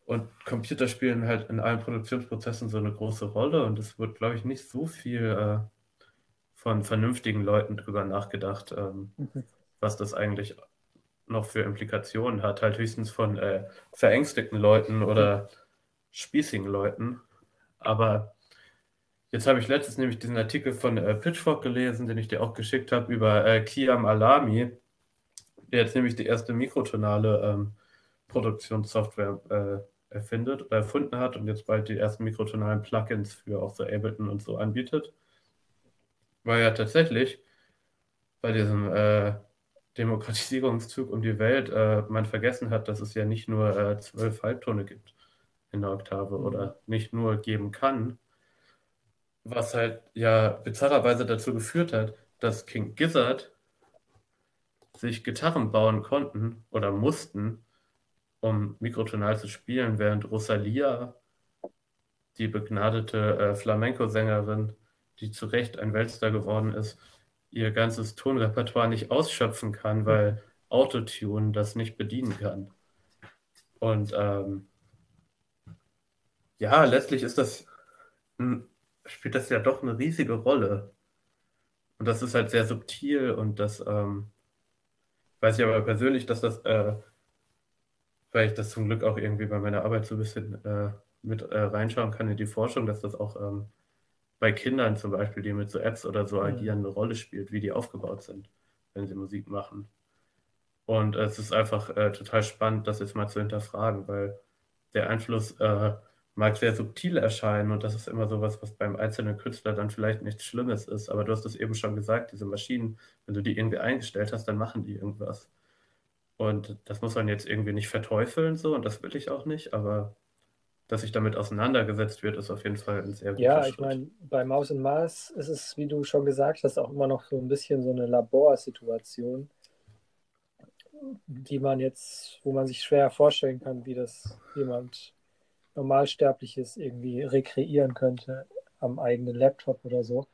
und Computer spielen halt in allen Produktionsprozessen so eine große Rolle und es wird, glaube ich, nicht so viel äh, von vernünftigen Leuten drüber nachgedacht, ähm, mhm. was das eigentlich noch für Implikationen hat. Halt höchstens von äh, verängstigten Leuten oder spießigen Leuten. Aber jetzt habe ich letztens nämlich diesen Artikel von äh, Pitchfork gelesen, den ich dir auch geschickt habe, über äh, Kiam Alami, der jetzt nämlich die erste mikrotonale ähm, Produktionssoftware äh, erfindet oder erfunden hat und jetzt bald die ersten mikrotonalen Plugins für auch so Ableton und so anbietet weil ja tatsächlich bei diesem äh, Demokratisierungszug um die Welt äh, man vergessen hat, dass es ja nicht nur äh, zwölf Halbtone gibt in der Oktave oder nicht nur geben kann, was halt ja bizarrerweise dazu geführt hat, dass King Gizzard sich Gitarren bauen konnten oder mussten, um mikrotonal zu spielen, während Rosalia, die begnadete äh, Flamenco-Sängerin, die zu Recht ein Weltstar geworden ist, ihr ganzes Tonrepertoire nicht ausschöpfen kann, weil Autotune das nicht bedienen kann. Und ähm, ja, letztlich ist das, spielt das ja doch eine riesige Rolle. Und das ist halt sehr subtil und das ähm, weiß ich aber persönlich, dass das, äh, weil ich das zum Glück auch irgendwie bei meiner Arbeit so ein bisschen äh, mit äh, reinschauen kann in die Forschung, dass das auch ähm, bei Kindern zum Beispiel, die mit so Apps oder so agieren, eine Rolle spielt, wie die aufgebaut sind, wenn sie Musik machen. Und es ist einfach äh, total spannend, das jetzt mal zu hinterfragen, weil der Einfluss äh, mag sehr subtil erscheinen und das ist immer so was, was beim einzelnen Künstler dann vielleicht nichts Schlimmes ist. Aber du hast es eben schon gesagt, diese Maschinen, wenn du die irgendwie eingestellt hast, dann machen die irgendwas. Und das muss man jetzt irgendwie nicht verteufeln so und das will ich auch nicht, aber dass sich damit auseinandergesetzt wird, ist auf jeden Fall ein sehr guter Ja, ich meine, bei Maus und Mars ist es, wie du schon gesagt hast, auch immer noch so ein bisschen so eine Laborsituation, die man jetzt, wo man sich schwer vorstellen kann, wie das jemand Normalsterbliches irgendwie rekreieren könnte am eigenen Laptop oder so.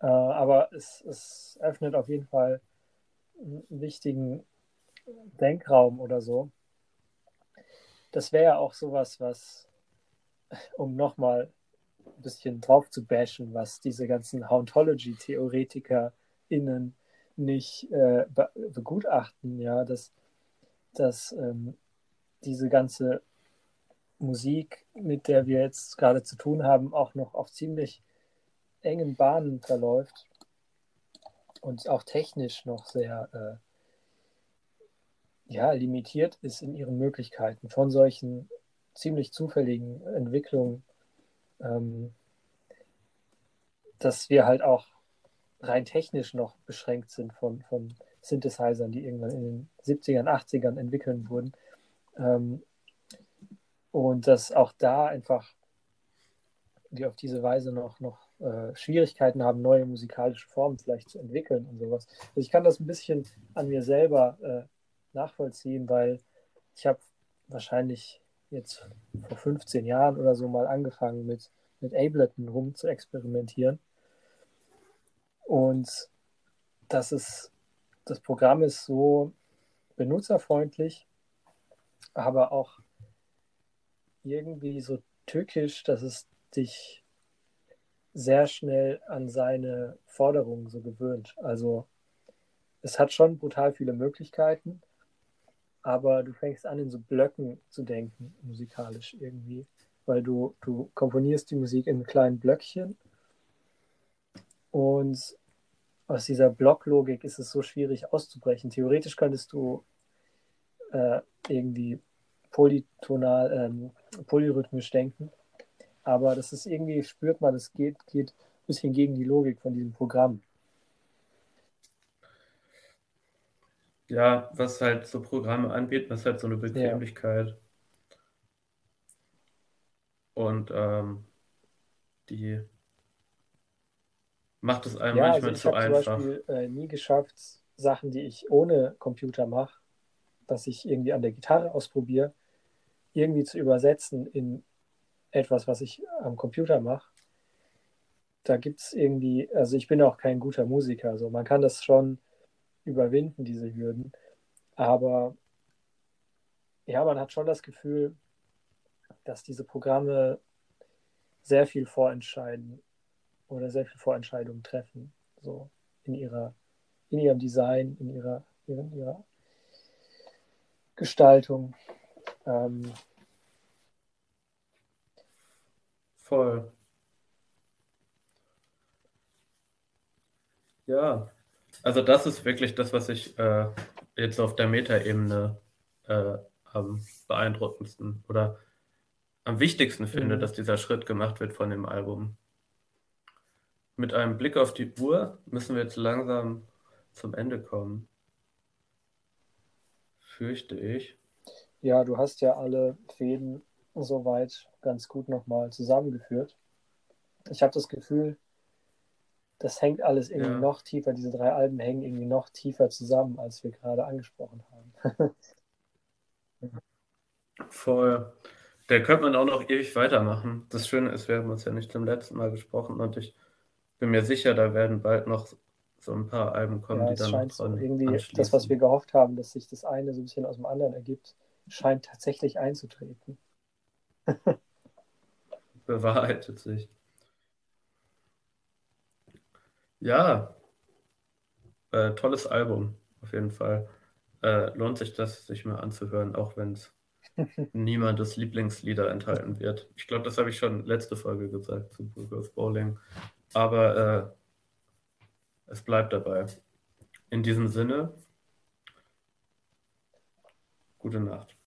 Äh, aber es, es öffnet auf jeden Fall einen wichtigen Denkraum oder so. Das wäre ja auch sowas, was um nochmal ein bisschen drauf zu bashen, was diese ganzen Hauntology-TheoretikerInnen nicht äh, be begutachten, ja, dass, dass ähm, diese ganze Musik, mit der wir jetzt gerade zu tun haben, auch noch auf ziemlich engen Bahnen verläuft und auch technisch noch sehr äh, ja, limitiert ist in ihren Möglichkeiten von solchen ziemlich zufälligen Entwicklung, ähm, dass wir halt auch rein technisch noch beschränkt sind von, von Synthesizern, die irgendwann in den 70ern, 80ern entwickelt wurden. Ähm, und dass auch da einfach wir auf diese Weise noch, noch äh, Schwierigkeiten haben, neue musikalische Formen vielleicht zu entwickeln und sowas. Also ich kann das ein bisschen an mir selber äh, nachvollziehen, weil ich habe wahrscheinlich jetzt vor 15 Jahren oder so mal angefangen mit, mit Ableton rum zu experimentieren. Und das ist, das Programm ist so benutzerfreundlich, aber auch irgendwie so tückisch, dass es dich sehr schnell an seine Forderungen so gewöhnt. Also es hat schon brutal viele Möglichkeiten, aber du fängst an, in so Blöcken zu denken, musikalisch irgendwie, weil du, du komponierst die Musik in kleinen Blöckchen und aus dieser Blocklogik ist es so schwierig auszubrechen. Theoretisch könntest du äh, irgendwie polytonal, ähm, polyrhythmisch denken, aber das ist irgendwie, spürt man, es geht, geht ein bisschen gegen die Logik von diesem Programm. Ja, was halt so Programme anbieten, ist halt so eine Bequemlichkeit. Ja. Und ähm, die macht es einem ja, manchmal also zu einfach. Ich habe zum Beispiel äh, nie geschafft, Sachen, die ich ohne Computer mache, dass ich irgendwie an der Gitarre ausprobiere, irgendwie zu übersetzen in etwas, was ich am Computer mache. Da gibt es irgendwie, also ich bin auch kein guter Musiker, also man kann das schon überwinden, diese Hürden. Aber ja, man hat schon das Gefühl, dass diese Programme sehr viel vorentscheiden oder sehr viel Vorentscheidungen treffen, so in ihrer, in ihrem Design, in ihrer, in ihrer Gestaltung. Ähm, Voll. Ja, also das ist wirklich das, was ich äh, jetzt auf der Metaebene äh, am beeindruckendsten oder am wichtigsten finde, mhm. dass dieser Schritt gemacht wird von dem Album. Mit einem Blick auf die Uhr müssen wir jetzt langsam zum Ende kommen. Fürchte ich. Ja, du hast ja alle Fäden soweit ganz gut nochmal zusammengeführt. Ich habe das Gefühl, das hängt alles irgendwie ja. noch tiefer, diese drei Alben hängen irgendwie noch tiefer zusammen, als wir gerade angesprochen haben. Voll. Da könnte man auch noch ewig weitermachen. Das Schöne ist, wir haben uns ja nicht zum letzten Mal gesprochen und ich bin mir sicher, da werden bald noch so ein paar Alben kommen, ja, die dann scheint so irgendwie das, was wir gehofft haben, dass sich das eine so ein bisschen aus dem anderen ergibt, scheint tatsächlich einzutreten. Bewahrheitet sich. Ja, äh, tolles Album, auf jeden Fall. Äh, lohnt sich das, sich mal anzuhören, auch wenn es niemandes Lieblingslieder enthalten wird. Ich glaube, das habe ich schon letzte Folge gesagt zu Burgos Bowling. Aber äh, es bleibt dabei. In diesem Sinne, gute Nacht.